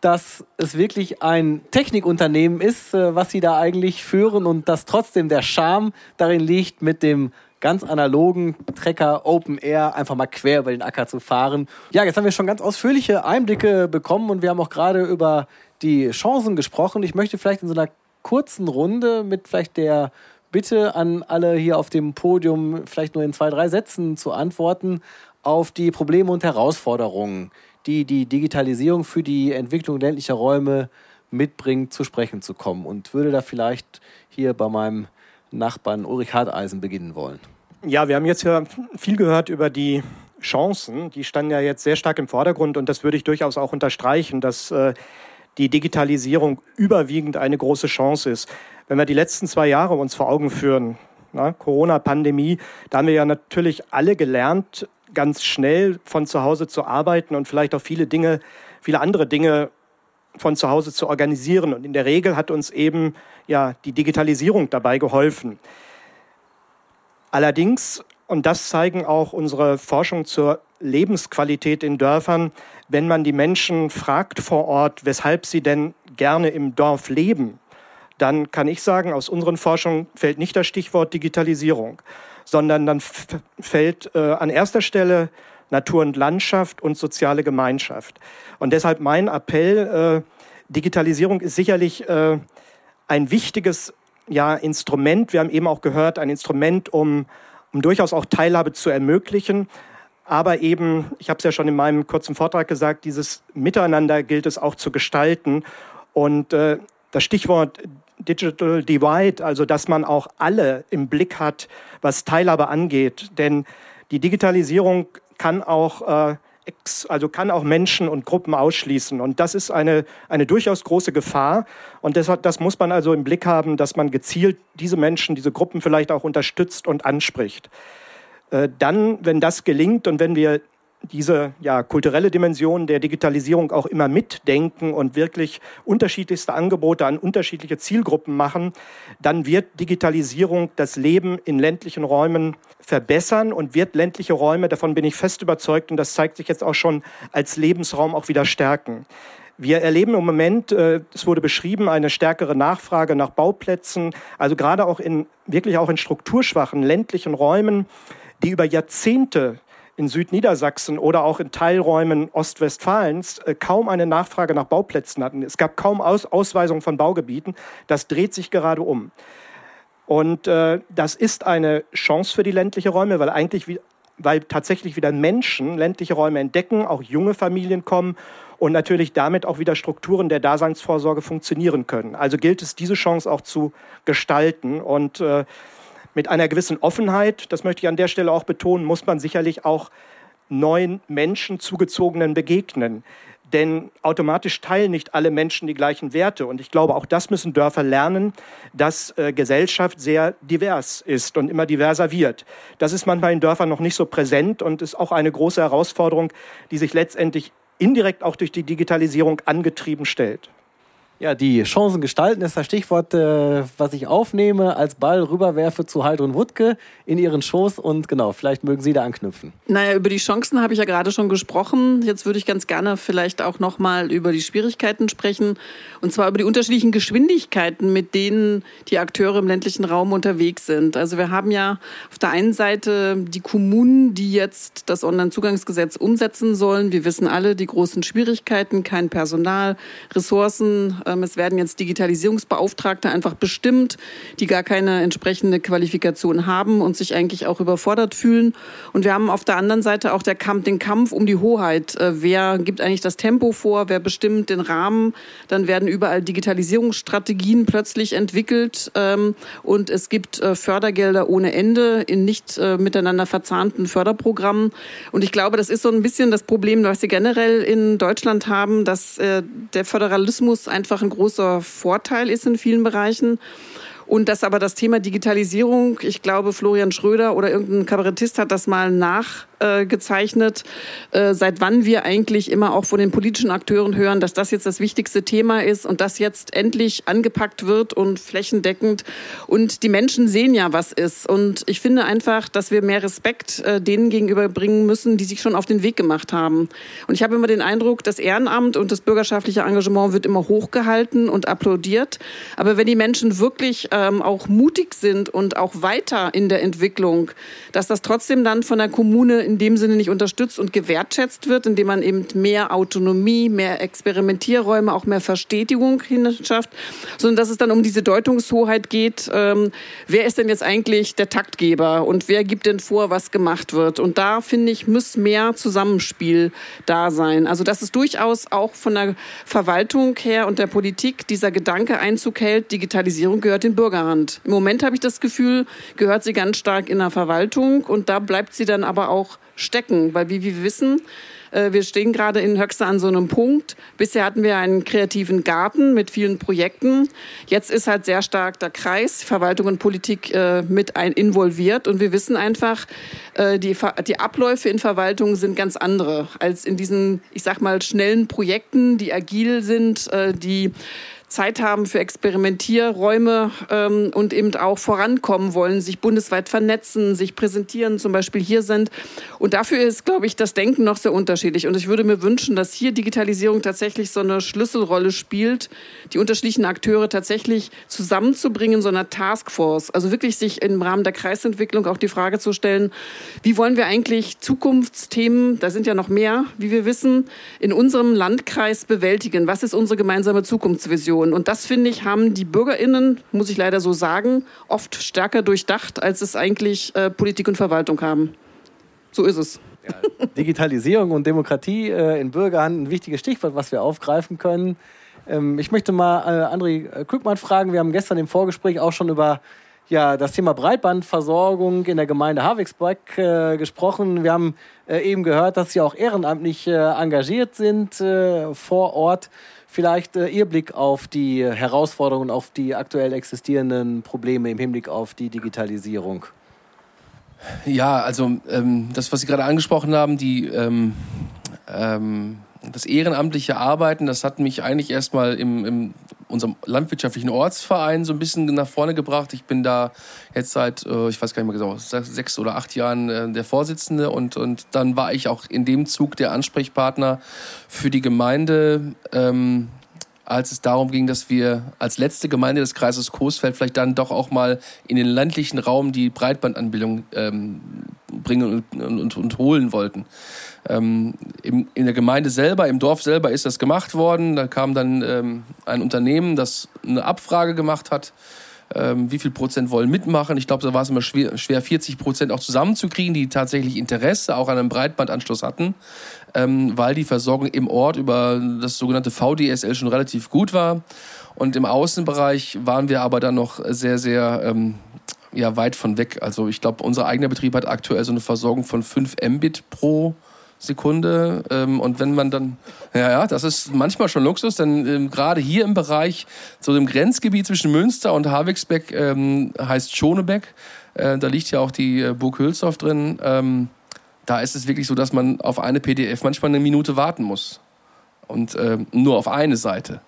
dass es wirklich ein Technikunternehmen ist, äh, was Sie da eigentlich führen und dass trotzdem der Charme darin liegt, mit dem ganz analogen Trecker Open Air einfach mal quer über den Acker zu fahren. Ja, jetzt haben wir schon ganz ausführliche Einblicke bekommen und wir haben auch gerade über die Chancen gesprochen. Ich möchte vielleicht in so einer kurzen Runde mit vielleicht der Bitte an alle hier auf dem Podium vielleicht nur in zwei, drei Sätzen zu antworten auf die Probleme und Herausforderungen, die die Digitalisierung für die Entwicklung ländlicher Räume mitbringt, zu sprechen zu kommen. Und würde da vielleicht hier bei meinem Nachbarn Ulrich Harteisen beginnen wollen. Ja, wir haben jetzt ja viel gehört über die Chancen. Die standen ja jetzt sehr stark im Vordergrund und das würde ich durchaus auch unterstreichen, dass äh, die Digitalisierung überwiegend eine große Chance ist. Wenn wir die letzten zwei Jahre uns vor Augen führen, Corona-Pandemie, da haben wir ja natürlich alle gelernt, ganz schnell von zu Hause zu arbeiten und vielleicht auch viele Dinge, viele andere Dinge von zu Hause zu organisieren. Und in der Regel hat uns eben ja die Digitalisierung dabei geholfen. Allerdings, und das zeigen auch unsere Forschung zur Lebensqualität in Dörfern, wenn man die Menschen fragt vor Ort, weshalb sie denn gerne im Dorf leben, dann kann ich sagen, aus unseren Forschungen fällt nicht das Stichwort Digitalisierung, sondern dann fällt äh, an erster Stelle Natur und Landschaft und soziale Gemeinschaft. Und deshalb mein Appell, äh, Digitalisierung ist sicherlich äh, ein wichtiges ja, Instrument. Wir haben eben auch gehört, ein Instrument, um, um durchaus auch Teilhabe zu ermöglichen. Aber eben, ich habe es ja schon in meinem kurzen Vortrag gesagt, dieses Miteinander gilt es auch zu gestalten. Und äh, das Stichwort Digital Divide, also dass man auch alle im Blick hat, was Teilhabe angeht. Denn die Digitalisierung kann auch, äh, also kann auch Menschen und Gruppen ausschließen. Und das ist eine, eine durchaus große Gefahr. Und deshalb, das muss man also im Blick haben, dass man gezielt diese Menschen, diese Gruppen vielleicht auch unterstützt und anspricht. Äh, dann, wenn das gelingt und wenn wir diese ja, kulturelle Dimension der Digitalisierung auch immer mitdenken und wirklich unterschiedlichste Angebote an unterschiedliche Zielgruppen machen, dann wird Digitalisierung das Leben in ländlichen Räumen verbessern und wird ländliche Räume, davon bin ich fest überzeugt, und das zeigt sich jetzt auch schon als Lebensraum auch wieder stärken. Wir erleben im Moment, äh, es wurde beschrieben, eine stärkere Nachfrage nach Bauplätzen, also gerade auch in, wirklich auch in strukturschwachen ländlichen Räumen, die über Jahrzehnte in Südniedersachsen oder auch in Teilräumen Ostwestfalens äh, kaum eine Nachfrage nach Bauplätzen hatten. Es gab kaum Aus Ausweisungen von Baugebieten. Das dreht sich gerade um. Und äh, das ist eine Chance für die ländliche Räume, weil eigentlich wie weil tatsächlich wieder Menschen ländliche Räume entdecken, auch junge Familien kommen und natürlich damit auch wieder Strukturen der Daseinsvorsorge funktionieren können. Also gilt es, diese Chance auch zu gestalten und äh, mit einer gewissen Offenheit, das möchte ich an der Stelle auch betonen, muss man sicherlich auch neuen Menschen zugezogenen begegnen. Denn automatisch teilen nicht alle Menschen die gleichen Werte. Und ich glaube, auch das müssen Dörfer lernen, dass äh, Gesellschaft sehr divers ist und immer diverser wird. Das ist manchmal in Dörfern noch nicht so präsent und ist auch eine große Herausforderung, die sich letztendlich indirekt auch durch die Digitalisierung angetrieben stellt. Ja, die Chancen gestalten ist das Stichwort, äh, was ich aufnehme, als Ball rüberwerfe zu Heidrun Wuttke in ihren Schoß und genau, vielleicht mögen Sie da anknüpfen. Naja, über die Chancen habe ich ja gerade schon gesprochen. Jetzt würde ich ganz gerne vielleicht auch nochmal über die Schwierigkeiten sprechen und zwar über die unterschiedlichen Geschwindigkeiten, mit denen die Akteure im ländlichen Raum unterwegs sind. Also wir haben ja auf der einen Seite die Kommunen, die jetzt das Onlinezugangsgesetz umsetzen sollen. Wir wissen alle die großen Schwierigkeiten, kein Personal, Ressourcen, es werden jetzt Digitalisierungsbeauftragte einfach bestimmt, die gar keine entsprechende Qualifikation haben und sich eigentlich auch überfordert fühlen. Und wir haben auf der anderen Seite auch Kampf, den Kampf um die Hoheit. Äh, wer gibt eigentlich das Tempo vor? Wer bestimmt den Rahmen? Dann werden überall Digitalisierungsstrategien plötzlich entwickelt ähm, und es gibt äh, Fördergelder ohne Ende in nicht äh, miteinander verzahnten Förderprogrammen. Und ich glaube, das ist so ein bisschen das Problem, was wir generell in Deutschland haben, dass der Föderalismus einfach einfach ein großer Vorteil ist in vielen Bereichen. Und dass aber das Thema Digitalisierung, ich glaube, Florian Schröder oder irgendein Kabarettist hat das mal nach äh, gezeichnet, äh, seit wann wir eigentlich immer auch von den politischen Akteuren hören, dass das jetzt das wichtigste Thema ist und das jetzt endlich angepackt wird und flächendeckend. Und die Menschen sehen ja, was ist. Und ich finde einfach, dass wir mehr Respekt äh, denen gegenüberbringen müssen, die sich schon auf den Weg gemacht haben. Und ich habe immer den Eindruck, das Ehrenamt und das bürgerschaftliche Engagement wird immer hochgehalten und applaudiert. Aber wenn die Menschen wirklich ähm, auch mutig sind und auch weiter in der Entwicklung, dass das trotzdem dann von der Kommune in dem Sinne nicht unterstützt und gewertschätzt wird, indem man eben mehr Autonomie, mehr Experimentierräume, auch mehr Verstetigung hinschafft, sondern dass es dann um diese Deutungshoheit geht. Ähm, wer ist denn jetzt eigentlich der Taktgeber und wer gibt denn vor, was gemacht wird? Und da finde ich, muss mehr Zusammenspiel da sein. Also dass es durchaus auch von der Verwaltung her und der Politik dieser Gedanke Einzug hält, Digitalisierung gehört in Bürgerhand. Im Moment habe ich das Gefühl, gehört sie ganz stark in der Verwaltung und da bleibt sie dann aber auch stecken, weil wie wir wissen, äh, wir stehen gerade in Höxter an so einem Punkt. Bisher hatten wir einen kreativen Garten mit vielen Projekten. Jetzt ist halt sehr stark der Kreis, Verwaltung und Politik äh, mit ein involviert. Und wir wissen einfach, äh, die, die Abläufe in Verwaltung sind ganz andere als in diesen, ich sag mal, schnellen Projekten, die agil sind, die Zeit haben für Experimentierräume ähm, und eben auch vorankommen wollen, sich bundesweit vernetzen, sich präsentieren, zum Beispiel hier sind. Und dafür ist, glaube ich, das Denken noch sehr unterschiedlich. Und ich würde mir wünschen, dass hier Digitalisierung tatsächlich so eine Schlüsselrolle spielt, die unterschiedlichen Akteure tatsächlich zusammenzubringen, so einer Taskforce. Also wirklich sich im Rahmen der Kreisentwicklung auch die Frage zu stellen, wie wollen wir eigentlich Zukunftsthemen, da sind ja noch mehr, wie wir wissen, in unserem Landkreis bewältigen? Was ist unsere gemeinsame Zukunftsvision? Diskussion. Und das, finde ich, haben die BürgerInnen, muss ich leider so sagen, oft stärker durchdacht, als es eigentlich äh, Politik und Verwaltung haben. So ist es. Ja, Digitalisierung und Demokratie äh, in Bürgerhand ein wichtiges Stichwort, was wir aufgreifen können. Ähm, ich möchte mal äh, André Krückmann fragen. Wir haben gestern im Vorgespräch auch schon über ja, das Thema Breitbandversorgung in der Gemeinde Havixbeck äh, gesprochen. Wir haben äh, eben gehört, dass Sie auch ehrenamtlich äh, engagiert sind äh, vor Ort. Vielleicht äh, Ihr Blick auf die Herausforderungen, auf die aktuell existierenden Probleme im Hinblick auf die Digitalisierung. Ja, also ähm, das, was Sie gerade angesprochen haben, die ähm, ähm, das ehrenamtliche Arbeiten, das hat mich eigentlich erstmal im, im unserem landwirtschaftlichen Ortsverein so ein bisschen nach vorne gebracht. Ich bin da jetzt seit, äh, ich weiß gar nicht mehr genau, sechs oder acht Jahren äh, der Vorsitzende und, und dann war ich auch in dem Zug der Ansprechpartner für die Gemeinde. Ähm, als es darum ging, dass wir als letzte Gemeinde des Kreises Coesfeld vielleicht dann doch auch mal in den ländlichen Raum die Breitbandanbindung ähm, bringen und, und, und holen wollten. Ähm, im, in der Gemeinde selber, im Dorf selber ist das gemacht worden. Da kam dann ähm, ein Unternehmen, das eine Abfrage gemacht hat ähm, wie viel Prozent wollen mitmachen. Ich glaube, da war es immer schwer, schwer 40 Prozent auch zusammenzukriegen, die tatsächlich Interesse auch an einem Breitbandanschluss hatten, ähm, weil die Versorgung im Ort über das sogenannte VDSL schon relativ gut war. Und im Außenbereich waren wir aber dann noch sehr, sehr ähm, ja, weit von weg. Also ich glaube, unser eigener Betrieb hat aktuell so eine Versorgung von 5 Mbit pro Sekunde. Ähm, und wenn man dann, ja, ja, das ist manchmal schon Luxus, denn ähm, gerade hier im Bereich, so im Grenzgebiet zwischen Münster und Havixbeck, ähm, heißt Schonebeck. Äh, da liegt ja auch die äh, Burg Hülsdorf drin. Ähm, da ist es wirklich so, dass man auf eine PDF manchmal eine Minute warten muss. Und äh, nur auf eine Seite.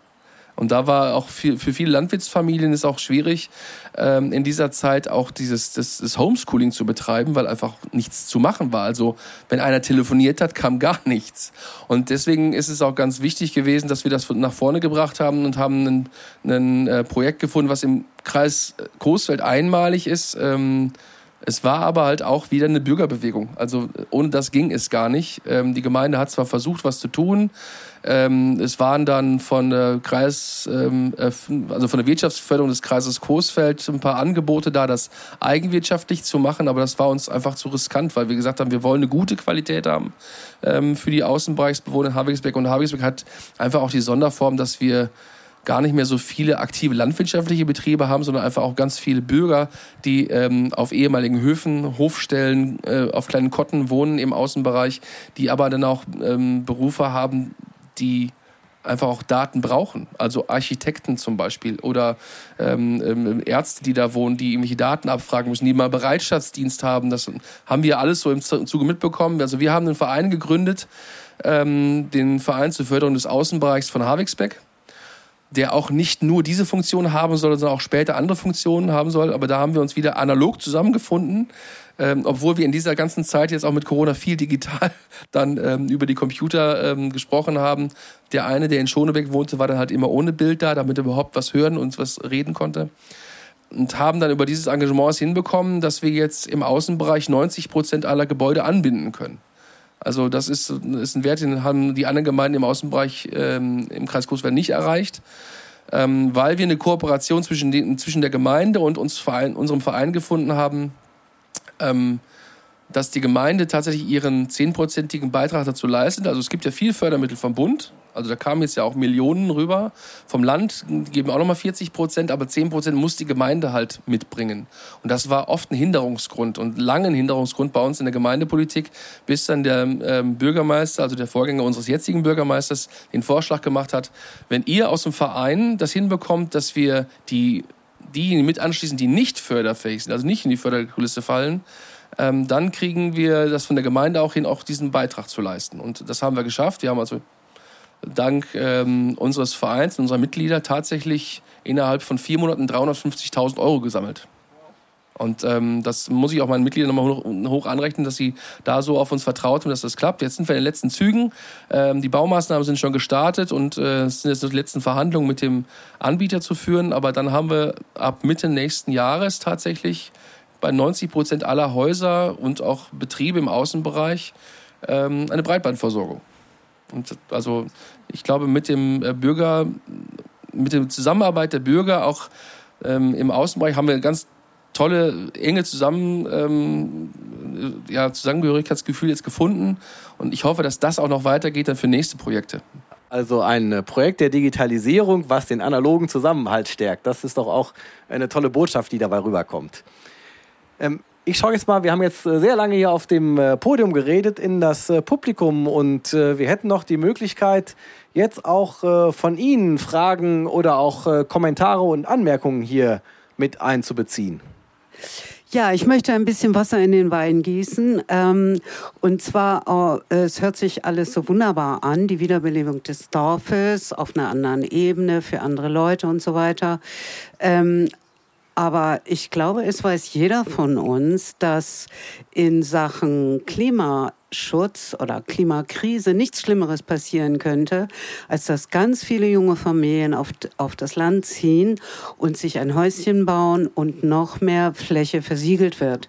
Und da war auch für, für viele Landwirtsfamilien ist auch schwierig, ähm, in dieser Zeit auch dieses das, das Homeschooling zu betreiben, weil einfach nichts zu machen war. Also wenn einer telefoniert hat, kam gar nichts. Und deswegen ist es auch ganz wichtig gewesen, dass wir das nach vorne gebracht haben und haben ein, äh, Projekt gefunden, was im Kreis Großfeld einmalig ist. Ähm, es war aber halt auch wieder eine Bürgerbewegung. Also ohne das ging es gar nicht. Ähm, die Gemeinde hat zwar versucht, was zu tun, ähm, es waren dann von der Kreis, ähm, äh, also von der Wirtschaftsförderung des Kreises Coesfeld ein paar Angebote da, das eigenwirtschaftlich zu machen, aber das war uns einfach zu riskant, weil wir gesagt haben, wir wollen eine gute Qualität haben ähm, für die Außenbereichsbewohner in Havixbeck und Havixbeck hat einfach auch die Sonderform, dass wir gar nicht mehr so viele aktive landwirtschaftliche Betriebe haben, sondern einfach auch ganz viele Bürger, die ähm, auf ehemaligen Höfen, Hofstellen, äh, auf kleinen Kotten wohnen im Außenbereich, die aber dann auch ähm, Berufe haben, die einfach auch Daten brauchen. Also Architekten zum Beispiel oder ähm, ähm, Ärzte, die da wohnen, die irgendwelche Daten abfragen müssen, die mal Bereitschaftsdienst haben. Das haben wir alles so im Zuge mitbekommen. Also wir haben einen Verein gegründet, ähm, den Verein zur Förderung des Außenbereichs von Havixbeck der auch nicht nur diese Funktion haben soll, sondern auch später andere Funktionen haben soll. Aber da haben wir uns wieder analog zusammengefunden, ähm, obwohl wir in dieser ganzen Zeit jetzt auch mit Corona viel digital dann ähm, über die Computer ähm, gesprochen haben. Der eine, der in Schonebeck wohnte, war dann halt immer ohne Bild da, damit er überhaupt was hören und was reden konnte. Und haben dann über dieses Engagement hinbekommen, dass wir jetzt im Außenbereich 90 Prozent aller Gebäude anbinden können. Also das ist, ist ein Wert, den haben die anderen Gemeinden im Außenbereich ähm, im Kreis Coesfeld nicht erreicht, ähm, weil wir eine Kooperation zwischen, den, zwischen der Gemeinde und uns Verein, unserem Verein gefunden haben, ähm, dass die Gemeinde tatsächlich ihren zehnprozentigen Beitrag dazu leistet. Also es gibt ja viel Fördermittel vom Bund, also da kamen jetzt ja auch Millionen rüber. Vom Land geben auch nochmal 40 Prozent, aber 10 Prozent muss die Gemeinde halt mitbringen. Und das war oft ein Hinderungsgrund und lange ein Hinderungsgrund bei uns in der Gemeindepolitik, bis dann der ähm, Bürgermeister, also der Vorgänger unseres jetzigen Bürgermeisters, den Vorschlag gemacht hat, wenn ihr aus dem Verein das hinbekommt, dass wir die diejenigen mit anschließen, die nicht förderfähig sind, also nicht in die Förderkulisse fallen, ähm, dann kriegen wir das von der Gemeinde auch hin, auch diesen Beitrag zu leisten. Und das haben wir geschafft. Wir haben also dank ähm, unseres Vereins, unserer Mitglieder tatsächlich innerhalb von vier Monaten 350.000 Euro gesammelt. Und ähm, das muss ich auch meinen Mitgliedern nochmal hoch, hoch anrechnen, dass sie da so auf uns vertraut haben, dass das klappt. Jetzt sind wir in den letzten Zügen. Ähm, die Baumaßnahmen sind schon gestartet und äh, es sind jetzt die letzten Verhandlungen mit dem Anbieter zu führen. Aber dann haben wir ab Mitte nächsten Jahres tatsächlich bei 90 Prozent aller Häuser und auch Betriebe im Außenbereich ähm, eine Breitbandversorgung. Und also ich glaube, mit dem äh, Bürger, mit der Zusammenarbeit der Bürger auch ähm, im Außenbereich haben wir ganz tolle, enge Zusammen, ähm, ja, Zusammengehörigkeitsgefühl jetzt gefunden. Und ich hoffe, dass das auch noch weitergeht dann für nächste Projekte. Also ein äh, Projekt der Digitalisierung, was den analogen Zusammenhalt stärkt. Das ist doch auch eine tolle Botschaft, die dabei rüberkommt. Ähm, ich schaue jetzt mal, wir haben jetzt äh, sehr lange hier auf dem äh, Podium geredet in das äh, Publikum und wir hätten noch die Möglichkeit, jetzt auch von Ihnen Fragen oder auch Kommentare und Anmerkungen hier mit einzubeziehen. Ja, ich möchte ein bisschen Wasser in den Wein gießen. Ähm, und zwar, es hört sich alles so wunderbar an, die Wiederbelebung des Dorfes auf einer anderen Ebene für andere Leute und so weiter. Ähm, aber ich glaube, es weiß jeder von uns, dass in Sachen Klimaschutz oder Klimakrise nichts Schlimmeres passieren könnte, als dass ganz viele junge Familien auf, auf das Land ziehen und sich ein Häuschen bauen und noch mehr Fläche versiegelt wird.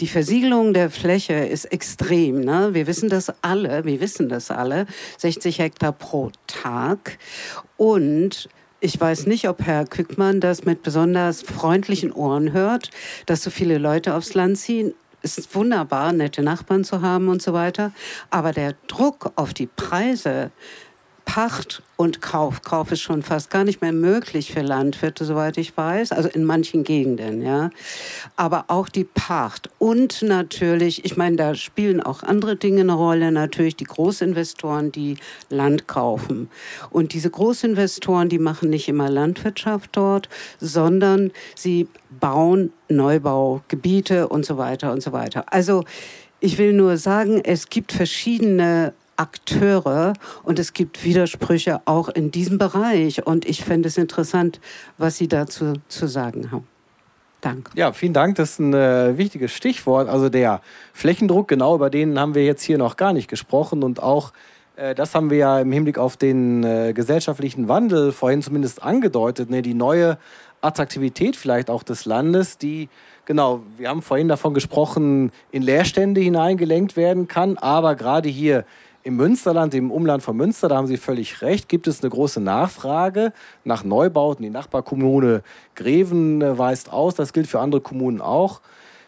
Die Versiegelung der Fläche ist extrem. Ne? Wir wissen das alle, wir wissen das alle. 60 Hektar pro Tag. Und ich weiß nicht, ob Herr Kückmann das mit besonders freundlichen Ohren hört, dass so viele Leute aufs Land ziehen. Es ist wunderbar, nette Nachbarn zu haben und so weiter. Aber der Druck auf die Preise, Pacht und Kauf. Kauf ist schon fast gar nicht mehr möglich für Landwirte, soweit ich weiß. Also in manchen Gegenden, ja. Aber auch die Pacht. Und natürlich, ich meine, da spielen auch andere Dinge eine Rolle. Natürlich die Großinvestoren, die Land kaufen. Und diese Großinvestoren, die machen nicht immer Landwirtschaft dort, sondern sie bauen Neubaugebiete und so weiter und so weiter. Also, ich will nur sagen, es gibt verschiedene Akteure und es gibt Widersprüche auch in diesem Bereich. Und ich fände es interessant, was Sie dazu zu sagen haben. Danke. Ja, vielen Dank. Das ist ein äh, wichtiges Stichwort. Also der Flächendruck, genau über den haben wir jetzt hier noch gar nicht gesprochen. Und auch äh, das haben wir ja im Hinblick auf den äh, gesellschaftlichen Wandel vorhin zumindest angedeutet. Ne? Die neue Attraktivität vielleicht auch des Landes, die genau, wir haben vorhin davon gesprochen, in Leerstände hineingelenkt werden kann. Aber gerade hier im Münsterland, im Umland von Münster, da haben Sie völlig recht, gibt es eine große Nachfrage nach Neubauten. Die Nachbarkommune Greven äh, weist aus, das gilt für andere Kommunen auch.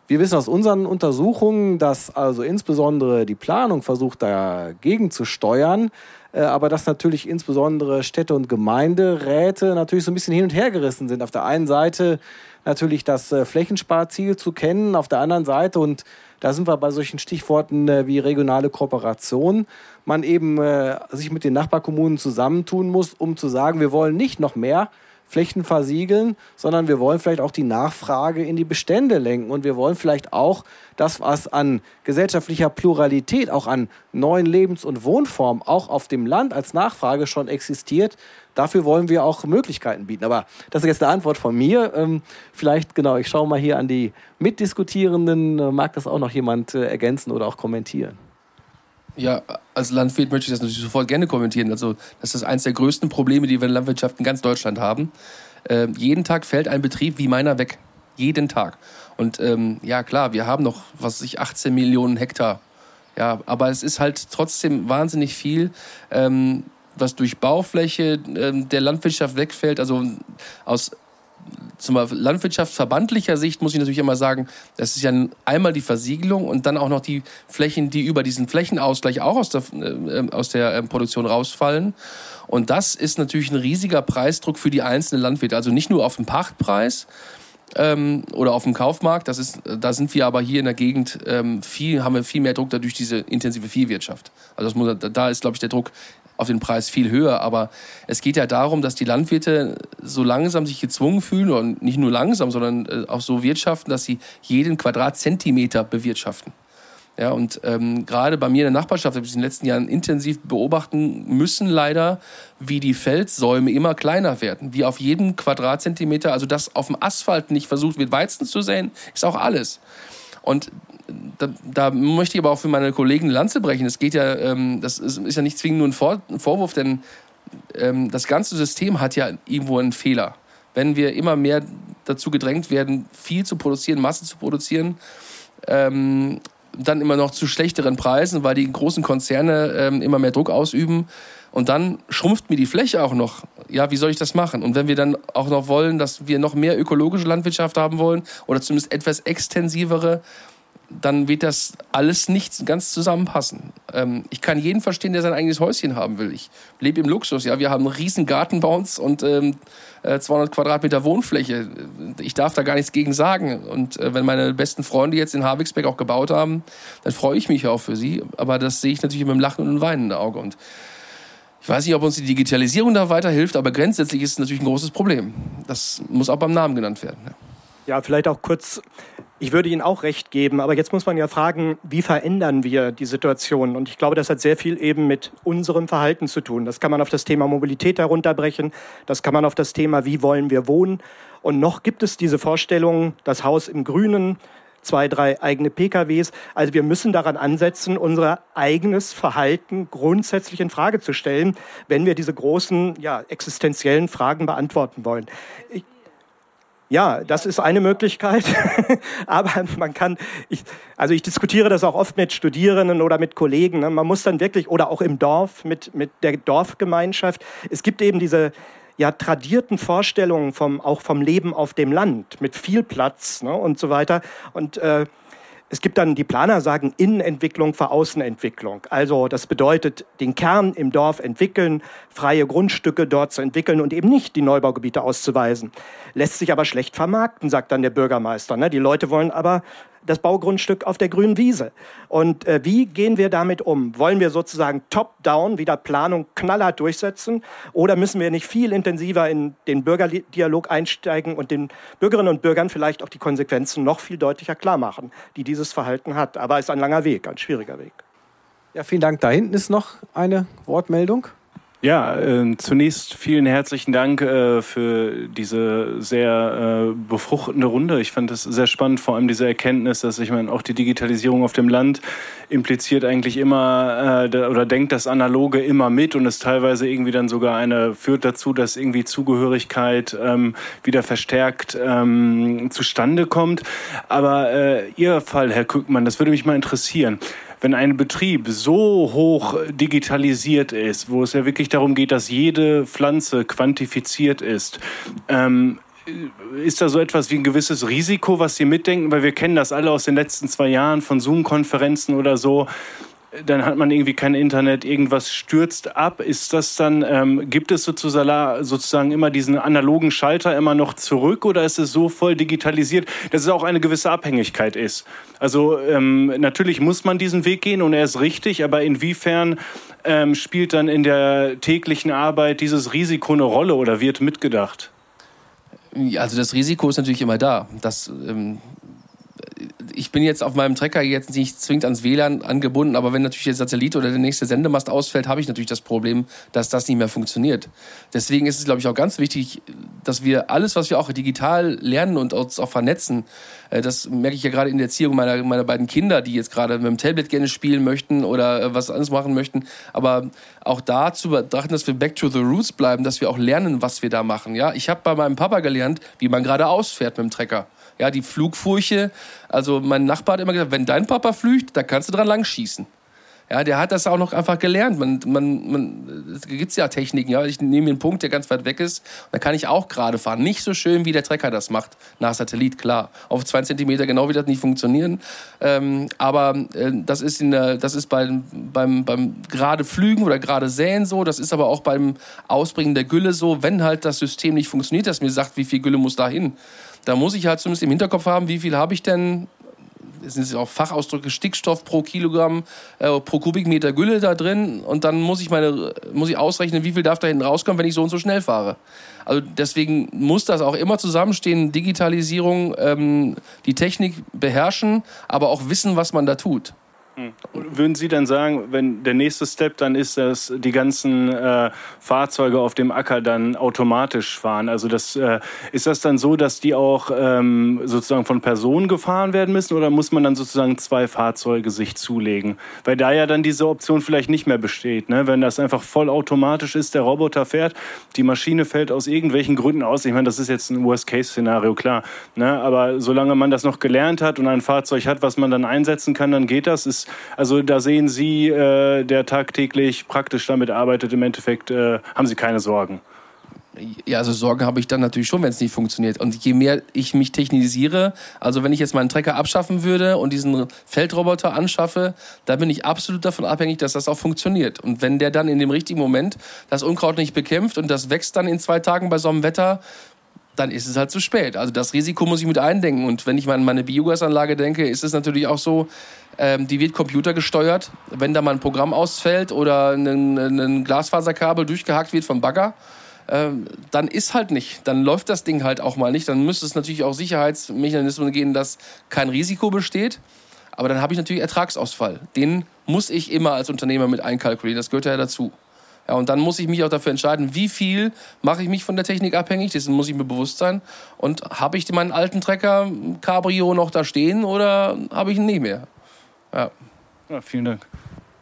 Wir wissen aus unseren Untersuchungen, dass also insbesondere die Planung versucht, dagegen zu steuern, aber dass natürlich insbesondere Städte und Gemeinderäte natürlich so ein bisschen hin und her gerissen sind. Auf der einen Seite natürlich das äh, Flächensparziel zu kennen, auf der anderen Seite und da sind wir bei solchen Stichworten äh, wie regionale Kooperation. Man eben äh, sich mit den Nachbarkommunen zusammentun muss, um zu sagen, wir wollen nicht noch mehr Flächen versiegeln, sondern wir wollen vielleicht auch die Nachfrage in die Bestände lenken und wir wollen vielleicht auch das, was an gesellschaftlicher Pluralität, auch an neuen Lebens- und Wohnformen auch auf dem Land als Nachfrage schon existiert, dafür wollen wir auch Möglichkeiten bieten. Aber das ist jetzt eine Antwort von mir. Ähm, vielleicht, genau, ich schaue mal hier an die Mitdiskutierenden. Äh, mag das auch noch jemand äh, ergänzen oder auch kommentieren? Ja, als Landwirt möchte ich das natürlich sofort gerne kommentieren. Also, das ist eines der größten Probleme, die wir in Landwirtschaft in ganz Deutschland haben. Äh, jeden Tag fällt ein Betrieb wie meiner weg. Jeden Tag. Und ähm, ja, klar, wir haben noch, was weiß ich, 18 Millionen Hektar. Ja, aber es ist halt trotzdem wahnsinnig viel. Ähm, was durch Baufläche ähm, der Landwirtschaft wegfällt. Also aus zum landwirtschaftsverbandlicher Sicht muss ich natürlich immer sagen, das ist ja einmal die Versiegelung und dann auch noch die Flächen, die über diesen Flächenausgleich auch aus der, äh, aus der äh, Produktion rausfallen. Und das ist natürlich ein riesiger Preisdruck für die einzelnen Landwirte. Also nicht nur auf den Pachtpreis, ähm, oder auf dem Kaufmarkt. Das ist, da sind wir aber hier in der Gegend ähm, viel, haben wir viel mehr Druck dadurch diese intensive Viehwirtschaft. Also muss, da ist, glaube ich, der Druck auf den Preis viel höher. Aber es geht ja darum, dass die Landwirte so langsam sich gezwungen fühlen, und nicht nur langsam, sondern äh, auch so wirtschaften, dass sie jeden Quadratzentimeter bewirtschaften. Ja, und ähm, gerade bei mir in der Nachbarschaft habe ich in den letzten Jahren intensiv beobachten müssen, leider, wie die Feldsäume immer kleiner werden. Wie auf jedem Quadratzentimeter, also dass auf dem Asphalt nicht versucht wird, Weizen zu säen, ist auch alles. Und da, da, möchte ich aber auch für meine Kollegen Lanze brechen. Es geht ja, ähm, das ist, ist, ja nicht zwingend nur ein, Vor ein Vorwurf, denn ähm, das ganze System hat ja irgendwo einen Fehler. Wenn wir immer mehr dazu gedrängt werden, viel zu produzieren, Masse zu produzieren, ähm, dann immer noch zu schlechteren Preisen, weil die großen Konzerne ähm, immer mehr Druck ausüben. Und dann schrumpft mir die Fläche auch noch. Ja, wie soll ich das machen? Und wenn wir dann auch noch wollen, dass wir noch mehr ökologische Landwirtschaft haben wollen oder zumindest etwas extensivere, dann wird das alles nicht ganz zusammenpassen. Ähm, ich kann jeden verstehen, der sein eigenes Häuschen haben will. Ich lebe im Luxus. Ja, wir haben einen riesen Garten bei uns und ähm, 200 äh, Quadratmeter Wohnfläche. Ich darf da gar nichts gegen sagen. Und äh, wenn meine besten Freunde jetzt in Havixbeck auch gebaut haben, dann freue ich mich auch für sie. Aber das sehe ich natürlich mit einem Lachen und einem weinenden Auge. Und ich weiß nicht, ob uns die Digitalisierung da weiterhilft, aber grundsätzlich ist es natürlich ein großes Problem. Das muss auch beim Namen genannt werden. Ja. Ja, vielleicht auch kurz, ich würde Ihnen auch recht geben, aber jetzt muss man ja fragen, wie verändern wir die Situation? Und ich glaube, das hat sehr viel eben mit unserem Verhalten zu tun. Das kann man auf das Thema Mobilität herunterbrechen, das kann man auf das Thema, wie wollen wir wohnen. Und noch gibt es diese Vorstellung, das Haus im Grünen, zwei, drei eigene PKWs. Also wir müssen daran ansetzen, unser eigenes Verhalten grundsätzlich in Frage zu stellen, wenn wir diese großen, ja, existenziellen Fragen beantworten wollen. Ich, ja, das ist eine Möglichkeit. Aber man kann, ich, also ich diskutiere das auch oft mit Studierenden oder mit Kollegen. Ne? Man muss dann wirklich, oder auch im Dorf mit, mit der Dorfgemeinschaft. Es gibt eben diese, ja tradierten Vorstellungen vom auch vom Leben auf dem Land mit viel Platz ne, und so weiter. Und äh, es gibt dann, die Planer sagen Innenentwicklung vor Außenentwicklung. Also das bedeutet, den Kern im Dorf entwickeln, freie Grundstücke dort zu entwickeln und eben nicht die Neubaugebiete auszuweisen. Lässt sich aber schlecht vermarkten, sagt dann der Bürgermeister. Ne? Die Leute wollen aber das Baugrundstück auf der grünen Wiese. Und äh, wie gehen wir damit um? Wollen wir sozusagen top-down wieder Planung knallhart durchsetzen? Oder müssen wir nicht viel intensiver in den Bürgerdialog einsteigen und den Bürgerinnen und Bürgern vielleicht auch die Konsequenzen noch viel deutlicher klar machen, die dieses Verhalten hat? Aber es ist ein langer Weg, ein schwieriger Weg. Ja, vielen Dank. Da hinten ist noch eine Wortmeldung. Ja, äh, zunächst vielen herzlichen Dank äh, für diese sehr äh, befruchtende Runde. Ich fand es sehr spannend, vor allem diese Erkenntnis, dass ich meine, auch die Digitalisierung auf dem Land impliziert eigentlich immer äh, oder denkt das Analoge immer mit und es teilweise irgendwie dann sogar eine führt dazu, dass irgendwie Zugehörigkeit ähm, wieder verstärkt ähm, zustande kommt. Aber äh, Ihr Fall, Herr Kückmann, das würde mich mal interessieren wenn ein Betrieb so hoch digitalisiert ist, wo es ja wirklich darum geht, dass jede Pflanze quantifiziert ist, ähm, ist da so etwas wie ein gewisses Risiko, was Sie mitdenken? Weil wir kennen das alle aus den letzten zwei Jahren von Zoom-Konferenzen oder so dann hat man irgendwie kein Internet, irgendwas stürzt ab. Ist das dann, ähm, gibt es sozusagen immer diesen analogen Schalter immer noch zurück oder ist es so voll digitalisiert, dass es auch eine gewisse Abhängigkeit ist? Also ähm, natürlich muss man diesen Weg gehen und er ist richtig, aber inwiefern ähm, spielt dann in der täglichen Arbeit dieses Risiko eine Rolle oder wird mitgedacht? Also das Risiko ist natürlich immer da. Das ähm, ich bin jetzt auf meinem Trecker jetzt nicht zwingend ans WLAN angebunden, aber wenn natürlich der Satellit oder der nächste Sendemast ausfällt, habe ich natürlich das Problem, dass das nicht mehr funktioniert. Deswegen ist es, glaube ich, auch ganz wichtig, dass wir alles, was wir auch digital lernen und uns auch vernetzen, äh, das merke ich ja gerade in der Erziehung meiner, meiner beiden Kinder, die jetzt gerade mit dem Tablet gerne spielen möchten oder äh, was anderes machen möchten. Aber auch da zu betrachten, dass wir back to the roots bleiben, dass wir auch lernen, was wir da machen. Ja, ich habe bei meinem Papa gelernt, wie man gerade ausfährt mit dem Trecker. Ja, die Flugfurche. Also mein Nachbar hat immer gesagt, wenn dein Papa flücht, da kannst du dran lang schießen. Ja, der hat das auch noch einfach gelernt. Man, man, man, es gibt ja Techniken. Ja, ich nehme einen Punkt, der ganz weit weg ist, da kann ich auch gerade fahren. Nicht so schön, wie der Trecker das macht nach Satellit, klar. Auf zwei Zentimeter genau wird das nicht funktionieren. Ähm, aber äh, das ist in der, das ist beim, beim, beim gerade Flügen oder gerade Säen so. Das ist aber auch beim Ausbringen der Gülle so. Wenn halt das System nicht funktioniert, das mir sagt, wie viel Gülle muss da hin da muss ich halt zumindest im Hinterkopf haben, wie viel habe ich denn es sind auch Fachausdrücke, Stickstoff pro Kilogramm, äh, pro Kubikmeter Gülle da drin. Und dann muss ich, meine, muss ich ausrechnen, wie viel darf da hinten rauskommen, wenn ich so und so schnell fahre. Also deswegen muss das auch immer zusammenstehen, Digitalisierung, ähm, die Technik beherrschen, aber auch wissen, was man da tut. Hm. Würden Sie dann sagen, wenn der nächste Step dann ist, dass die ganzen äh, Fahrzeuge auf dem Acker dann automatisch fahren? Also das, äh, ist das dann so, dass die auch ähm, sozusagen von Personen gefahren werden müssen oder muss man dann sozusagen zwei Fahrzeuge sich zulegen? Weil da ja dann diese Option vielleicht nicht mehr besteht. Ne? Wenn das einfach vollautomatisch ist, der Roboter fährt, die Maschine fällt aus irgendwelchen Gründen aus. Ich meine, das ist jetzt ein Worst-Case-Szenario, klar. Ne? Aber solange man das noch gelernt hat und ein Fahrzeug hat, was man dann einsetzen kann, dann geht das. Ist also da sehen Sie, äh, der tagtäglich praktisch damit arbeitet, im Endeffekt äh, haben Sie keine Sorgen. Ja, also Sorgen habe ich dann natürlich schon, wenn es nicht funktioniert. Und je mehr ich mich technisiere, also wenn ich jetzt meinen Trecker abschaffen würde und diesen Feldroboter anschaffe, dann bin ich absolut davon abhängig, dass das auch funktioniert. Und wenn der dann in dem richtigen Moment das Unkraut nicht bekämpft und das wächst dann in zwei Tagen bei so einem Wetter, dann ist es halt zu spät. Also das Risiko muss ich mit eindenken. Und wenn ich an meine Biogasanlage denke, ist es natürlich auch so, ähm, die wird computergesteuert. Wenn da mal ein Programm ausfällt oder ein, ein Glasfaserkabel durchgehakt wird vom Bagger, ähm, dann ist halt nicht. Dann läuft das Ding halt auch mal nicht. Dann müsste es natürlich auch Sicherheitsmechanismen geben, dass kein Risiko besteht. Aber dann habe ich natürlich Ertragsausfall. Den muss ich immer als Unternehmer mit einkalkulieren. Das gehört ja dazu. Ja, und dann muss ich mich auch dafür entscheiden, wie viel mache ich mich von der Technik abhängig, dessen muss ich mir bewusst sein. Und habe ich meinen alten Trecker Cabrio noch da stehen oder habe ich ihn nicht mehr? Ja. ja vielen Dank.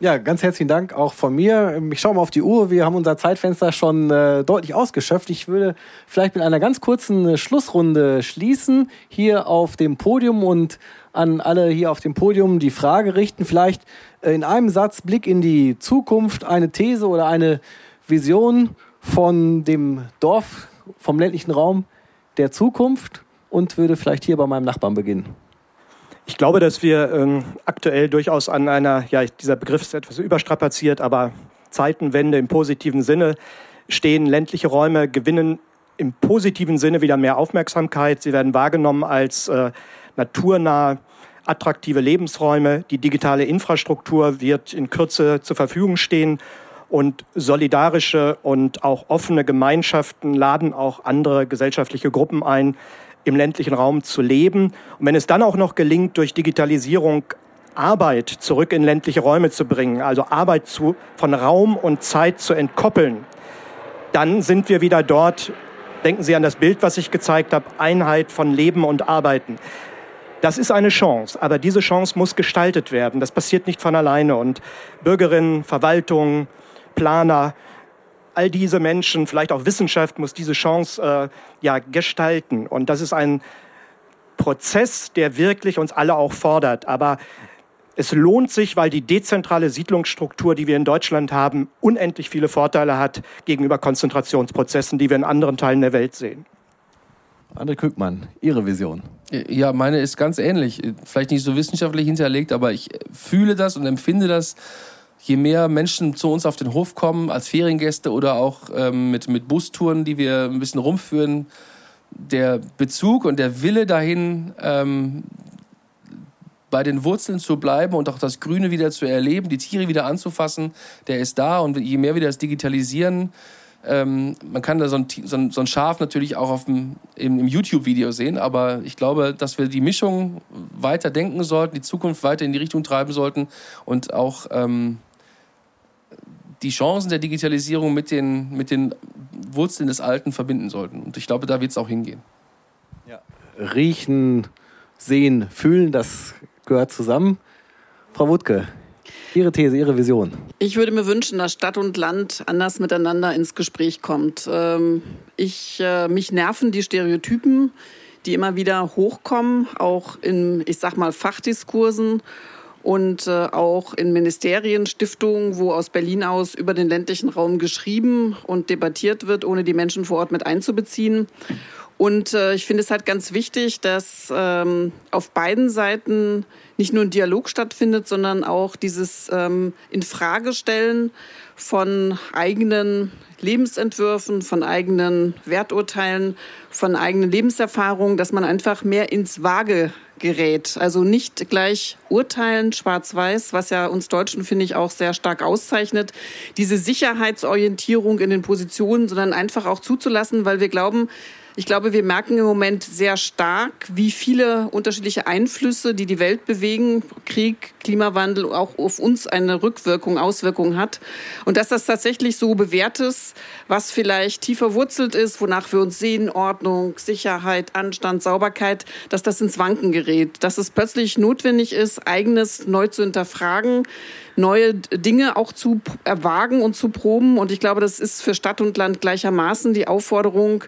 Ja, ganz herzlichen Dank auch von mir. Ich schaue mal auf die Uhr. Wir haben unser Zeitfenster schon äh, deutlich ausgeschöpft. Ich würde vielleicht mit einer ganz kurzen äh, Schlussrunde schließen, hier auf dem Podium und an alle hier auf dem Podium die Frage richten. Vielleicht äh, in einem Satz Blick in die Zukunft, eine These oder eine Vision von dem Dorf, vom ländlichen Raum der Zukunft und würde vielleicht hier bei meinem Nachbarn beginnen. Ich glaube, dass wir ähm, aktuell durchaus an einer, ja, dieser Begriff ist etwas überstrapaziert, aber Zeitenwende im positiven Sinne stehen. Ländliche Räume gewinnen im positiven Sinne wieder mehr Aufmerksamkeit. Sie werden wahrgenommen als äh, naturnah attraktive Lebensräume. Die digitale Infrastruktur wird in Kürze zur Verfügung stehen. Und solidarische und auch offene Gemeinschaften laden auch andere gesellschaftliche Gruppen ein, im ländlichen Raum zu leben. Und wenn es dann auch noch gelingt, durch Digitalisierung Arbeit zurück in ländliche Räume zu bringen, also Arbeit zu, von Raum und Zeit zu entkoppeln, dann sind wir wieder dort. Denken Sie an das Bild, was ich gezeigt habe, Einheit von Leben und Arbeiten. Das ist eine Chance, aber diese Chance muss gestaltet werden. Das passiert nicht von alleine. Und Bürgerinnen, Verwaltung, Planer, all diese Menschen, vielleicht auch Wissenschaft, muss diese Chance äh, ja gestalten. Und das ist ein Prozess, der wirklich uns alle auch fordert. Aber es lohnt sich, weil die dezentrale Siedlungsstruktur, die wir in Deutschland haben, unendlich viele Vorteile hat gegenüber Konzentrationsprozessen, die wir in anderen Teilen der Welt sehen. André Kückmann, Ihre Vision. Ja, meine ist ganz ähnlich. Vielleicht nicht so wissenschaftlich hinterlegt, aber ich fühle das und empfinde das. Je mehr Menschen zu uns auf den Hof kommen, als Feriengäste oder auch ähm, mit, mit Bustouren, die wir ein bisschen rumführen, der Bezug und der Wille dahin, ähm, bei den Wurzeln zu bleiben und auch das Grüne wieder zu erleben, die Tiere wieder anzufassen, der ist da. Und je mehr wir das digitalisieren, ähm, man kann da so ein, so ein, so ein Schaf natürlich auch auf dem, im, im YouTube-Video sehen, aber ich glaube, dass wir die Mischung weiter denken sollten, die Zukunft weiter in die Richtung treiben sollten und auch ähm, die Chancen der Digitalisierung mit den, mit den Wurzeln des Alten verbinden sollten. Und ich glaube, da wird es auch hingehen. Ja. Riechen, sehen, fühlen, das gehört zusammen. Frau Wutke, Ihre These, Ihre Vision. Ich würde mir wünschen, dass Stadt und Land anders miteinander ins Gespräch kommt. Ähm, ich, äh, mich nerven die Stereotypen, die immer wieder hochkommen, auch in, ich sag mal, Fachdiskursen und äh, auch in Ministerien, Stiftungen, wo aus Berlin aus über den ländlichen Raum geschrieben und debattiert wird, ohne die Menschen vor Ort mit einzubeziehen. Und äh, ich finde es halt ganz wichtig, dass ähm, auf beiden Seiten nicht nur ein Dialog stattfindet, sondern auch dieses ähm, Infragestellen von eigenen Lebensentwürfen, von eigenen Werturteilen, von eigenen Lebenserfahrungen, dass man einfach mehr ins Waage gerät. Also nicht gleich urteilen, schwarz-weiß, was ja uns Deutschen, finde ich, auch sehr stark auszeichnet. Diese Sicherheitsorientierung in den Positionen, sondern einfach auch zuzulassen, weil wir glauben, ich glaube, wir merken im Moment sehr stark, wie viele unterschiedliche Einflüsse, die die Welt bewegen, Krieg, Klimawandel, auch auf uns eine Rückwirkung, Auswirkung hat. Und dass das tatsächlich so bewährt ist, was vielleicht tiefer wurzelt ist, wonach wir uns sehen, Ordnung, Sicherheit, Anstand, Sauberkeit, dass das ins Wanken gerät. Dass es plötzlich notwendig ist, eigenes neu zu hinterfragen, neue Dinge auch zu erwagen und zu proben. Und ich glaube, das ist für Stadt und Land gleichermaßen die Aufforderung,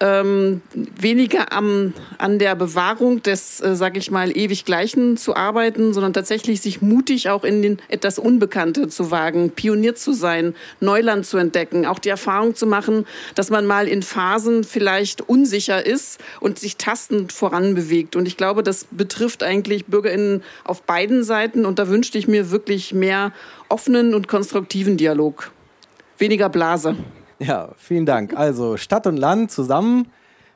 ähm, weniger am, an der Bewahrung des, äh, sage ich mal, ewig Gleichen zu arbeiten, sondern tatsächlich sich mutig auch in den etwas Unbekannte zu wagen, Pionier zu sein, Neuland zu entdecken, auch die Erfahrung zu machen, dass man mal in Phasen vielleicht unsicher ist und sich tastend voranbewegt. Und ich glaube, das betrifft eigentlich BürgerInnen auf beiden Seiten. Und da wünschte ich mir wirklich mehr offenen und konstruktiven Dialog. Weniger Blase. Ja, vielen Dank. Also Stadt und Land zusammen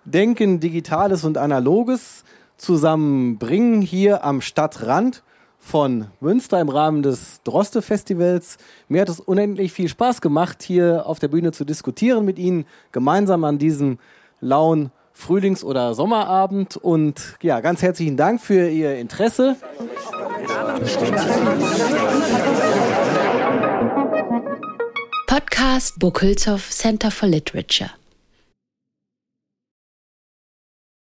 denken, Digitales und Analoges zusammenbringen hier am Stadtrand von Münster im Rahmen des Droste Festivals. Mir hat es unendlich viel Spaß gemacht, hier auf der Bühne zu diskutieren mit Ihnen, gemeinsam an diesem lauen Frühlings- oder Sommerabend. Und ja, ganz herzlichen Dank für Ihr Interesse. Podcast Burkhülshoff Center for Literature.